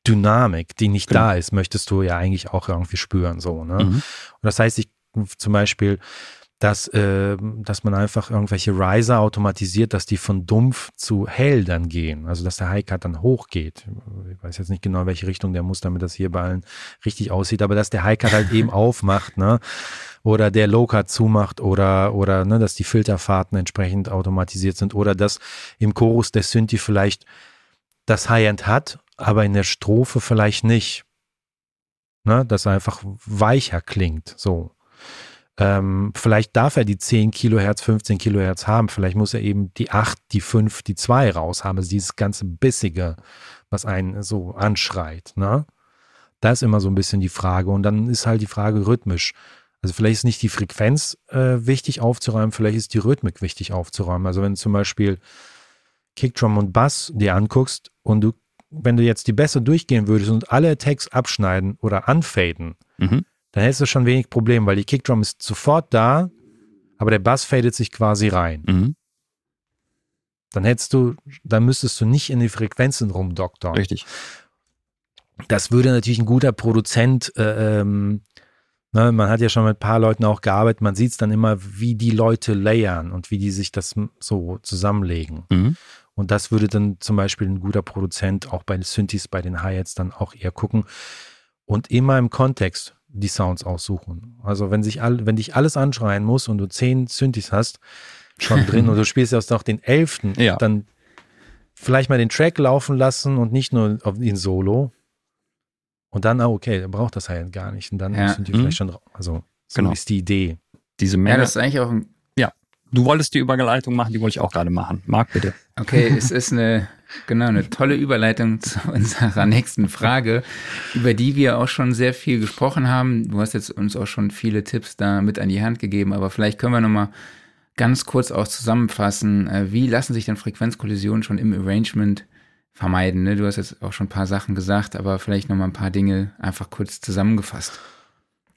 Dynamik, die nicht
Genau.
da ist, möchtest du ja eigentlich auch irgendwie spüren, so, ne?
Mhm.
Und das heißt, ich zum Beispiel, dass, äh, dass man einfach irgendwelche Riser automatisiert, dass die von dumpf zu hell dann gehen. Also dass der High-Cut dann hochgeht. Ich weiß jetzt nicht genau, in welche Richtung der muss, damit das hier bei allen richtig aussieht, aber dass der High-Cut halt eben aufmacht, ne? Oder der Low-Cut zumacht oder, oder ne, dass die Filterfahrten entsprechend automatisiert sind oder dass im Chorus der Synthi vielleicht das High-End hat, aber in der Strophe vielleicht nicht. Ne, dass er einfach weicher klingt, so. Ähm, vielleicht darf er die 10 Kilohertz, 15 Kilohertz haben. Vielleicht muss er eben die 8, die 5, die 2 raus haben. Also dieses ganze Bissige, was einen so anschreit. Ne? Da ist immer so ein bisschen die Frage. Und dann ist halt die Frage rhythmisch. Also vielleicht ist nicht die Frequenz äh, wichtig aufzuräumen, vielleicht ist die Rhythmik wichtig aufzuräumen. Also wenn du zum Beispiel Kickdrum und Bass dir anguckst und du, wenn du jetzt die Bässe durchgehen würdest und alle Attacks abschneiden oder unfaden,
Mhm.
dann hättest du schon wenig Problem, weil die Kickdrum ist sofort da, aber der Bass fadet sich quasi rein.
Mhm.
Dann hättest du, dann müsstest du nicht in die Frequenzen rumdoktern.
Richtig.
Das würde natürlich ein guter Produzent, äh, ähm, ne, man hat ja schon mit ein paar Leuten auch gearbeitet, man sieht es dann immer, wie die Leute layern und wie die sich das so zusammenlegen.
Mhm.
Und das würde dann zum Beispiel ein guter Produzent auch bei den Synthes, bei den Hi-Hats dann auch eher gucken und immer im Kontext die Sounds aussuchen. Also wenn sich all, wenn dich alles anschreien muss und du zehn Synthes hast schon drin und du spielst erst noch den elften,
Ja.
dann vielleicht mal den Track laufen lassen und nicht nur ihn Solo. Und dann, ah, okay, der braucht das halt gar nicht. Und dann
Ja.
sind die
Mhm.
vielleicht schon, drau- also so
Genau.
ist die Idee.
Diese
Ja,
Menge.
das ist eigentlich auch ein
du wolltest die Überleitung machen, die wollte ich auch gerade machen. Marc, bitte.
Okay, es ist eine, genau, eine tolle Überleitung zu unserer nächsten Frage, über die wir auch schon sehr viel gesprochen haben. Du hast jetzt uns auch schon viele Tipps da mit an die Hand gegeben, aber vielleicht können wir nochmal ganz kurz auch zusammenfassen, äh, wie lassen sich denn Frequenzkollisionen schon im Arrangement vermeiden? Ne? Du hast jetzt auch schon ein paar Sachen gesagt, aber vielleicht nochmal ein paar Dinge einfach kurz zusammengefasst.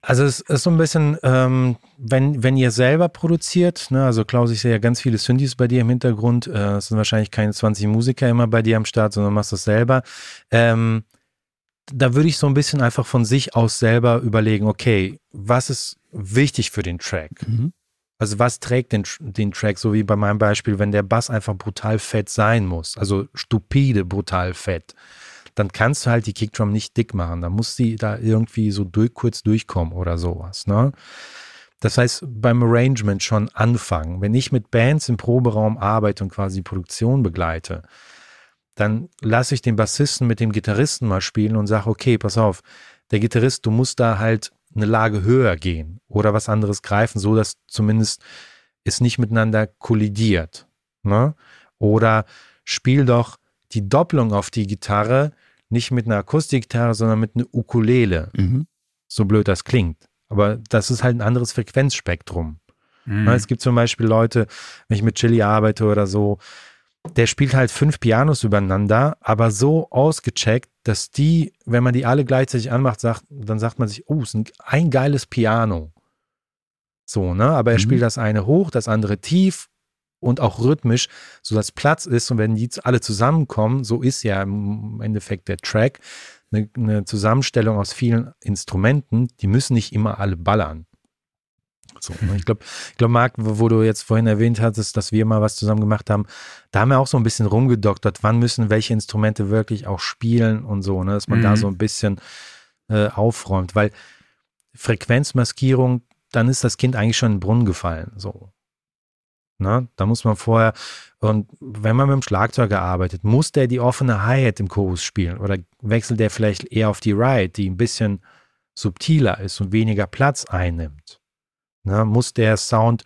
Also es ist so ein bisschen, ähm, wenn, wenn ihr selber produziert, ne, also Klaus, ich sehe ja ganz viele Synthes bei dir im Hintergrund, äh, es sind wahrscheinlich keine 20 Musiker immer bei dir am Start, sondern machst das selber. Ähm, da würde ich so ein bisschen einfach von sich aus selber überlegen, okay, was ist wichtig für den Track?
Mhm.
Also was trägt den, den Track, so wie bei meinem Beispiel, wenn der Bass einfach brutal fett sein muss, also stupide brutal fett, dann kannst du halt die Kickdrum nicht dick machen. Da muss sie da irgendwie so durch, kurz durchkommen oder sowas. Ne? Das heißt, beim Arrangement schon anfangen. Wenn ich mit Bands im Proberaum arbeite und quasi Produktion begleite, dann lasse ich den Bassisten mit dem Gitarristen mal spielen und sage, okay, pass auf, der Gitarrist, du musst da halt eine Lage höher gehen oder was anderes greifen, so dass zumindest es nicht miteinander kollidiert. Ne? Oder spiel doch die Doppelung auf die Gitarre nicht mit einer Akustikgitarre, sondern mit einer Ukulele. Mhm. So blöd das klingt. Aber das ist halt ein anderes Frequenzspektrum. Mhm. Ne, es gibt zum Beispiel Leute, wenn ich mit Chili arbeite oder so, der spielt halt fünf Pianos übereinander, aber so ausgecheckt, dass die, wenn man die alle gleichzeitig anmacht, sagt, dann sagt man sich, oh, es ist ein, geiles Piano. So, ne? Aber er mhm. spielt das eine hoch, das andere tief und auch rhythmisch, sodass Platz ist. Und wenn die alle zusammenkommen, so ist ja im Endeffekt der Track, eine, eine Zusammenstellung aus vielen Instrumenten, die müssen nicht immer alle ballern. So, ne? ich glaube, ich glaube, Marc, wo du jetzt vorhin erwähnt hattest, dass wir mal was zusammen gemacht haben, da haben wir auch so ein bisschen rumgedoktert, wann müssen welche Instrumente wirklich auch spielen und so, ne, dass man mhm. da so ein bisschen äh, aufräumt, weil Frequenzmaskierung, dann ist das Kind eigentlich schon in den Brunnen gefallen, so. Ne? Da muss man vorher, und wenn man mit dem Schlagzeuger arbeitet, muss der die offene Hi-Hat im Chorus spielen oder wechselt der vielleicht eher auf die Ride, die ein bisschen subtiler ist und weniger Platz einnimmt. Ne? Muss der Sound,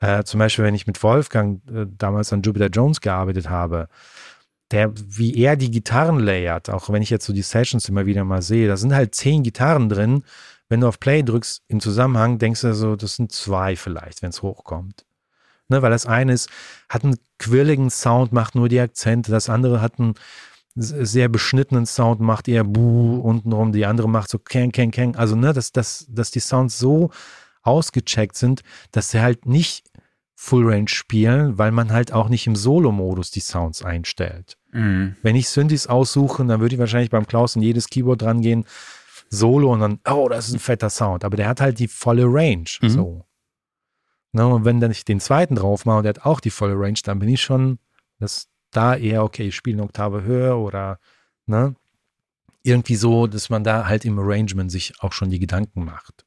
äh, zum Beispiel, wenn ich mit Wolfgang äh, damals an Jupiter Jones gearbeitet habe, der, wie er die Gitarren layert, auch wenn ich jetzt so die Sessions immer wieder mal sehe, da sind halt zehn Gitarren drin. Wenn du auf Play drückst im Zusammenhang, denkst du so, das sind zwei vielleicht, wenn es hochkommt. Ne, weil das eine ist, hat einen quirligen Sound, macht nur die Akzente, das andere hat einen sehr beschnittenen Sound, macht eher Buh untenrum, die andere macht so Kang, Kang, Kang. Also, ne, dass, dass, dass die Sounds so ausgecheckt sind, dass sie halt nicht Full Range spielen, weil man halt auch nicht im Solo-Modus die Sounds einstellt. Mhm. Wenn ich Synthes aussuche, dann würde ich wahrscheinlich beim Klaus in jedes Keyboard dran gehen, Solo und dann, oh, das ist ein fetter Sound. Aber der hat halt die volle Range. Mhm. So. Ne, und wenn dann ich den zweiten drauf mache und der hat auch die volle Range, dann bin ich schon das da eher, okay, ich spiele eine Oktave höher oder ne, irgendwie so, dass man da halt im Arrangement sich auch schon die Gedanken macht.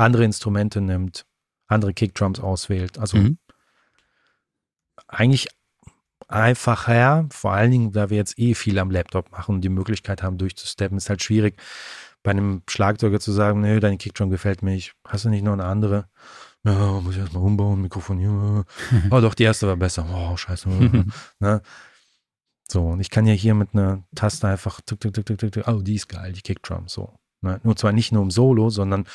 Andere Instrumente nimmt, andere Kickdrums auswählt. Also mhm. eigentlich einfacher, vor allen Dingen, da wir jetzt eh viel am Laptop machen und die Möglichkeit haben, durchzusteppen, ist halt schwierig, bei einem Schlagzeuger zu sagen, nö, deine Kickdrum gefällt mir nicht. Hast du nicht noch eine andere? ja, muss ich erstmal umbauen, Mikrofon, Oh, doch, die erste war besser. Oh, scheiße. ne? So, und ich kann ja hier mit einer Taste einfach, tuk, tuk, tuk, tuk, tuk, oh, die ist geil, die Kickdrum, so. Ne? Nur zwar nicht nur im Solo, sondern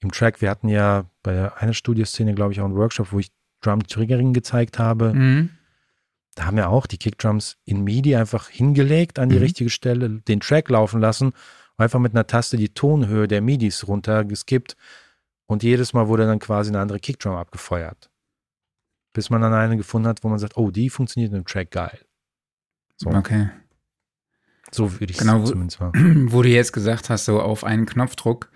im Track, wir hatten ja bei einer Studioszene, glaube ich, auch einen Workshop, wo ich Drum Triggering gezeigt habe. Mhm. Da haben wir auch die Kickdrums in MIDI einfach hingelegt an die mhm. richtige Stelle, den Track laufen lassen, einfach mit einer Taste die Tonhöhe der MIDIs runtergeskippt und jedes Mal wurde dann quasi eine andere Kickdrum abgefeuert. Bis man dann eine gefunden hat, wo man sagt, oh, die funktioniert im Track geil.
So. Okay.
So würde ich
genau, zumindest mal. Wo du jetzt gesagt hast, so auf einen Knopfdruck.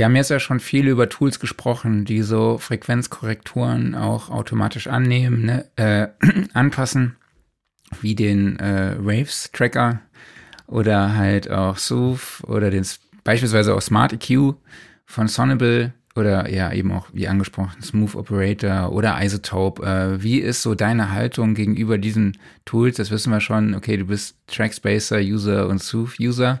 Wir haben jetzt ja schon viel über Tools gesprochen, die so Frequenzkorrekturen auch automatisch annehmen, ne, äh, anpassen, wie den äh, Waves-Tracker oder halt auch Sooth oder den beispielsweise auch Smart EQ von Sonnable oder ja eben auch wie angesprochen Smooth Operator oder Isotope. Äh, wie ist so deine Haltung gegenüber diesen Tools? Das wissen wir schon. Okay, du bist Trackspacer User und Smooth User.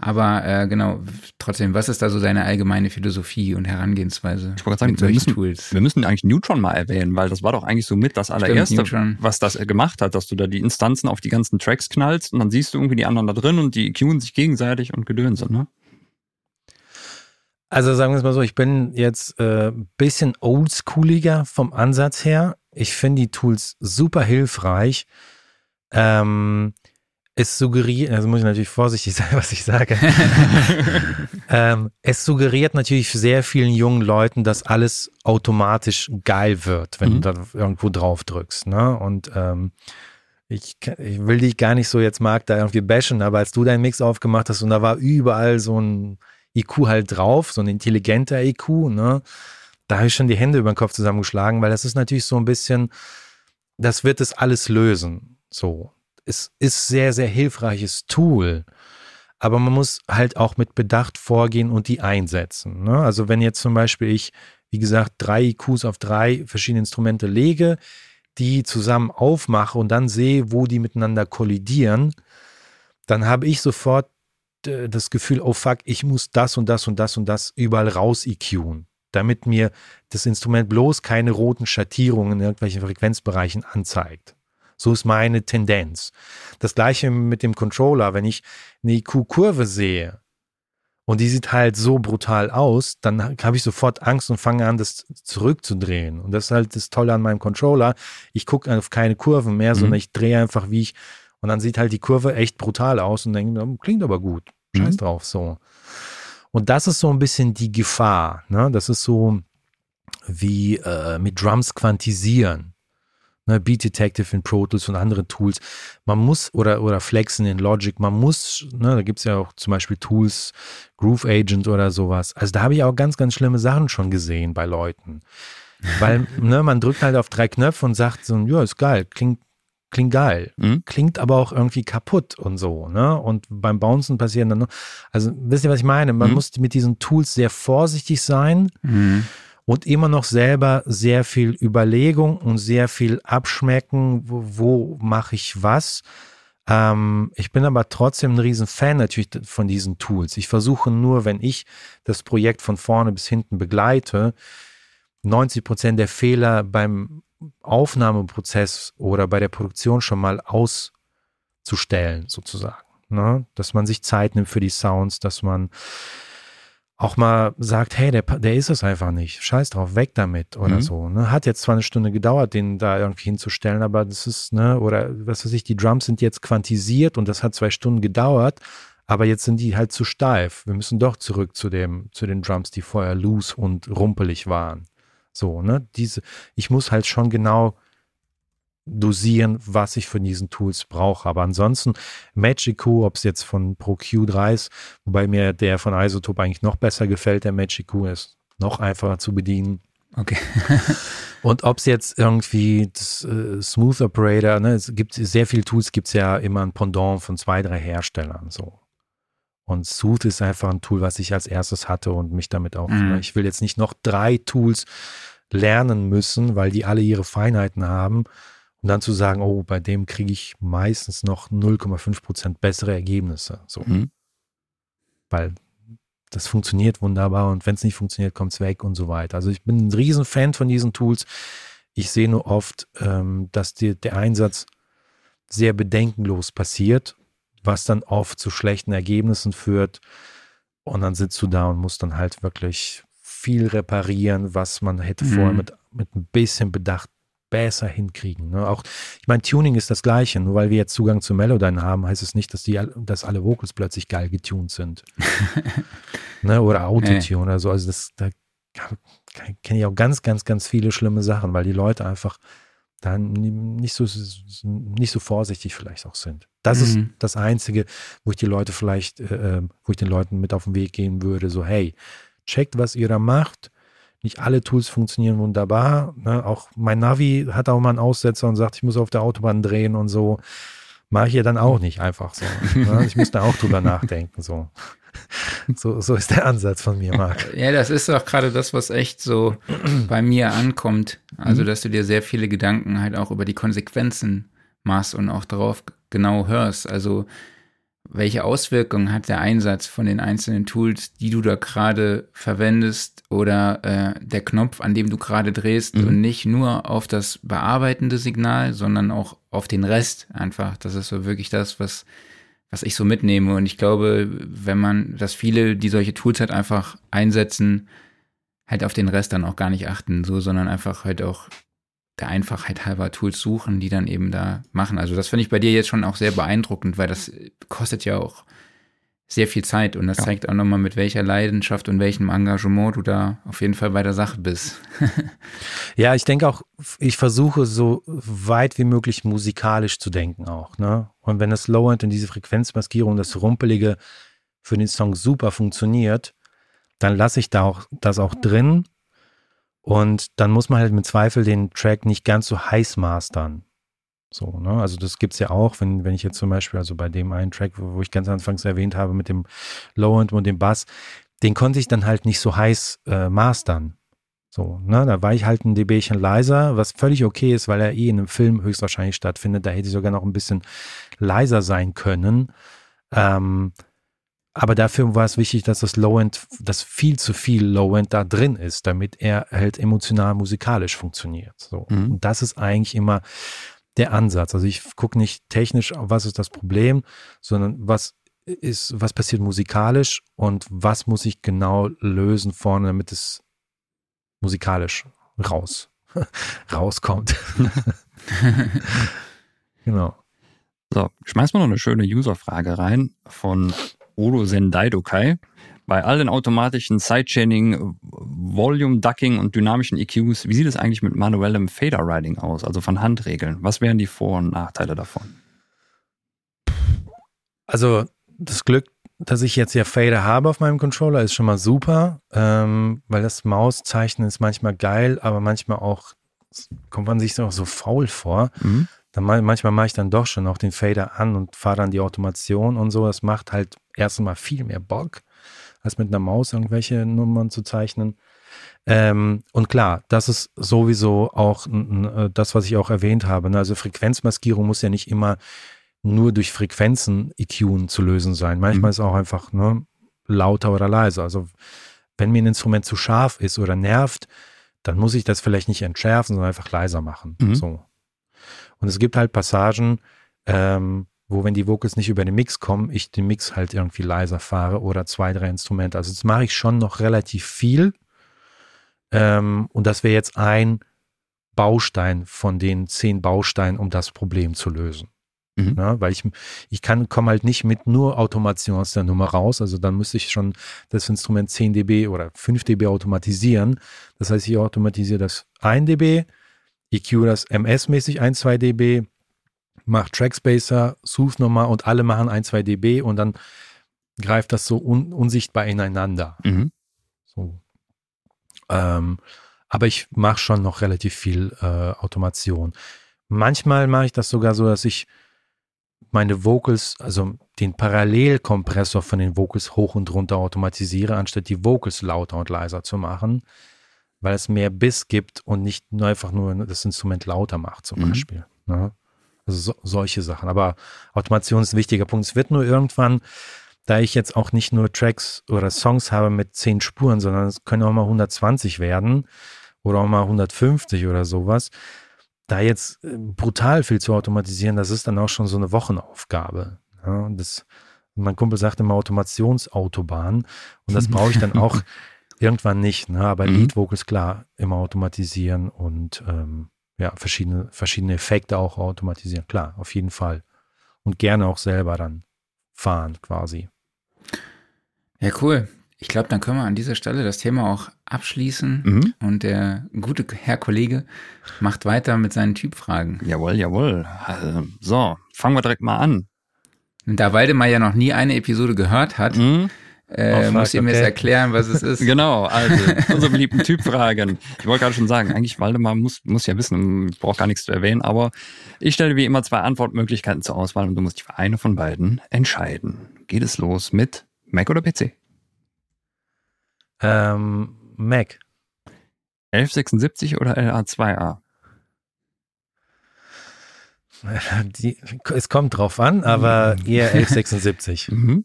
Aber äh, genau, trotzdem, was ist da so deine allgemeine Philosophie und Herangehensweise
ich sagen, mit solchen wir müssen, Tools? Wir müssen eigentlich Neutron mal erwähnen, weil das war doch eigentlich so mit das allererste, Stimmt, was das gemacht hat, dass du da die Instanzen auf die ganzen Tracks knallst und dann siehst du irgendwie die anderen da drin und die queuen sich gegenseitig und gedönsen, ne?
Also sagen wir es mal so, ich bin jetzt ein äh, bisschen oldschooliger vom Ansatz her. Ich finde die Tools super hilfreich. Ähm, es suggeriert, also muss ich natürlich vorsichtig sein, was ich sage. ähm, es suggeriert natürlich sehr vielen jungen Leuten, dass alles automatisch geil wird, wenn mhm. du da irgendwo drauf drückst. Ne? Und ähm, ich, ich, will dich gar nicht so jetzt, Marc, da irgendwie bashen, aber als du deinen Mix aufgemacht hast und da war überall so ein IQ halt drauf, so ein intelligenter IQ, ne? Da habe ich schon die Hände über den Kopf zusammengeschlagen, weil das ist natürlich so ein bisschen, das wird es alles lösen. So. Es ist sehr, sehr hilfreiches Tool. Aber man muss halt auch mit Bedacht vorgehen und die einsetzen. Ne? Also wenn jetzt zum Beispiel ich wie gesagt, drei IQs auf drei verschiedene Instrumente lege, die zusammen aufmache und dann sehe, wo die miteinander kollidieren, dann habe ich sofort äh, das Gefühl, oh fuck, ich muss das und das und das und das überall raus EQen, damit mir das Instrument bloß keine roten Schattierungen in irgendwelchen Frequenzbereichen anzeigt. So ist meine Tendenz. Das gleiche mit dem Controller. Wenn ich eine IQ-Kurve sehe und die sieht halt so brutal aus, dann habe ich sofort Angst und fange an, das zurückzudrehen. Und das ist halt das Tolle an meinem Controller. Ich gucke auf keine Kurven mehr, mhm. sondern ich drehe einfach, wie ich, und dann sieht halt die Kurve echt brutal aus und denke, klingt aber gut. Scheiß mhm. drauf, so. Und das ist so ein bisschen die Gefahr. Ne? Das ist so wie äh, mit Drums quantisieren ne, Beat Detective in Pro Tools und andere Tools. Man muss, oder, oder Flexen in Logic, man muss, ne, da gibt es ja auch zum Beispiel Tools, Groove Agent oder sowas. Also da habe ich auch ganz, ganz schlimme Sachen schon gesehen bei Leuten. Weil ne, man drückt halt auf drei Knöpfe und sagt so, ja, ist geil, klingt, klingt geil, mhm. klingt aber auch irgendwie kaputt und so, ne? Und beim Bouncen passieren dann, also wisst ihr, was ich meine? Man mhm. muss mit diesen Tools sehr vorsichtig sein. Mhm und immer noch selber sehr viel Überlegung und sehr viel Abschmecken, wo, wo mache ich was. Ähm, ich bin aber trotzdem ein riesen Fan natürlich von diesen Tools. Ich versuche nur, wenn ich das Projekt von vorne bis hinten begleite, 90 Prozent der Fehler beim Aufnahmeprozess oder bei der Produktion schon mal auszustellen, sozusagen. Ne? Dass man sich Zeit nimmt für die Sounds, dass man auch mal sagt, hey, der, der ist es einfach nicht. Scheiß drauf, weg damit oder mhm. so. Ne? Hat jetzt zwar eine Stunde gedauert, den da irgendwie hinzustellen, aber das ist, ne, oder was weiß ich, die Drums sind jetzt quantisiert und das hat zwei Stunden gedauert, aber jetzt sind die halt zu steif. Wir müssen doch zurück zu dem, zu den Drums, die vorher loose und rumpelig waren. So, ne? Diese, ich muss halt schon genau dosieren, was ich von diesen Tools brauche. Aber ansonsten Magicu, ob es jetzt von Pro Q3 ist, wobei mir der von Isotope eigentlich noch besser gefällt, der Magicu ist noch einfacher zu bedienen.
Okay.
Und ob es jetzt irgendwie das, äh, Smooth Operator, ne, es gibt sehr viele Tools, gibt es ja immer ein Pendant von zwei, drei Herstellern so. Und Smooth ist einfach ein Tool, was ich als erstes hatte und mich damit auch, ne, ich will jetzt nicht noch drei Tools lernen müssen, weil die alle ihre Feinheiten haben und dann zu sagen, oh, bei dem kriege ich meistens noch 0,5 Prozent bessere Ergebnisse. So. Mhm. Weil das funktioniert wunderbar und wenn es nicht funktioniert, kommt es weg und so weiter. Also ich bin ein riesen Fan von diesen Tools. Ich sehe nur oft, ähm, dass die, der Einsatz sehr bedenkenlos passiert, was dann oft zu schlechten Ergebnissen führt. Und dann sitzt du da und musst dann halt wirklich viel reparieren, was man hätte mhm. vorher mit, mit ein bisschen Bedacht besser hinkriegen. Ne? Auch, ich meine, Tuning ist das Gleiche. Nur weil wir jetzt Zugang zu Melodyne haben, heißt es nicht, dass, die, dass alle Vocals plötzlich geil getuned sind. ne? Oder Autotune oder so. Also das, da kenne ich auch ganz, ganz, ganz viele schlimme Sachen, weil die Leute einfach dann nicht so, nicht so vorsichtig vielleicht auch sind. Das mhm. ist das Einzige, wo ich die Leute vielleicht, äh, äh, wo ich den Leuten mit auf den Weg gehen würde, so, hey, checkt, was ihr da macht, nicht alle Tools funktionieren wunderbar. Ne? Auch mein Navi hat auch mal einen Aussetzer und sagt, ich muss auf der Autobahn drehen und so. Mache ich ja dann auch nicht einfach so. Ne? Ich muss da auch drüber nachdenken. So. so. So ist der Ansatz von mir, Marc.
Ja, das ist auch gerade das, was echt so bei mir ankommt. Also, mhm. dass du dir sehr viele Gedanken halt auch über die Konsequenzen machst und auch darauf genau hörst. Also, welche Auswirkungen hat der Einsatz von den einzelnen Tools, die du da gerade verwendest oder äh, der Knopf, an dem du gerade drehst mhm. und nicht nur auf das bearbeitende Signal, sondern auch auf den Rest einfach. Das ist so wirklich das, was, was ich so mitnehme. Und ich glaube, wenn man, dass viele, die solche Tools halt einfach einsetzen, halt auf den Rest dann auch gar nicht achten, so, sondern einfach halt auch der Einfachheit halber Tools suchen, die dann eben da machen. Also das finde ich bei dir jetzt schon auch sehr beeindruckend, weil das kostet ja auch sehr viel Zeit und das ja. zeigt auch nochmal, mit welcher Leidenschaft und welchem Engagement du da auf jeden Fall bei der Sache bist.
ja, ich denke auch, ich versuche so weit wie möglich musikalisch zu denken auch. Ne? Und wenn das Low-End und diese Frequenzmaskierung, das Rumpelige für den Song super funktioniert, dann lasse ich da auch das auch drin und dann muss man halt mit Zweifel den Track nicht ganz so heiß mastern. So, ne? Also das gibt es ja auch, wenn, wenn ich jetzt zum Beispiel, also bei dem einen Track, wo, wo ich ganz anfangs erwähnt habe, mit dem Low-End und dem Bass, den konnte ich dann halt nicht so heiß äh, mastern. So, ne, da war ich halt ein dBchen leiser, was völlig okay ist, weil er eh in einem Film höchstwahrscheinlich stattfindet. Da hätte ich sogar noch ein bisschen leiser sein können. Ähm, aber dafür war es wichtig, dass das Low-End, dass viel zu viel Low-End da drin ist, damit er halt emotional musikalisch funktioniert. So. Mhm. Und das ist eigentlich immer der Ansatz. Also ich gucke nicht technisch, was ist das Problem, sondern was ist, was passiert musikalisch und was muss ich genau lösen vorne, damit es musikalisch raus, rauskommt. genau.
So, schmeiß mal noch eine schöne User-Frage rein von Odo Sendaidokai. Bei all den automatischen Sidechaining, Volume Ducking und dynamischen EQs, wie sieht es eigentlich mit manuellem Fader Riding aus, also von Handregeln? Was wären die Vor- und Nachteile davon?
Also das Glück, dass ich jetzt ja Fader habe auf meinem Controller, ist schon mal super, ähm, weil das Mauszeichnen ist manchmal geil, aber manchmal auch kommt man sich auch so faul vor. Mhm. Dann manchmal mache ich dann doch schon auch den Fader an und fahre dann die Automation und so. Das macht halt erst einmal viel mehr Bock, als mit einer Maus irgendwelche Nummern zu zeichnen. Ähm, und klar, das ist sowieso auch äh, das, was ich auch erwähnt habe. Ne? Also Frequenzmaskierung muss ja nicht immer nur durch Frequenzen EQen zu lösen sein. Manchmal mhm. ist auch einfach ne, lauter oder leiser. Also wenn mir ein Instrument zu scharf ist oder nervt, dann muss ich das vielleicht nicht entschärfen, sondern einfach leiser machen. Mhm. So. Und es gibt halt Passagen, ähm, wo wenn die Vocals nicht über den Mix kommen, ich den Mix halt irgendwie leiser fahre oder zwei, drei Instrumente. Also das mache ich schon noch relativ viel. Ähm, und das wäre jetzt ein Baustein von den zehn Bausteinen, um das Problem zu lösen. Mhm. Ja, weil ich, ich kann, komme halt nicht mit nur Automation aus der Nummer raus. Also dann müsste ich schon das Instrument 10 dB oder 5 dB automatisieren. Das heißt, ich automatisiere das 1 dB, EQ das MS-mäßig 1, 2 dB, mache Trackspacer, Sooth nochmal und alle machen 1, 2 dB und dann greift das so un, unsichtbar ineinander. Mhm. So. Ähm, aber ich mache schon noch relativ viel äh, Automation. Manchmal mache ich das sogar so, dass ich meine Vocals, also den Parallelkompressor von den Vocals hoch und runter automatisiere, anstatt die Vocals lauter und leiser zu machen weil es mehr Biss gibt und nicht nur einfach nur das Instrument lauter macht, zum mhm. Beispiel. Ne? Also so, solche Sachen. Aber Automation ist ein wichtiger Punkt. Es wird nur irgendwann, da ich jetzt auch nicht nur Tracks oder Songs habe mit zehn Spuren, sondern es können auch mal 120 werden oder auch mal 150 oder sowas. Da jetzt äh, brutal viel zu automatisieren, das ist dann auch schon so eine Wochenaufgabe. Ja, das, mein Kumpel sagt immer Automationsautobahn und das brauche ich dann auch Irgendwann nicht, ne? aber mhm. Lead Vocals klar immer automatisieren und ähm, ja, verschiedene, verschiedene Effekte auch automatisieren. Klar, auf jeden Fall. Und gerne auch selber dann fahren quasi.
Ja, cool. Ich glaube, dann können wir an dieser Stelle das Thema auch abschließen. Mhm. Und der gute Herr Kollege macht weiter mit seinen Typfragen.
Jawohl, jawohl. Also, so, fangen wir direkt mal an.
Und da Waldemar ja noch nie eine Episode gehört hat, mhm. Äh, muss ihr mir okay. erklären, was es ist?
genau, also unsere beliebten Typfragen. Ich wollte gerade schon sagen, eigentlich Waldemar muss, muss ja wissen, ich brauche gar nichts zu erwähnen, aber ich stelle wie immer zwei Antwortmöglichkeiten zur Auswahl und du musst dich für eine von beiden entscheiden. Geht es los mit Mac oder PC?
Ähm, Mac.
1176 oder LA2A?
Die, es kommt drauf an, aber eher 1176. mhm.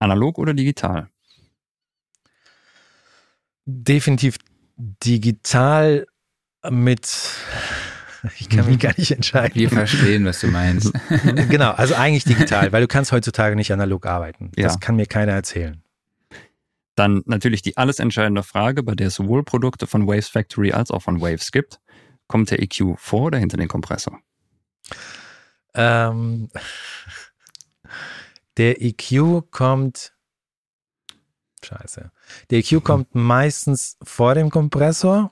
Analog oder digital?
Definitiv digital mit ich kann mich gar nicht entscheiden.
Wir verstehen, was du meinst.
genau, also eigentlich digital, weil du kannst heutzutage nicht analog arbeiten. Das ja. kann mir keiner erzählen.
Dann natürlich die alles entscheidende Frage, bei der es sowohl Produkte von Waves Factory als auch von Waves gibt. Kommt der EQ vor oder hinter den Kompressor?
Ähm, der EQ kommt. Scheiße. Der EQ kommt meistens vor dem Kompressor,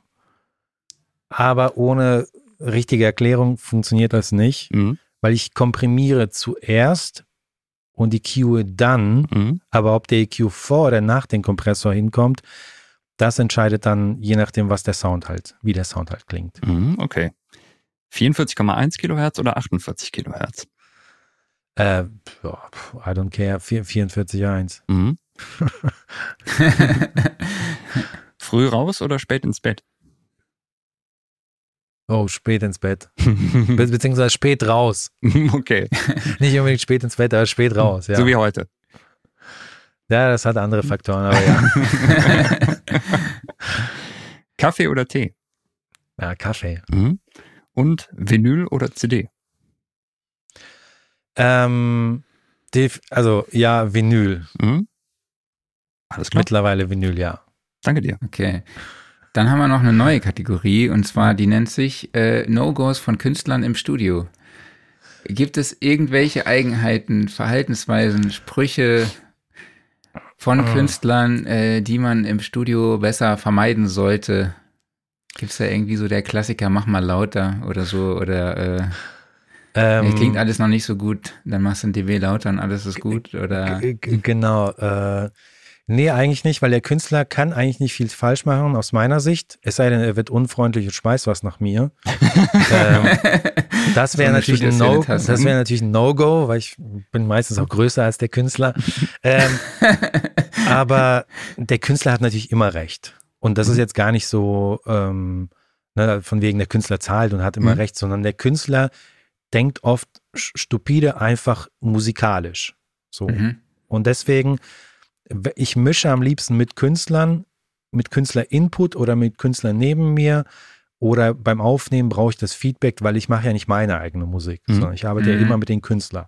aber ohne richtige Erklärung funktioniert das nicht, mhm. weil ich komprimiere zuerst und EQe dann, mhm. aber ob der EQ vor oder nach dem Kompressor hinkommt, das entscheidet dann je nachdem, was der Sound halt, wie der Sound halt klingt.
Mhm, okay. 44,1 Kilohertz oder 48 Kilohertz?
Äh, I don't care, 44,1. Mhm.
Früh raus oder spät ins Bett?
Oh, spät ins Bett. Be beziehungsweise spät raus.
okay.
Nicht unbedingt spät ins Bett, aber spät raus, ja.
So wie heute.
Ja, das hat andere Faktoren, aber ja.
Kaffee oder Tee?
Ja, Kaffee.
Mhm. Und Vinyl oder CD?
Ähm, also ja, Vinyl.
Mhm. Alles klar.
Mittlerweile Vinyl, ja.
Danke dir.
Okay. Dann haben wir noch eine neue Kategorie und zwar, die nennt sich äh, No-Gos von Künstlern im Studio. Gibt es irgendwelche Eigenheiten, Verhaltensweisen, Sprüche von
Ah.
Künstlern, äh, die man im Studio besser vermeiden sollte? Gibt es da irgendwie so der Klassiker, mach mal lauter oder so? Oder äh,
Ähm,
klingt alles noch nicht so gut, dann machst du ein dB lauter und alles ist gut? Oder
Genau. Äh, nee, eigentlich nicht, weil der Künstler kann eigentlich nicht viel falsch machen, aus meiner Sicht. Es sei denn, er wird unfreundlich und schmeißt was nach mir. ähm, das
So
wäre
eine
natürlich, ein no, das wäre natürlich ein No-Go, weil ich bin meistens auch größer als der Künstler. Ähm, aber der Künstler hat natürlich immer recht. Und das ist jetzt gar nicht so, ähm, ne, von wegen der Künstler zahlt und hat immer
Mhm.
recht, sondern der Künstler denkt oft stupide einfach musikalisch. So.
Mhm.
Und deswegen, ich mische am liebsten mit Künstlern, mit Künstler-Input oder mit Künstlern neben mir oder beim Aufnehmen brauche ich das Feedback, weil ich mache ja nicht meine eigene Musik,
Mhm.
sondern ich arbeite ja
Mhm.
immer mit den Künstlern.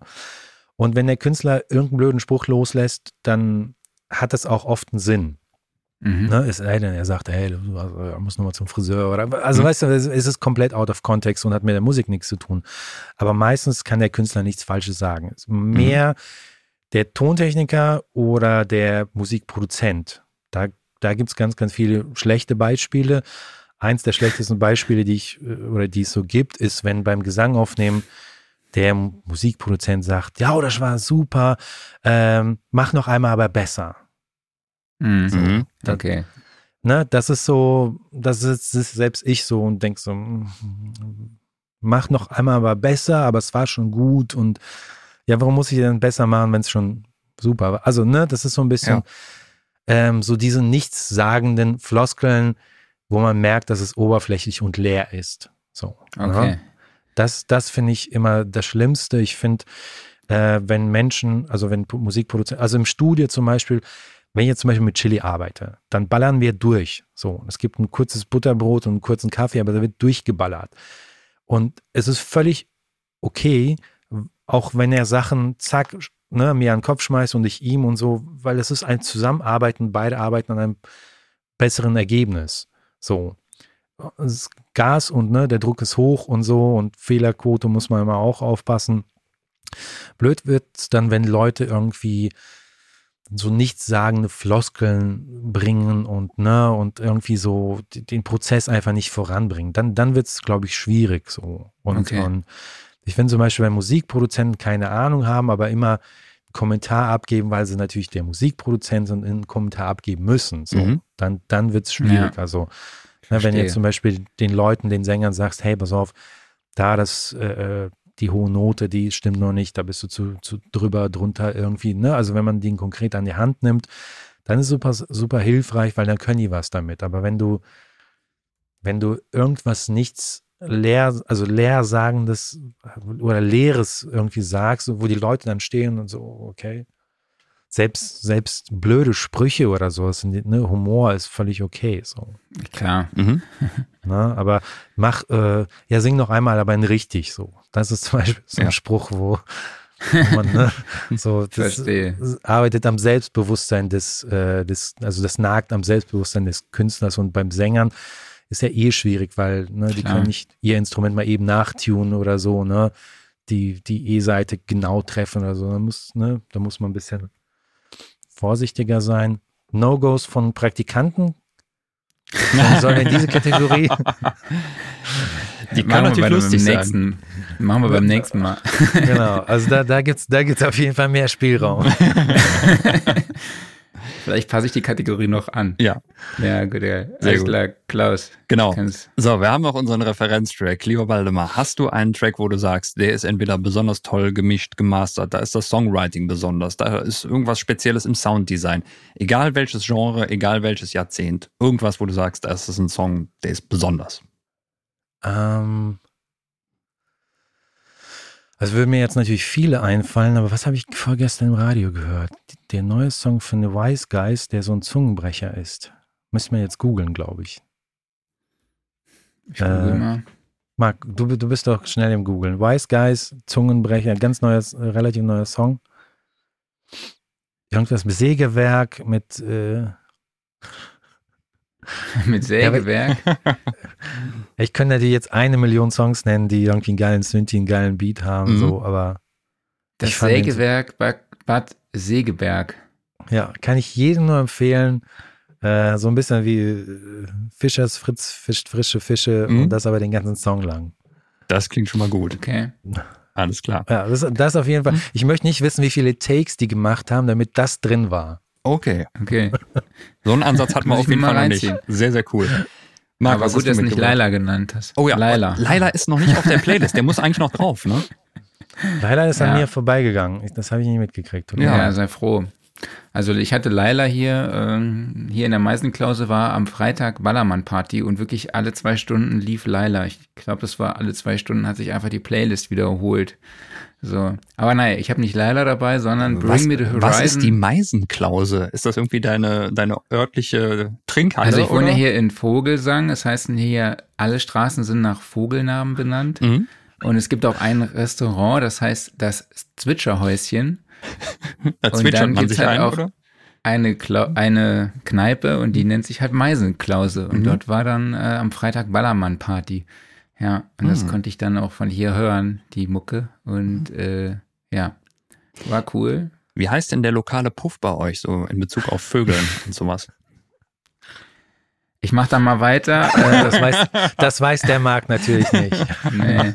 Und wenn der Künstler irgendeinen blöden Spruch loslässt, dann hat das auch oft einen Sinn.
Mhm.
Ne? Es sei denn, er sagt, hey, du also, musst nochmal zum Friseur oder also
Mhm.
weißt du, es ist komplett out of context und hat mit der Musik nichts zu tun. Aber meistens kann der Künstler nichts Falsches sagen. Es ist Mehr der Tontechniker oder der Musikproduzent. Da, da gibt es ganz, ganz viele schlechte Beispiele. Eins der schlechtesten Beispiele, die ich äh, oder die es so gibt, ist, wenn beim Gesang aufnehmen der Musikproduzent sagt, ja, das war super, ähm, mach noch einmal aber besser.
Mhm.
Mhm.
Da-
Okay.
Ne, das ist so, das ist, das ist selbst ich so und denk so, mach noch einmal aber besser, aber es war schon gut und ja, warum muss ich denn besser machen, wenn es schon super war? Also, ne, das ist so ein bisschen
Ja.
ähm, so diese nichtssagenden Floskeln, wo man merkt, dass es oberflächlich und leer ist. So.
Okay.
Ne? Das, das finde ich immer das Schlimmste. Ich finde, äh, wenn Menschen, also wenn Musikproduzenten, also im Studio zum Beispiel, wenn ich jetzt zum Beispiel mit Chili arbeite, dann ballern wir durch. So, es gibt ein kurzes Butterbrot und einen kurzen Kaffee, aber da wird durchgeballert. Und es ist völlig okay, auch wenn er Sachen zack, ne, mir an den Kopf schmeißt und ich ihm und so, weil es ist ein Zusammenarbeiten, beide arbeiten an einem besseren Ergebnis. So. Gas und ne, der Druck ist hoch und so und Fehlerquote muss man immer auch aufpassen. Blöd wird es dann, wenn Leute irgendwie so nichtssagende Floskeln bringen und ne und irgendwie so den Prozess einfach nicht voranbringen. Dann, dann wird es, glaube ich, schwierig so. Und,
Okay.
und ich finde zum Beispiel, wenn Musikproduzenten keine Ahnung haben, aber immer einen Kommentar abgeben, weil sie natürlich der Musikproduzent sind, einen Kommentar abgeben müssen, so,
Mhm.
dann, dann wird es schwierig. Also, ne, wenn jetzt zum Beispiel den Leuten, den Sängern sagst, hey, pass auf, da das, äh, äh, die hohe Note, die stimmt noch nicht, da bist du zu, zu drüber, drunter irgendwie, ne? Also wenn man den konkret an die Hand nimmt, dann ist super, super hilfreich, weil dann können die was damit. Aber wenn du, wenn du irgendwas nichts leer, also leersagendes oder leeres irgendwie sagst, wo die Leute dann stehen und so, okay. Selbst, selbst blöde Sprüche oder so, das sind, ne, Humor ist völlig okay. So.
Klar.
Mhm.
Ne? Aber mach, äh, ja, sing noch einmal, aber in richtig so. Das ist zum Beispiel so ein
Ja.
Spruch, wo, wo man ne, so das
Verstehe.
arbeitet am Selbstbewusstsein des, äh, des, also das nagt am Selbstbewusstsein des Künstlers und beim Sängern ist ja eh schwierig, weil ne, die
Klar.
können nicht ihr Instrument mal eben nachtunen oder so, ne? Die, die E-Seite genau treffen oder so. Da muss, ne, da muss man ein bisschen vorsichtiger sein. No-Gos von Praktikanten. Sollen wir in diese Kategorie?
Die kann natürlich
beim
lustig sein.
nächsten, Machen wir beim nächsten Mal.
genau, also da, da gibt es da gibt's auf jeden Fall mehr Spielraum.
Vielleicht passe ich die Kategorie noch an.
Ja.
Ja, gut, ja.
Sehr
Alles
gut.
klar, Klaus.
Genau. So, wir haben noch unseren Referenztrack. Lieber Waldemar, hast du einen Track, wo du sagst, der ist entweder besonders toll gemischt, gemastert, da ist das Songwriting besonders, da ist irgendwas Spezielles im Sounddesign. Egal welches Genre, egal welches Jahrzehnt, irgendwas, wo du sagst, das ist ein Song, der ist besonders.
Ähm, also würden mir jetzt natürlich viele einfallen, aber was habe ich vorgestern im Radio gehört? Der neue Song von The Wise Guys, der so ein Zungenbrecher ist. Müssen wir jetzt googeln, glaube ich.
Ich google
Äh,
mal.
Marc, du, du bist doch schnell im Googeln. Wise Guys, Zungenbrecher, ganz neues, äh, relativ neuer Song. Irgendwas mit Sägewerk, mit äh,
Mit Sägewerk.
ich könnte dir jetzt eine Million Songs nennen, die irgendwie einen geilen Synthi, einen geilen Beat haben,
Mhm.
so, aber
Das Sägewerk Bad, Bad Segeberg.
Ja, kann ich jedem nur empfehlen. Äh, so ein bisschen wie äh, Fischers Fritz fischt frische Fische
Mhm.
und das aber den ganzen Song lang.
Das klingt schon mal gut.
Okay.
Alles klar.
Ja, das, das auf jeden Fall.
Mhm.
Ich möchte nicht wissen, wie viele Takes die gemacht haben, damit das drin war.
Okay.
Okay.
So einen Ansatz hat man auf jeden Fall noch nicht. Sehr, sehr cool. Marc,
Aber
was
gut,
hast du
dass du nicht? Laila genannt hast.
Oh ja,
Laila.
Laila ist noch nicht auf der Playlist. Der muss eigentlich noch drauf, ne?
Leider ist an
Ja.
mir vorbeigegangen. Das habe ich nicht mitgekriegt.
Ja.
Ja, sei froh. Also ich hatte Laila hier, ähm, hier in der Meisenklause war am Freitag Ballermann-Party und wirklich alle zwei Stunden lief Laila. Ich glaube, das war alle zwei Stunden hat sich einfach die Playlist wiederholt. So. Aber naja, ich habe nicht Laila dabei, sondern Bring
Was,
Me the Horizon.
was ist die Meisenklause? Ist das irgendwie deine, deine örtliche Trinkhalle?
also ich wohne
oder?
hier in Vogelsang, das heißt hier, alle Straßen sind nach Vogelnamen benannt.
Mhm.
Und es gibt auch ein Restaurant, das heißt das Zwitscherhäuschen.
Da
Und dann
man
gibt's
sich
halt
ein,
auch-
oder?
eine, Kla eine Kneipe und die nennt sich halt Meisenklause. Und
Mhm.
dort war dann äh, am Freitag Ballermann-Party. Ja, und das
Mhm.
konnte ich dann auch von hier hören, die Mucke. Und äh, ja, war cool.
Wie heißt denn der lokale Puff bei euch, so in Bezug auf Vögeln und sowas?
Ich mach dann mal weiter. Äh,
Das, weiß, das weiß der Marc natürlich nicht.
nee.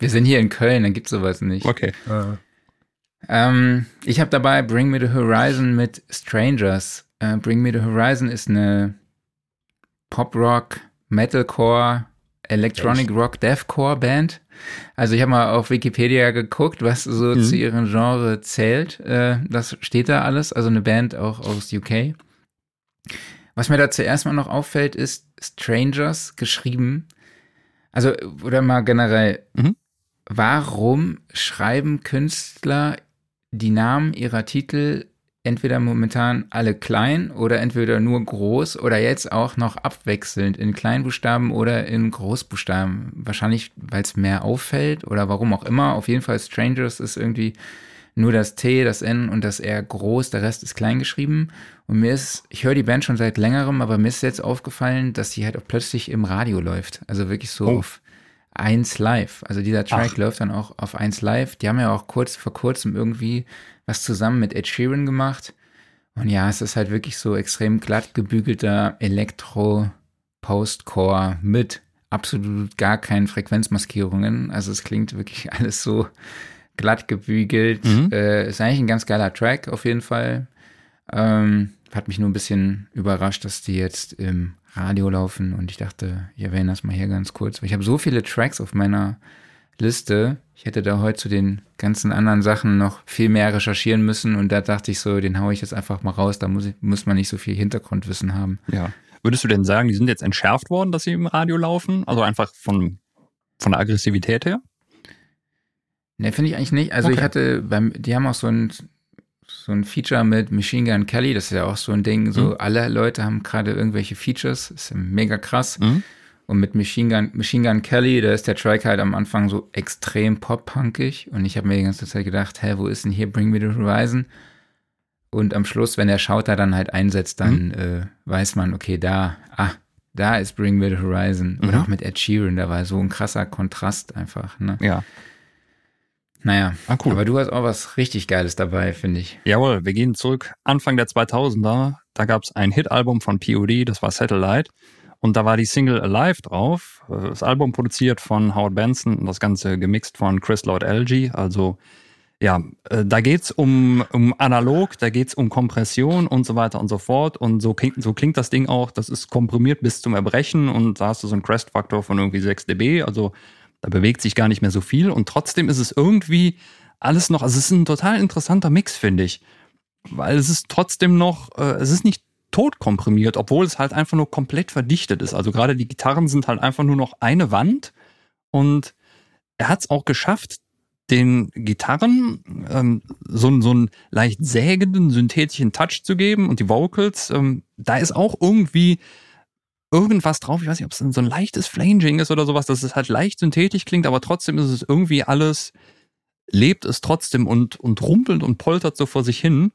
Wir sind hier in Köln, dann gibt's sowas nicht.
Okay.
Äh,
Ähm, ich habe dabei Bring Me the Horizon mit Strangers. Äh, Bring Me the Horizon ist eine Pop-Rock, Metalcore, Electronic Rock, Deathcore Band. Also ich habe mal auf Wikipedia geguckt, was so
Mhm.
zu ihrem Genre zählt. Äh, das steht da alles. Also eine Band auch aus UK. Was mir da zuerst mal noch auffällt, ist Strangers geschrieben. Also, oder mal generell,
Mhm.
warum schreiben Künstler die Namen ihrer Titel entweder momentan alle klein oder entweder nur groß oder jetzt auch noch abwechselnd in Kleinbuchstaben oder in Großbuchstaben. Wahrscheinlich, weil es mehr auffällt oder warum auch immer. Auf jeden Fall Strangers ist irgendwie nur das T, das N und das R groß, der Rest ist klein geschrieben. Und mir ist, ich höre die Band schon seit längerem, aber mir ist jetzt aufgefallen, dass sie halt auch plötzlich im Radio läuft. Also wirklich so
Oh.
auf 1 Live. Also dieser Track
Ach.
läuft dann auch auf 1 Live. Die haben ja auch kurz vor kurzem irgendwie was zusammen mit Ed Sheeran gemacht. Und ja, es ist halt wirklich so extrem glatt gebügelter Elektro Postcore mit absolut gar keinen Frequenzmaskierungen. Also es klingt wirklich alles so glatt gebügelt.
Mhm.
Äh, ist eigentlich ein ganz geiler Track auf jeden Fall. Ähm, hat mich nur ein bisschen überrascht, dass die jetzt im Radio laufen und ich dachte, ich erwähne das mal hier ganz kurz. Weil ich habe so viele Tracks auf meiner Liste. Ich hätte da heute zu den ganzen anderen Sachen noch viel mehr recherchieren müssen und da dachte ich so, den haue ich jetzt einfach mal raus. Da muss, ich, muss man nicht so viel Hintergrundwissen haben.
Ja. Würdest du denn sagen, die sind jetzt entschärft worden, dass sie im Radio laufen? Also einfach von, von der Aggressivität her?
Ne, finde ich eigentlich nicht. Also ich
Okay.
hatte, beim, die haben auch so ein, so ein Feature mit Machine Gun Kelly, das ist ja auch so ein Ding, so
Mhm.
alle Leute haben gerade irgendwelche Features, ist ja mega krass.
Mhm.
Und mit Machine Gun, Machine Gun Kelly, da ist der Track halt am Anfang so extrem pop-punkig. Und ich habe mir die ganze Zeit gedacht, hä, wo ist denn hier Bring Me the Horizon? Und am Schluss, wenn der Schauter dann halt einsetzt, dann äh, weiß man, okay, da, ah, da ist Bring Me the Horizon. Oder
Mhm.
auch mit Ed Sheeran, da war so ein krasser Kontrast einfach. Ne?
Ja.
Naja,
Ah, cool.
aber du hast auch was richtig Geiles dabei, finde ich.
Jawohl, wir gehen zurück Anfang der 2000er. Da gab es ein Hitalbum von POD, das war Satellite. Und da war die Single Alive drauf. Das Album produziert von Howard Benson und das Ganze gemixt von Chris Lord LG. Also ja, äh, da geht's um, um analog, da geht's um Kompression und so weiter und so fort. Und so klingt, so klingt das Ding auch, das ist komprimiert bis zum Erbrechen und da hast du so einen Crest-Faktor von irgendwie 6 dB. Also da bewegt sich gar nicht mehr so viel und trotzdem ist es irgendwie alles noch, also es ist ein total interessanter Mix, finde ich. Weil es ist trotzdem noch, äh, es ist nicht tot komprimiert, obwohl es halt einfach nur komplett verdichtet ist. Also gerade die Gitarren sind halt einfach nur noch eine Wand und er hat es auch geschafft, den Gitarren ähm, so, so einen leicht sägenden, synthetischen Touch zu geben und die Vocals, ähm, da ist auch irgendwie irgendwas drauf. Ich weiß nicht, ob es so ein leichtes Flanging ist oder sowas, dass es halt leicht synthetisch klingt, aber trotzdem ist es irgendwie alles, lebt es trotzdem und, und rumpelt und poltert so vor sich hin.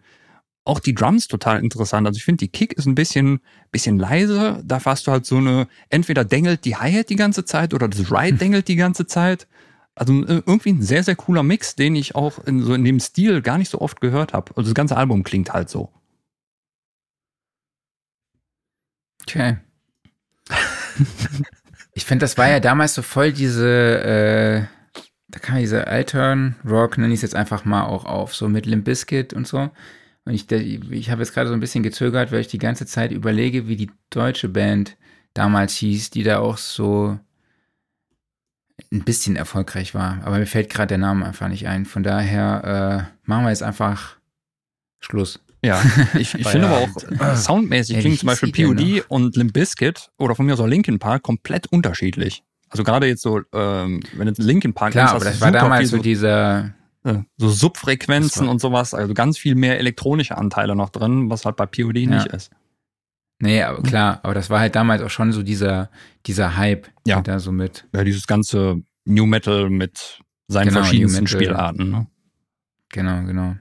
Auch die Drums total interessant. Also ich finde, die Kick ist ein bisschen, bisschen leise. Da hast du halt so eine, entweder dengelt die Hi-Hat die ganze Zeit oder das Ride dengelt die ganze Zeit. Also äh, irgendwie ein sehr, sehr cooler Mix, den ich auch in, so in dem Stil gar nicht so oft gehört habe. Also das ganze Album klingt halt so.
Okay. ich finde, das war ja damals so voll diese, äh, da kam diese Altern Rock, nenne ich es jetzt einfach mal auch auf, so mit Limp Bizkit und so. Und ich, ich habe jetzt gerade so ein bisschen gezögert, weil ich die ganze Zeit überlege, wie die deutsche Band damals hieß, die da auch so ein bisschen erfolgreich war. Aber mir fällt gerade der Name einfach nicht ein. Von daher äh, machen wir jetzt einfach Schluss.
Ja, ich, ich finde aber auch soundmäßig klingt zum Beispiel POD und Limp Bizkit oder von mir aus auch Linkin Park komplett unterschiedlich. Also gerade jetzt so, ähm, wenn du Linkin Park
Klar, aber das war damals so dieser
so Subfrequenzen und sowas, also ganz viel mehr elektronische Anteile noch drin, was halt bei POD ja. nicht ist.
Nee, aber hm. klar, aber das war halt damals auch schon so dieser, dieser Hype,
ja.
da so mit.
Ja, dieses ganze New Metal mit seinen genau, verschiedensten Spielarten. Ne?
Genau, genau.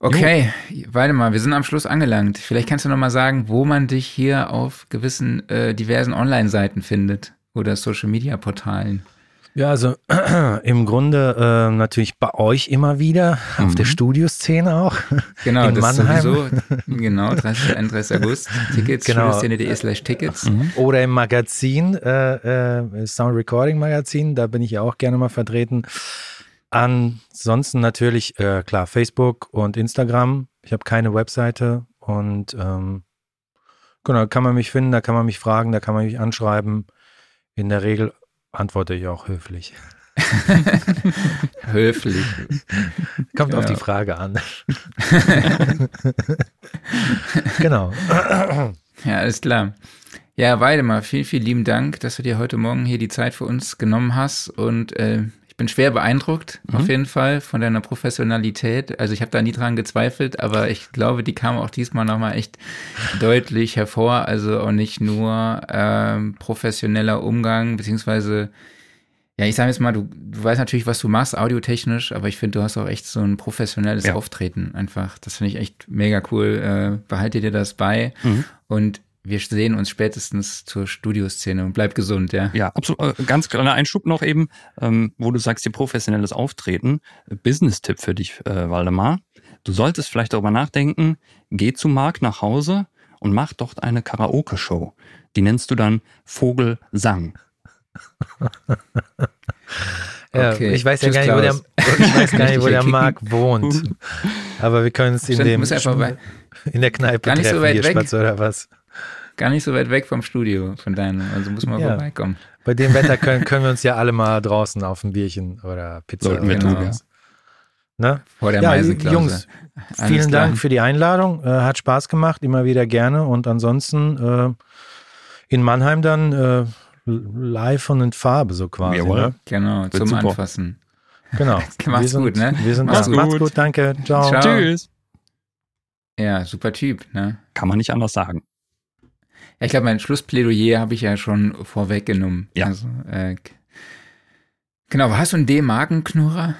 Okay, jo. warte mal, wir sind am Schluss angelangt. Vielleicht kannst du noch mal sagen, wo man dich hier auf gewissen äh, diversen Online-Seiten findet oder Social-Media-Portalen.
Ja, also im Grunde äh, natürlich bei euch immer wieder, mhm. auf der mhm. Studioszene auch.
Genau, in das Mannheim. sowieso. Genau, 30. 31. August. Tickets, genau. studioszene.de slash Tickets.
Mhm. Oder im Magazin, äh, äh, Sound Recording Magazin, da bin ich ja auch gerne mal vertreten. Ansonsten natürlich, äh, klar, Facebook und Instagram. Ich habe keine Webseite und ähm, genau, da kann man mich finden, da kann man mich fragen, da kann man mich anschreiben. In der Regel antworte ich auch höflich.
höflich.
Kommt ja. auf die Frage an. genau.
Ja, alles klar. Ja, Weidemar, vielen, vielen lieben Dank, dass du dir heute Morgen hier die Zeit für uns genommen hast und äh, bin schwer beeindruckt, mhm. auf jeden Fall, von deiner Professionalität. Also ich habe da nie dran gezweifelt, aber ich glaube, die kam auch diesmal nochmal echt deutlich hervor. Also auch nicht nur ähm, professioneller Umgang, beziehungsweise, ja, ich sage jetzt mal, du, du weißt natürlich, was du machst, audiotechnisch, aber ich finde, du hast auch echt so ein professionelles ja. Auftreten einfach. Das finde ich echt mega cool. Äh, behalte dir das bei. Mhm. Und wir sehen uns spätestens zur Studioszene und bleib gesund, ja.
Ja, absolut. Äh, ganz kleiner Einschub noch eben, ähm, wo du sagst, dir professionelles Auftreten. Business-Tipp für dich, äh, Waldemar. Du solltest vielleicht darüber nachdenken, geh zu Marc nach Hause und mach dort eine Karaoke-Show. Die nennst du dann Vogelsang.
Ja, okay. ich weiß ja gar nicht, wo der, ich weiß gar nicht, wo der Marc wohnt. Aber wir können es in dem in der Kneipe
gar nicht treffen, so weit
hier,
weg.
Spatz oder was.
Gar nicht so weit weg vom Studio von deinem, also muss man ja. vorbeikommen.
Bei dem Wetter können, können wir uns ja alle mal draußen auf ein Bierchen oder Pizza
Sollten wir
tun,
ja.
Ne?
Vor der
ja, Jungs, vielen klar. Dank für die Einladung. Äh, hat Spaß gemacht, immer wieder gerne. Und ansonsten äh, in Mannheim dann äh, live und in Farbe so quasi. Jawohl. Ne?
Genau, Wird zum super. Anfassen.
Genau.
Mach's sind, gut, ne?
Wir sind Mach's, gut. Macht's gut, danke. Ciao. Ciao.
Tschüss.
Ja, super Typ, ne?
Kann man nicht anders sagen.
Ich glaube, mein Schlussplädoyer habe ich ja schon vorweggenommen.
Ja.
Also, äh, genau, hast du einen D-Magenknurrer?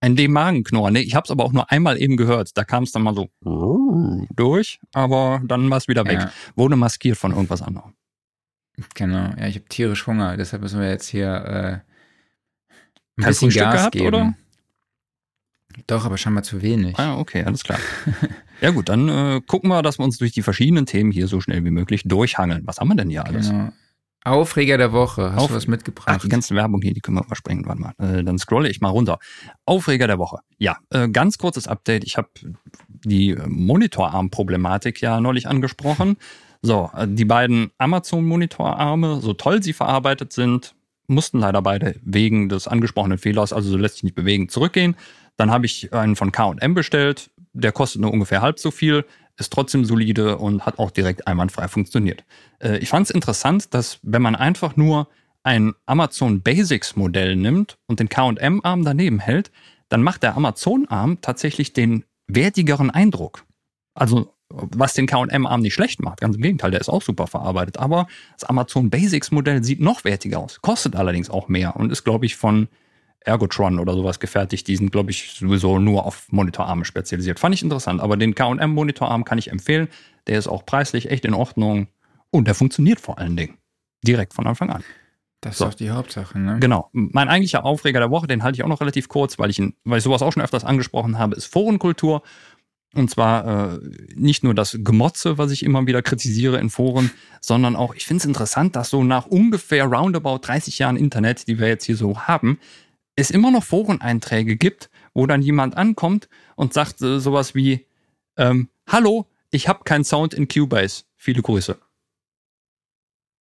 Ein D-Magenknurrer, ne? Ich habe es aber auch nur einmal eben gehört. Da kam es dann mal so durch, aber dann war es wieder weg. Ja. Wurde maskiert von irgendwas anderem.
Genau, ja, ich habe tierisch Hunger, deshalb müssen wir jetzt hier äh, ein
Kein bisschen Frühstück Gas gehabt, geben. oder?
Doch, aber scheinbar zu wenig.
Ah, okay, alles klar. ja gut, dann äh, gucken wir, dass wir uns durch die verschiedenen Themen hier so schnell wie möglich durchhangeln. Was haben wir denn hier alles? Genau.
Aufreger der Woche. Hast
Auf-
du was mitgebracht?
Ach, die ganzen Werbung hier, die können wir überspringen. Warte mal. Äh, dann scrolle ich mal runter. Aufreger der Woche. Ja, äh, ganz kurzes Update. Ich habe die äh, Monitorarm-Problematik ja neulich angesprochen. So, äh, die beiden Amazon-Monitorarme, so toll sie verarbeitet sind, mussten leider beide wegen des angesprochenen Fehlers, also so lässt sich nicht bewegen, zurückgehen. Dann habe ich einen von K&M bestellt. Der kostet nur ungefähr halb so viel, ist trotzdem solide und hat auch direkt einwandfrei funktioniert. Äh, ich fand es interessant, dass wenn man einfach nur ein Amazon Basics Modell nimmt und den K&M Arm daneben hält, dann macht der Amazon Arm tatsächlich den wertigeren Eindruck. Also was den K&M Arm nicht schlecht macht, ganz im Gegenteil, der ist auch super verarbeitet, aber das Amazon Basics Modell sieht noch wertiger aus, kostet allerdings auch mehr und ist glaube ich von Ergotron oder sowas gefertigt. Die sind, glaube ich, sowieso nur auf Monitorarme spezialisiert. Fand ich interessant. Aber den KM Monitorarm kann ich empfehlen. Der ist auch preislich echt in Ordnung. Und der funktioniert vor allen Dingen. Direkt von Anfang an.
Das ist doch die Hauptsache, ne?
Genau. Mein eigentlicher Aufreger der Woche, den halte ich auch noch relativ kurz, weil ich, ihn, weil ich sowas auch schon öfters angesprochen habe, ist Forenkultur. Und zwar äh, nicht nur das Gemotze, was ich immer wieder kritisiere in Foren, sondern auch, ich finde es interessant, dass so nach ungefähr roundabout 30 Jahren Internet, die wir jetzt hier so haben, es immer noch Foreneinträge gibt, wo dann jemand ankommt und sagt äh, sowas wie, ähm, hallo, ich habe keinen Sound in Cubase. Viele Grüße.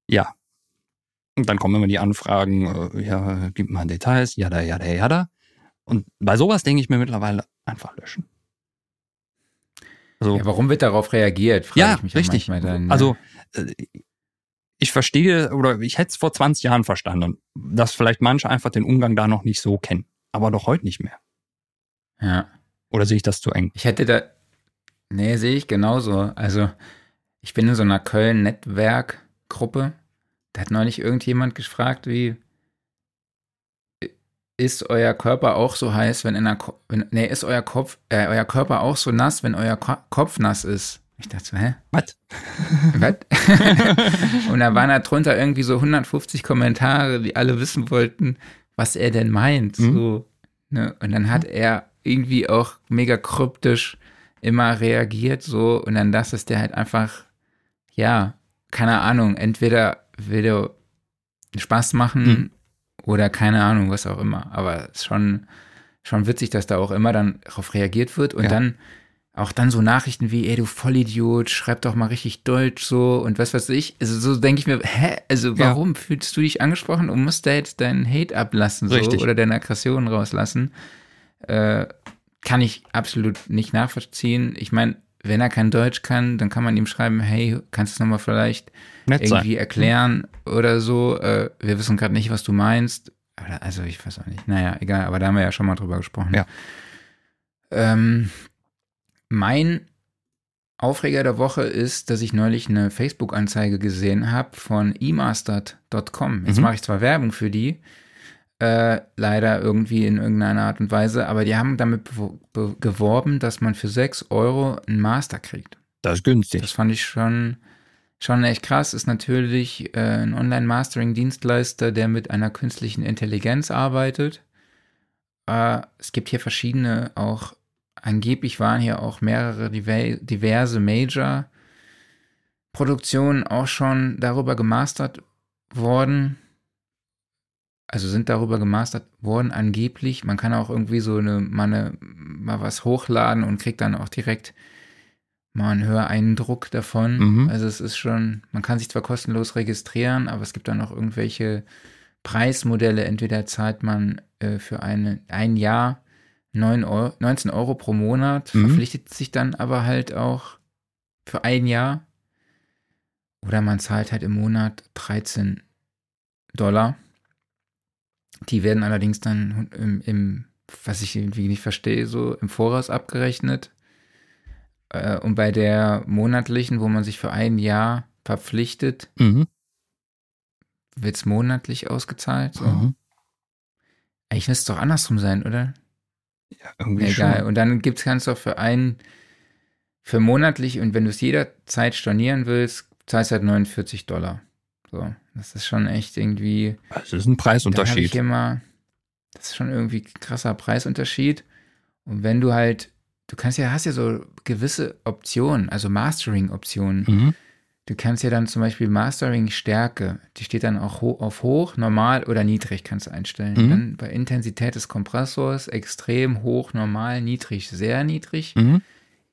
Ja. Und dann kommen immer die Anfragen, äh, ja, gib mal Details, jada, jada, jada. Und bei sowas denke ich mir mittlerweile einfach löschen. Also,
Ja, warum wird darauf reagiert? Frage
ja,
ich mich
richtig.
dann, ne?
Also, äh, ich verstehe oder ich hätte es vor 20 Jahren verstanden, dass vielleicht manche einfach den Umgang da noch nicht so kennen. Aber doch heute nicht mehr.
ja.
Oder sehe ich das zu eng?
Ich hätte da. Nee, sehe ich genauso. Also, ich bin in so einer Köln-Netzwerk-Gruppe. Da hat neulich irgendjemand gefragt, wie. Ist euer Körper auch so heiß, wenn in der Ko wenn, nee, ist euer Kopf, äh, euer Körper auch so nass, wenn euer Ko Kopf nass ist? Ich dachte so, hä?
Was?
Was? und da waren da drunter irgendwie so 150 Kommentare, die alle wissen wollten, was er denn meint.
Mhm.
So, ne? Und dann hat er irgendwie auch mega kryptisch immer reagiert, so, und dann das ist der halt einfach, ja, keine Ahnung, entweder will er Spaß machen
Mhm.
oder keine Ahnung, was auch immer. Aber es ist schon, schon witzig, dass da auch immer dann darauf reagiert wird und
Ja.
dann auch dann so Nachrichten wie, ey, du Vollidiot, schreib doch mal richtig Deutsch so und was weiß ich. Also so denke ich mir, hä, also
Ja.
warum fühlst du dich angesprochen und musst da jetzt deinen Hate ablassen so
Richtig.
oder deine Aggression rauslassen? Äh, kann ich absolut nicht nachvollziehen. Ich meine, wenn er kein Deutsch kann, dann kann man ihm schreiben, hey, kannst du es nochmal vielleicht
Nett sein.
irgendwie erklären oder so. Äh, wir wissen gerade nicht, was du meinst. Oder, also ich weiß auch nicht. Naja, egal, aber da haben wir ja schon mal drüber gesprochen.
Ja.
Ähm, mein Aufreger der Woche ist, dass ich neulich eine Facebook-Anzeige gesehen habe von emastered.com. Jetzt
Mhm.
mache ich zwar Werbung für die, äh, leider irgendwie in irgendeiner Art und Weise, aber die haben damit geworben, dass man für 6 Euro einen Master kriegt.
Das ist günstig.
Das fand ich schon, schon echt krass. Ist natürlich äh, ein Online-Mastering-Dienstleister, der mit einer künstlichen Intelligenz arbeitet. Äh, es gibt hier verschiedene, auch angeblich waren hier auch mehrere diver- diverse Major-Produktionen auch schon darüber gemastert worden. Also sind darüber gemastert worden, angeblich. Man kann auch irgendwie so eine, mal, eine, mal was hochladen und kriegt dann auch direkt mal einen Höreindruck davon.
Mhm.
Also es ist schon, man kann sich zwar kostenlos registrieren, aber es gibt dann auch irgendwelche Preismodelle. Entweder zahlt man äh, für eine, ein Jahr 9 Euro, 19 Euro pro Monat,
Mhm.
verpflichtet sich dann aber halt auch für ein Jahr. Oder man zahlt halt im Monat 13 Dollar. Die werden allerdings dann im, im was ich irgendwie nicht verstehe, so im Voraus abgerechnet. Äh, und bei der monatlichen, wo man sich für ein Jahr verpflichtet,
Mhm.
wird es monatlich ausgezahlt. So.
Mhm.
Eigentlich müsste es doch andersrum sein, oder?
Ja, irgendwie
Egal.
schon.
Und dann gibt's kannst du auch für einen, für monatlich und wenn du es jederzeit stornieren willst, zahlst du halt 49 Dollar. So, das ist schon echt irgendwie.
Das ist ein Preisunterschied.
immer, das ist schon irgendwie ein krasser Preisunterschied. Und wenn du halt, du kannst ja, hast ja so gewisse Optionen, also Mastering-Optionen.
Mhm.
Du kannst ja dann zum Beispiel Mastering Stärke, die steht dann auch ho auf hoch, normal oder niedrig kannst du einstellen.
Mhm.
Dann bei Intensität des Kompressors extrem hoch, normal, niedrig, sehr niedrig.
Mhm.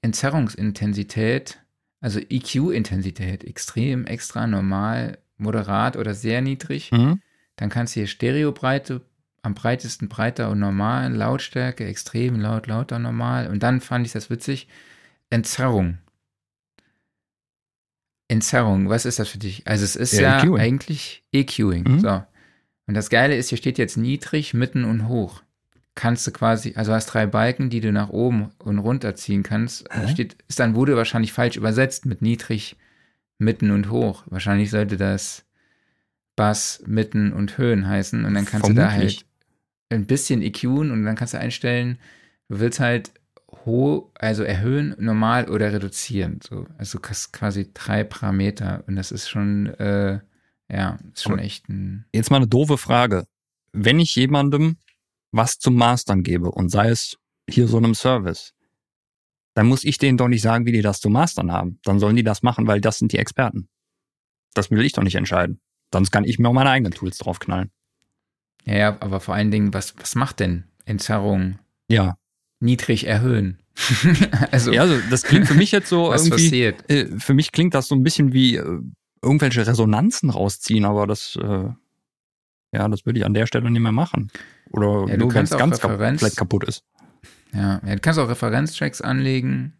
Entzerrungsintensität, also EQ-Intensität, extrem, extra, normal, moderat oder sehr niedrig.
Mhm.
Dann kannst du hier Stereobreite, am breitesten breiter und normal, Lautstärke, extrem, laut, lauter, normal. Und dann fand ich das witzig, Entzerrung. Entzerrung, was ist das für dich? Also es ist
Ja,
ja,
EQing.
eigentlich EQing.
Mhm.
So. Und das Geile ist, hier steht jetzt niedrig, mitten und hoch. Kannst du quasi, also hast drei Balken, die du nach oben und runter ziehen kannst.
Hä?
Steht, ist dann wurde wahrscheinlich falsch übersetzt mit niedrig, mitten und hoch. Wahrscheinlich sollte das Bass, Mitten und Höhen heißen. Und dann kannst du da
Vermutlich.
halt ein bisschen EQen und dann kannst du einstellen, du willst halt also erhöhen, normal oder reduzieren. So. Also quasi drei Parameter und das ist schon, äh, ja, ist schon
Aber-
echt ein.
Jetzt mal eine doofe Frage. Wenn ich jemandem was zum Mastern gebe und sei es hier so einem Service, dann muss ich denen doch nicht sagen, wie die das zu mastern haben. Dann sollen die das machen, weil das sind die Experten. Das will ich doch nicht entscheiden. Sonst kann ich mir auch meine eigenen Tools draufknallen.
Ja, ja, aber vor allen Dingen, was, was macht denn Entzerrung
Ja.
Niedrig erhöhen? also,
ja, also das klingt für mich jetzt so irgendwie,
passiert?
äh, für mich klingt das so ein bisschen wie äh, irgendwelche Resonanzen rausziehen, aber das, äh, ja, das würde ich an der Stelle nicht mehr machen. Oder
Ja, du kannst auch
ganz
Referenz-
vielleicht kaputt ist.
Ja, ja, du kannst auch Referenztracks anlegen.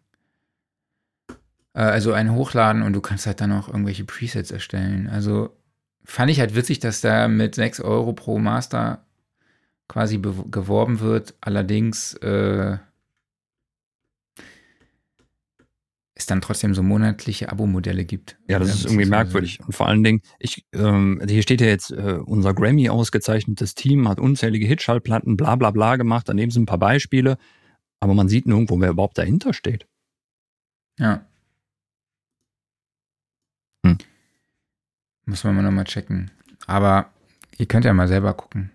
Äh, Also einen hochladen und du kannst halt dann auch irgendwelche Presets erstellen. Also fand ich halt witzig, dass da mit 6 Euro pro Master quasi geworben wird. Allerdings äh, es dann trotzdem so monatliche Abo-Modelle gibt.
Ja, das ist irgendwie merkwürdig. Und vor allen Dingen, ich, ähm, hier steht ja jetzt, äh, unser Grammy ausgezeichnetes Team hat unzählige Hitschallplatten, bla bla bla gemacht. Daneben sind ein paar Beispiele. Aber man sieht nirgendwo, wer überhaupt dahinter steht.
Ja.
Hm.
Muss man mal nochmal checken. Aber ihr könnt ja mal selber gucken.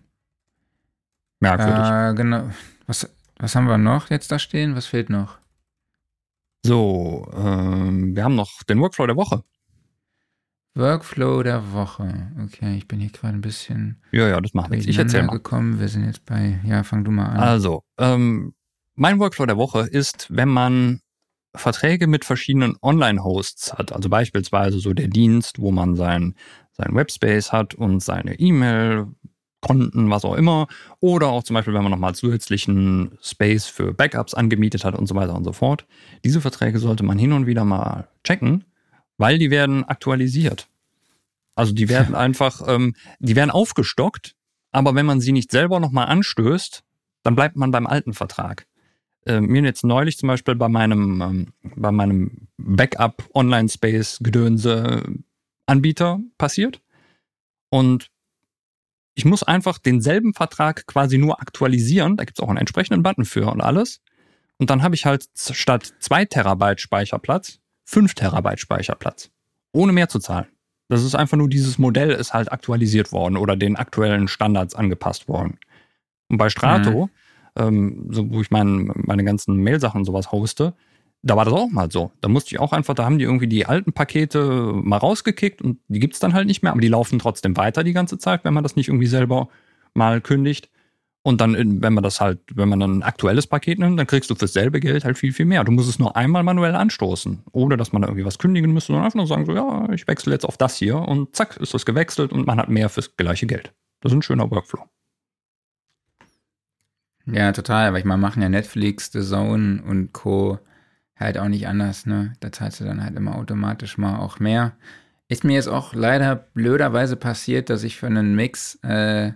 Merkwürdig.
Äh, genau. Was, was haben wir noch jetzt da stehen? Was fehlt noch?
So, ähm, wir haben noch den Workflow der Woche.
Workflow der Woche. Okay, ich bin hier gerade ein bisschen
Ja, ja, das macht nichts. Ich erzähl mal.
gekommen. Wir sind jetzt bei, ja, fang du mal an.
Also, ähm, mein Workflow der Woche ist, wenn man Verträge mit verschiedenen Online-Hosts hat, also beispielsweise so der Dienst, wo man sein, sein Webspace hat und seine E-Mail-Konten, was auch immer, oder auch zum Beispiel, wenn man nochmal zusätzlichen Space für Backups angemietet hat und so weiter und so fort. Diese Verträge sollte man hin und wieder mal checken, weil die werden aktualisiert. Also die werden einfach, ähm, die werden aufgestockt, aber wenn man sie nicht selber nochmal anstößt, dann bleibt man beim alten Vertrag. Äh, mir jetzt neulich zum Beispiel bei meinem, ähm, bei meinem Backup Online Space Gedönse Anbieter passiert. Und ich muss einfach denselben Vertrag quasi nur aktualisieren. Da gibt es auch einen entsprechenden Button für und alles. Und dann habe ich halt statt 2 Terabyte Speicherplatz 5 Terabyte Speicherplatz. Ohne mehr zu zahlen. Das ist einfach nur dieses Modell ist halt aktualisiert worden oder den aktuellen Standards angepasst worden. Und bei Strato, ähm, so, wo ich mein, meine ganzen Mail-Sachen und sowas hoste, da war das auch mal so. Da musste ich auch einfach, da haben die irgendwie die alten Pakete mal rausgekickt und die gibt's dann halt nicht mehr, aber die laufen trotzdem weiter die ganze Zeit, wenn man das nicht irgendwie selber mal kündigt. Und dann, in- wenn man das halt, wenn man dann ein aktuelles Paket nimmt, dann kriegst du fürs selbe Geld halt viel, viel mehr. Du musst es nur einmal manuell anstoßen, ohne dass man da irgendwie was kündigen müsste, sondern einfach nur sagen, so, ja, ich wechsle jetzt auf das hier und zack, ist das gewechselt und man hat mehr fürs gleiche Geld. Das ist ein schöner Workflow.
Ja, total. Aber ich meine, machen ja Netflix, The Zone und Co. halt auch nicht anders, ne? Da zahlst du dann halt immer automatisch mal auch mehr. Ist mir jetzt auch leider blöderweise passiert, dass ich für einen Mix äh,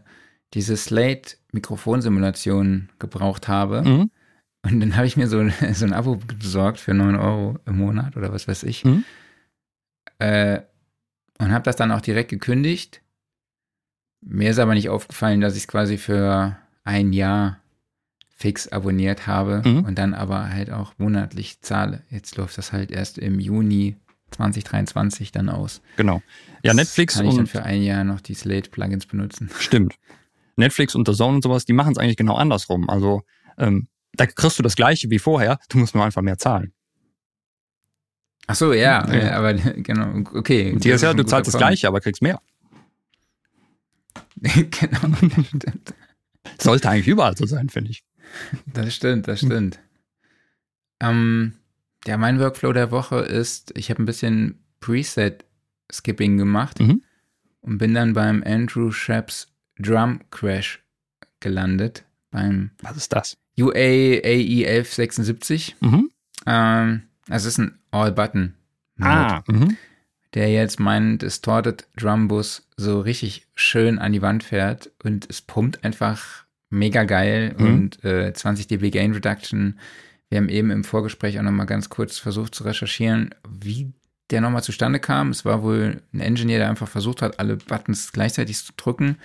diese Slate-Mikrofonsimulation gebraucht habe.
Mhm.
Und dann habe ich mir so, so ein Abo besorgt für 9 Euro im Monat oder was weiß ich.
Mhm.
Äh, und habe das dann auch direkt gekündigt. Mir ist aber nicht aufgefallen, dass ich es quasi für ein Jahr fix abonniert habe
Mhm.
und dann aber halt auch monatlich zahle. Jetzt läuft das halt erst im Juni 2023 dann aus.
Genau. Ja,
Das
Netflix
kann ich dann
und
für ein Jahr noch die Slate-Plugins benutzen.
Stimmt. Netflix und The Zone und sowas, die machen es eigentlich genau andersrum. Also ähm, da kriegst du das gleiche wie vorher, du musst nur einfach mehr zahlen.
Ach so, ja, ja. aber genau, okay.
Und hier ist ja, du zahlst das Gleiche, aber kriegst mehr. genau. Sollte eigentlich überall so sein, finde ich.
Das stimmt, das stimmt. Ähm, ja, mein Workflow der Woche ist, ich habe ein bisschen Preset-Skipping gemacht mhm. und bin dann beim Andrew Shep's Drum Crash gelandet. Beim
Was ist das?
UA AE 1176. Mhm. Ähm, es ist ein All-Button.
Ah. Mhm.
Der jetzt meinen Distorted Drumbus so richtig schön an die Wand fährt und es pumpt einfach mega geil mhm. und äh, 20 dB Gain Reduction. Wir haben eben im Vorgespräch auch nochmal ganz kurz versucht zu recherchieren, wie der nochmal zustande kam. Es war wohl ein Engineer, der einfach versucht hat, alle Buttons gleichzeitig zu drücken.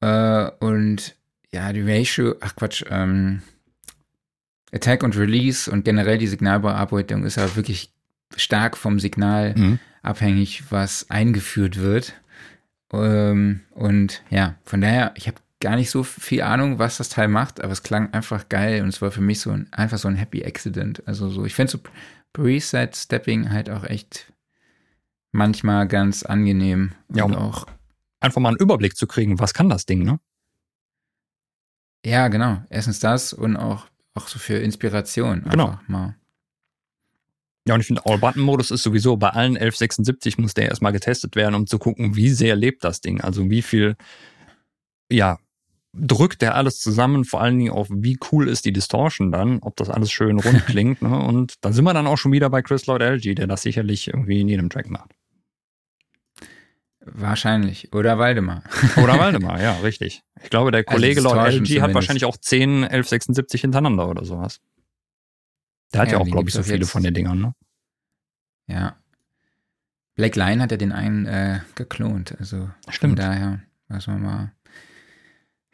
Äh, und ja, die Ratio, ach Quatsch, ähm, Attack und Release und generell die Signalbearbeitung ist ja wirklich stark vom Signal mhm. abhängig, was eingeführt wird. Ähm, und ja, von daher, ich habe gar nicht so viel Ahnung, was das Teil macht, aber es klang einfach geil und es war für mich so ein, einfach so ein Happy Accident. Also so, ich finde so Preset Stepping halt auch echt manchmal ganz angenehm.
Ja, um auch einfach mal einen Überblick zu kriegen, was kann das Ding, ne?
Ja, genau. Erstens das und auch, auch so für Inspiration.
Genau.
Mal.
Ja, und ich finde, All-Button-Modus ist sowieso bei allen 1176 muss der erstmal getestet werden, um zu gucken, wie sehr lebt das Ding. Also wie viel, ja, drückt der alles zusammen, vor allen Dingen auch, wie cool ist die Distortion dann, ob das alles schön rund klingt. ne? Und da sind wir dann auch schon wieder bei Chris Lloyd LG, der das sicherlich irgendwie in jedem Track macht.
Wahrscheinlich. Oder Waldemar.
Oder Waldemar, ja, richtig. Ich glaube, der also Kollege also Lord LG zumindest. hat wahrscheinlich auch 10 1176 hintereinander oder sowas. Der hat ja, ja auch, glaube ich, so viele von den Dingern, ne?
Ja. Black Lion hat ja den einen äh, geklont, also
Stimmt.
daher, was man mal.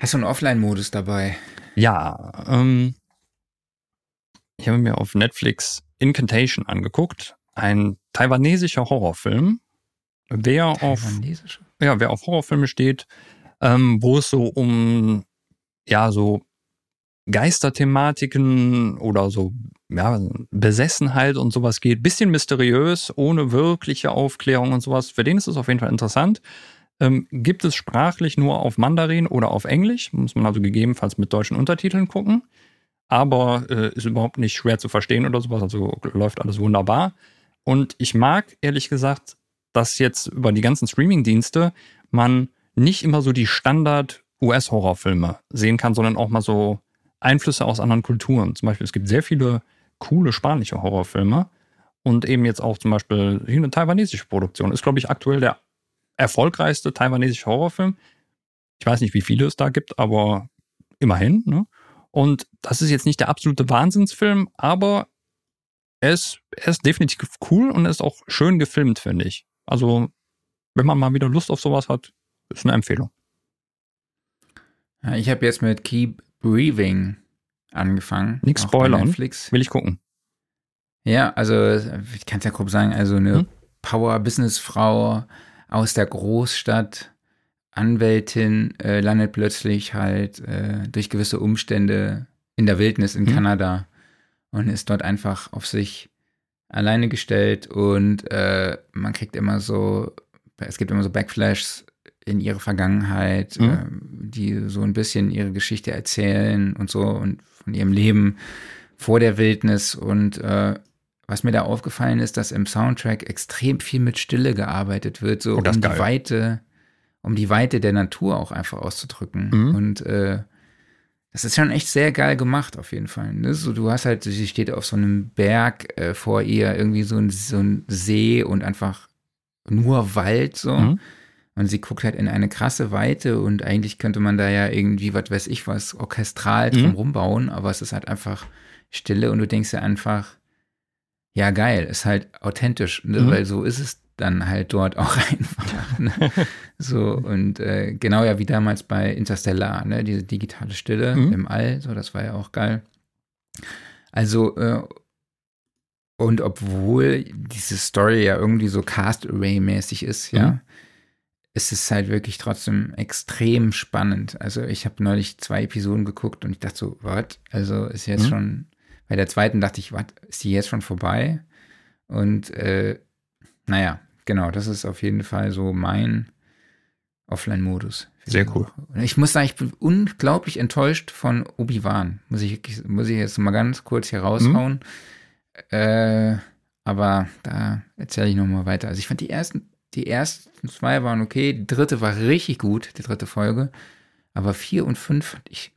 Hast du einen Offline-Modus dabei?
Ja, ähm, ich habe mir auf Netflix Incantation angeguckt, ein taiwanesischer Horrorfilm wer auf, ja, wer auf Horrorfilme steht, ähm, wo es so um ja so Geisterthematiken oder so ja, Besessenheit und sowas geht, bisschen mysteriös, ohne wirkliche Aufklärung und sowas. Für den ist es auf jeden Fall interessant. Ähm, gibt es sprachlich nur auf Mandarin oder auf Englisch, muss man also gegebenenfalls mit deutschen Untertiteln gucken. Aber äh, ist überhaupt nicht schwer zu verstehen oder sowas, also läuft alles wunderbar. Und ich mag ehrlich gesagt dass jetzt über die ganzen Streaming-Dienste man nicht immer so die Standard-US-Horrorfilme sehen kann, sondern auch mal so Einflüsse aus anderen Kulturen. Zum Beispiel, es gibt sehr viele coole spanische Horrorfilme und eben jetzt auch zum Beispiel eine taiwanesische Produktion. Ist, glaube ich, aktuell der erfolgreichste taiwanesische Horrorfilm. Ich weiß nicht, wie viele es da gibt, aber immerhin. Ne? Und das ist jetzt nicht der absolute Wahnsinnsfilm, aber er ist, er ist definitiv cool und er ist auch schön gefilmt, finde ich. Also, wenn man mal wieder Lust auf sowas hat, ist eine Empfehlung.
Ja, ich habe jetzt mit Keep Breathing angefangen.
Nix spoilern. Netflix. Will ich gucken.
Ja, also ich kann es ja grob sagen, also eine hm? Power-Business-Frau aus der Großstadt, Anwältin, äh, landet plötzlich halt äh, durch gewisse Umstände in der Wildnis in hm? Kanada und ist dort einfach auf sich alleine gestellt und äh, man kriegt immer so, es gibt immer so Backflashes in ihre Vergangenheit, mhm. äh, die so ein bisschen ihre Geschichte erzählen und so und von ihrem Leben vor der Wildnis und äh, was mir da aufgefallen ist, dass im Soundtrack extrem viel mit Stille gearbeitet wird, so
oh,
um die Weite, um die Weite der Natur auch einfach auszudrücken. Mhm. Und äh, das ist schon echt sehr geil gemacht, auf jeden Fall. Ne? So, du hast halt, sie steht auf so einem Berg äh, vor ihr, irgendwie so ein, so ein See und einfach nur Wald so. Mhm. Und sie guckt halt in eine krasse Weite und eigentlich könnte man da ja irgendwie, was weiß ich was, orchestral drum mhm. rumbauen, aber es ist halt einfach Stille und du denkst ja einfach, ja geil, ist halt authentisch, ne? mhm. weil so ist es dann halt dort auch einfach. Ne? So, und äh, genau ja wie damals bei Interstellar, ne? diese digitale Stille mhm. im All, so, das war ja auch geil. Also, äh, und obwohl diese Story ja irgendwie so Cast-Array-mäßig ist, ja, mhm. ist es halt wirklich trotzdem extrem spannend. Also, ich habe neulich zwei Episoden geguckt und ich dachte so, was? Also, ist jetzt mhm. schon, bei der zweiten dachte ich, was, ist die jetzt schon vorbei? Und äh, naja, genau, das ist auf jeden Fall so mein Offline-Modus.
Sehr cool.
Ich muss sagen, ich bin unglaublich enttäuscht von Obi-Wan. Muss ich, muss ich jetzt mal ganz kurz hier raushauen. Mhm. Äh, aber da erzähle ich nochmal weiter. Also ich fand die ersten, die ersten zwei waren okay. Die dritte war richtig gut, die dritte Folge. Aber vier und fünf fand ich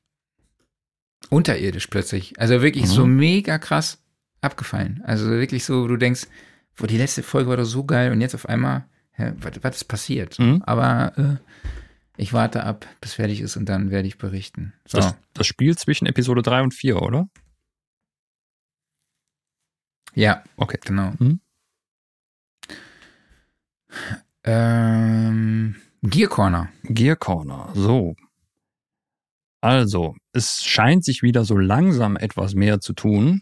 unterirdisch plötzlich. Also wirklich mhm. so mega krass abgefallen. Also wirklich so, wo du denkst, wo die letzte Folge war doch so geil und jetzt auf einmal, hä, was, was ist passiert? Mhm. Aber äh, ich warte ab, bis fertig ist und dann werde ich berichten.
So. Das, das Spiel zwischen Episode 3 und 4, oder?
Ja,
okay.
Genau. Mhm. Ähm, Gear Corner.
Gear Corner, so. Also, es scheint sich wieder so langsam etwas mehr zu tun.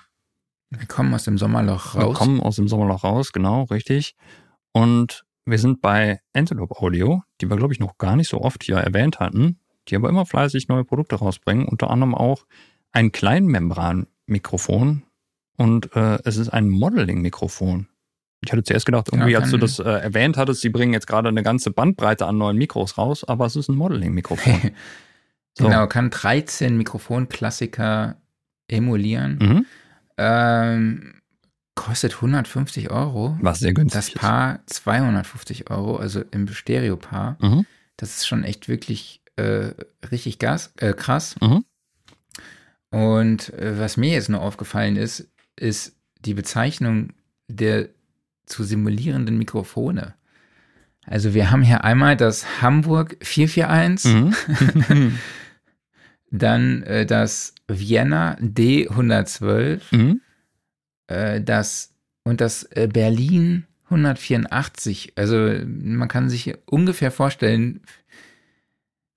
Wir kommen aus dem Sommerloch raus.
Wir kommen aus dem Sommerloch raus, genau, richtig. Und wir sind bei Antelope Audio, die wir, glaube ich, noch gar nicht so oft hier erwähnt hatten, die aber immer fleißig neue Produkte rausbringen, unter anderem auch ein Kleinmembran-Mikrofon, und äh, es ist ein Modeling-Mikrofon. Ich hatte zuerst gedacht, irgendwie, ja, als du das äh, erwähnt hattest, sie bringen jetzt gerade eine ganze Bandbreite an neuen Mikros raus, aber es ist ein Modeling-Mikrofon.
so. Genau, kann 13 Mikrofonklassiker emulieren. Mhm. Ähm, kostet 150 Euro.
Was sehr günstig.
Das Paar 250 Euro, also im Stereo-Paar. Mhm. Das ist schon echt wirklich äh, richtig gas, äh, krass. Mhm. Und äh, was mir jetzt nur aufgefallen ist, ist die Bezeichnung der zu simulierenden Mikrofone. Also wir haben hier einmal das Hamburg 441, mhm. dann äh, das Vienna D112, mhm. äh, das und das äh, Berlin 184. Also man kann sich ungefähr vorstellen,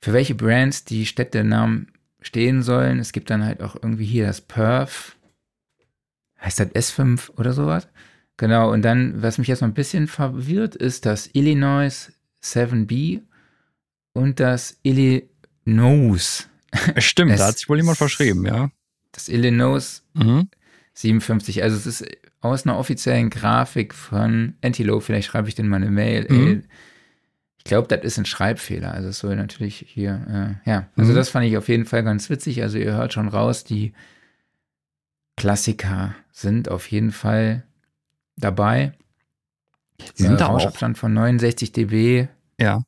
für welche Brands die Städtenamen stehen sollen. Es gibt dann halt auch irgendwie hier das Perf, heißt das S5 oder sowas. Genau, und dann, was mich jetzt noch ein bisschen verwirrt, ist das Illinois 7B und das Illinois.
Stimmt, da hat sich wohl jemand verschrieben, ja.
Das Illinois mhm. 57. Also es ist aus einer offiziellen Grafik von Antelope, vielleicht schreibe ich denen mal eine Mail. Mhm. Ich glaube, das ist ein Schreibfehler. Also es soll natürlich hier, äh, ja. Also mhm. das fand ich auf jeden Fall ganz witzig. Also ihr hört schon raus, die Klassiker sind auf jeden Fall dabei.
Sie sind äh, da
Rauschabstand auch. von 69 dB.
Ja.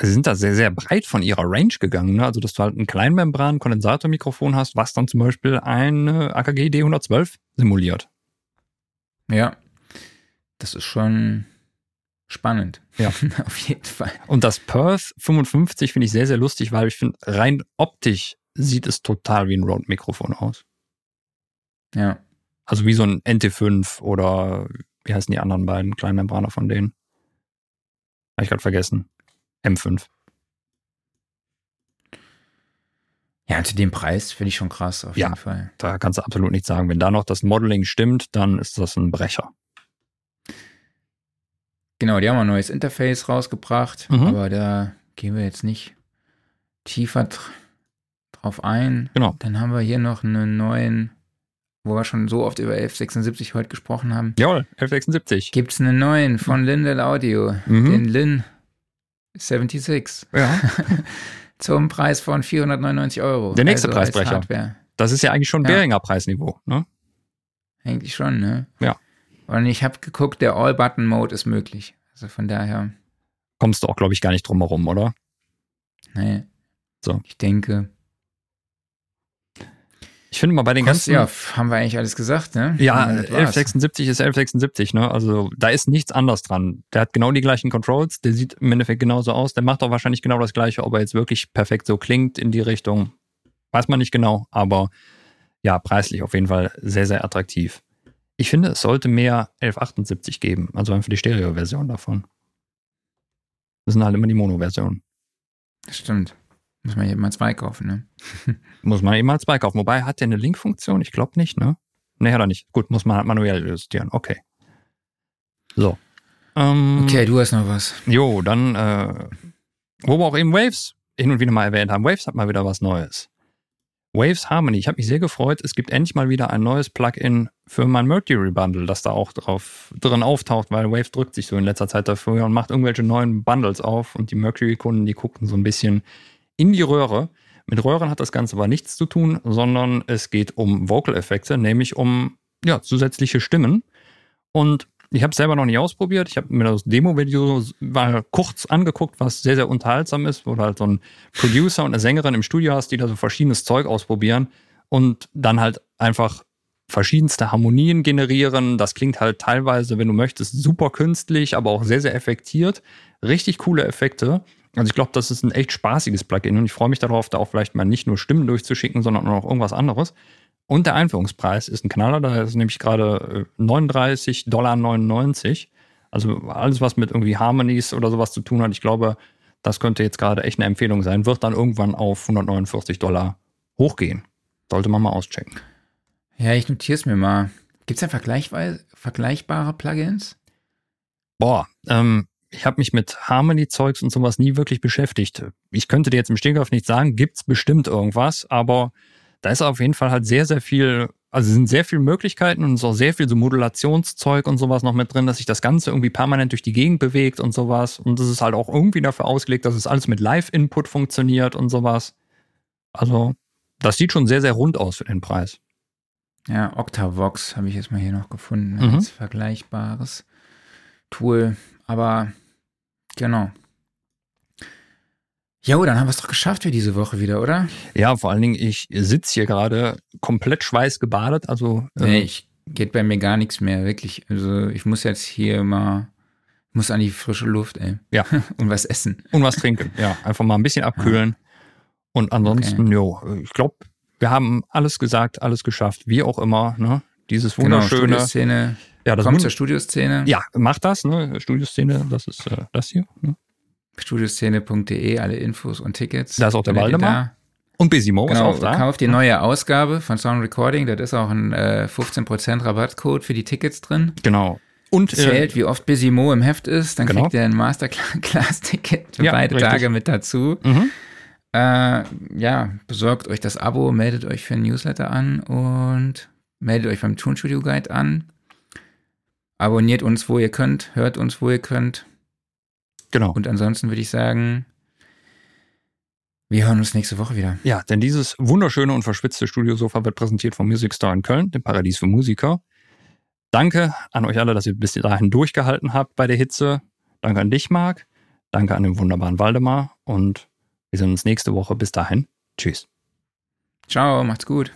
Also sie sind da sehr, sehr breit von ihrer Range gegangen. Ne? Also, dass du halt ein Kleinmembran-Kondensatormikrofon hast, was dann zum Beispiel ein AKG D112 simuliert.
Ja. Das ist schon spannend.
Ja.
Auf jeden Fall.
Und das Perth 55 finde ich sehr, sehr lustig, weil ich finde, rein optisch sieht es total wie ein Rode-Mikrofon aus.
Ja.
Also wie so ein NT5 oder wie heißen die anderen beiden kleinen Membraner von denen? Habe ich gerade vergessen. M5.
Ja, zu dem Preis finde ich schon krass, auf ja, jeden Fall.
Da kannst du absolut nichts sagen. Wenn da noch das Modeling stimmt, dann ist das ein Brecher.
Genau, die haben ein neues Interface rausgebracht, mhm. aber da gehen wir jetzt nicht tiefer drauf ein.
Genau.
Dann haben wir hier noch einen neuen wo wir schon so oft über 1176 heute gesprochen haben.
Jawohl, 1176.
Gibt es einen neuen von Lindell Audio, mhm. den Lin 76.
Ja.
Zum Preis von 499 Euro.
Der nächste also Preisbrecher. Das ist ja eigentlich schon ja. Beringer Preisniveau, ne?
Eigentlich schon, ne?
Ja.
Und ich habe geguckt, der All-Button-Mode ist möglich. Also von daher.
Kommst du auch, glaube ich, gar nicht drum herum, oder?
Nee.
So.
Ich denke,
ich finde mal bei den ganzen.
Ja, haben wir eigentlich alles gesagt, ne?
Ja, 1176 ist 1176, ne? Also da ist nichts anders dran. Der hat genau die gleichen Controls, der sieht im Endeffekt genauso aus, der macht auch wahrscheinlich genau das gleiche, ob er jetzt wirklich perfekt so klingt in die Richtung. Weiß man nicht genau, aber ja, preislich auf jeden Fall sehr, sehr attraktiv. Ich finde, es sollte mehr 1178 geben, also einfach die Stereo-Version davon. Das sind halt immer die Mono-Versionen.
Das stimmt. Muss man eben mal zwei kaufen, ne?
muss man eben mal zwei kaufen. Wobei, hat der eine Link-Funktion? Ich glaube nicht, ne? Ne, hat er nicht. Gut, muss man halt manuell justieren. Okay. So.
Ähm, okay, du hast noch was.
Jo, dann, äh, wo wir auch eben Waves hin und wieder mal erwähnt haben. Waves hat mal wieder was Neues. Waves Harmony. Ich habe mich sehr gefreut. Es gibt endlich mal wieder ein neues Plugin für mein Mercury Bundle, das da auch drauf drin auftaucht, weil Waves drückt sich so in letzter Zeit dafür und macht irgendwelche neuen Bundles auf und die Mercury-Kunden, die gucken so ein bisschen in die Röhre. Mit Röhren hat das Ganze aber nichts zu tun, sondern es geht um Vocal-Effekte, nämlich um ja, zusätzliche Stimmen. Und ich habe es selber noch nicht ausprobiert. Ich habe mir das Demo-Video mal kurz angeguckt, was sehr, sehr unterhaltsam ist, wo du halt so ein Producer und eine Sängerin im Studio hast, die da so verschiedenes Zeug ausprobieren und dann halt einfach verschiedenste Harmonien generieren. Das klingt halt teilweise, wenn du möchtest, super künstlich, aber auch sehr, sehr effektiert. Richtig coole Effekte. Also ich glaube, das ist ein echt spaßiges Plugin und ich freue mich darauf, da auch vielleicht mal nicht nur Stimmen durchzuschicken, sondern auch irgendwas anderes. Und der Einführungspreis ist ein Knaller, da ist nämlich gerade 39,99 äh, Dollar. Also alles, was mit irgendwie Harmonies oder sowas zu tun hat, ich glaube, das könnte jetzt gerade echt eine Empfehlung sein, wird dann irgendwann auf 149 Dollar hochgehen. Sollte man mal auschecken.
Ja, ich notiere es mir mal. Gibt es denn vergleichbare Plugins?
Boah, ähm, ich habe mich mit Harmony-Zeugs und sowas nie wirklich beschäftigt. Ich könnte dir jetzt im Stegreif nicht sagen, gibt's bestimmt irgendwas, aber da ist auf jeden Fall halt sehr, sehr viel, also sind sehr viele Möglichkeiten und es ist auch sehr viel so Modulationszeug und sowas noch mit drin, dass sich das Ganze irgendwie permanent durch die Gegend bewegt und sowas. Und das ist halt auch irgendwie dafür ausgelegt, dass es alles mit Live-Input funktioniert und sowas. Also, das sieht schon sehr, sehr rund aus für den Preis.
Ja, Octavox habe ich jetzt mal hier noch gefunden mhm. als vergleichbares Tool. Aber genau. Jo, dann haben wir es doch geschafft für diese Woche wieder, oder?
Ja, vor allen Dingen, ich sitze hier gerade komplett schweißgebadet. Also,
ähm, nee, ich, geht bei mir gar nichts mehr, wirklich. Also ich muss jetzt hier mal, muss an die frische Luft, ey.
Ja.
Und was essen.
Und was trinken, ja. Einfach mal ein bisschen abkühlen. Ja. Und ansonsten, okay. jo, ich glaube, wir haben alles gesagt, alles geschafft, wie auch immer, ne? Dieses genau, wunderschöne. Genau,
Studioszene.
Ja, das
Kommt zur Studioszene.
Ja, mach das, ne? Studioszene, das ist äh, das hier. Ne?
studioszene.de, alle Infos und Tickets.
Da ist auch der Waldemar. Und Bisimo
genau,
ist auch da.
Kauft die neue Ausgabe von Sound Recording. Da ist auch ein äh, 15% Rabattcode für die Tickets drin.
Genau.
Und äh, zählt, äh, wie oft Bisimo im Heft ist. Dann genau. kriegt ihr ein Masterclass-Ticket für ja, beide richtig. Tage mit dazu. Mhm. Äh, ja, besorgt euch das Abo, meldet euch für ein Newsletter an und meldet euch beim Tonstudio Guide an. Abonniert uns, wo ihr könnt, hört uns, wo ihr könnt.
Genau.
Und ansonsten würde ich sagen, wir hören uns nächste Woche wieder.
Ja, denn dieses wunderschöne und verschwitzte Studiosofa wird präsentiert vom Music Store in Köln, dem Paradies für Musiker. Danke an euch alle, dass ihr bis dahin durchgehalten habt bei der Hitze. Danke an dich, Marc. Danke an den wunderbaren Waldemar. Und wir sehen uns nächste Woche. Bis dahin. Tschüss.
Ciao, macht's gut.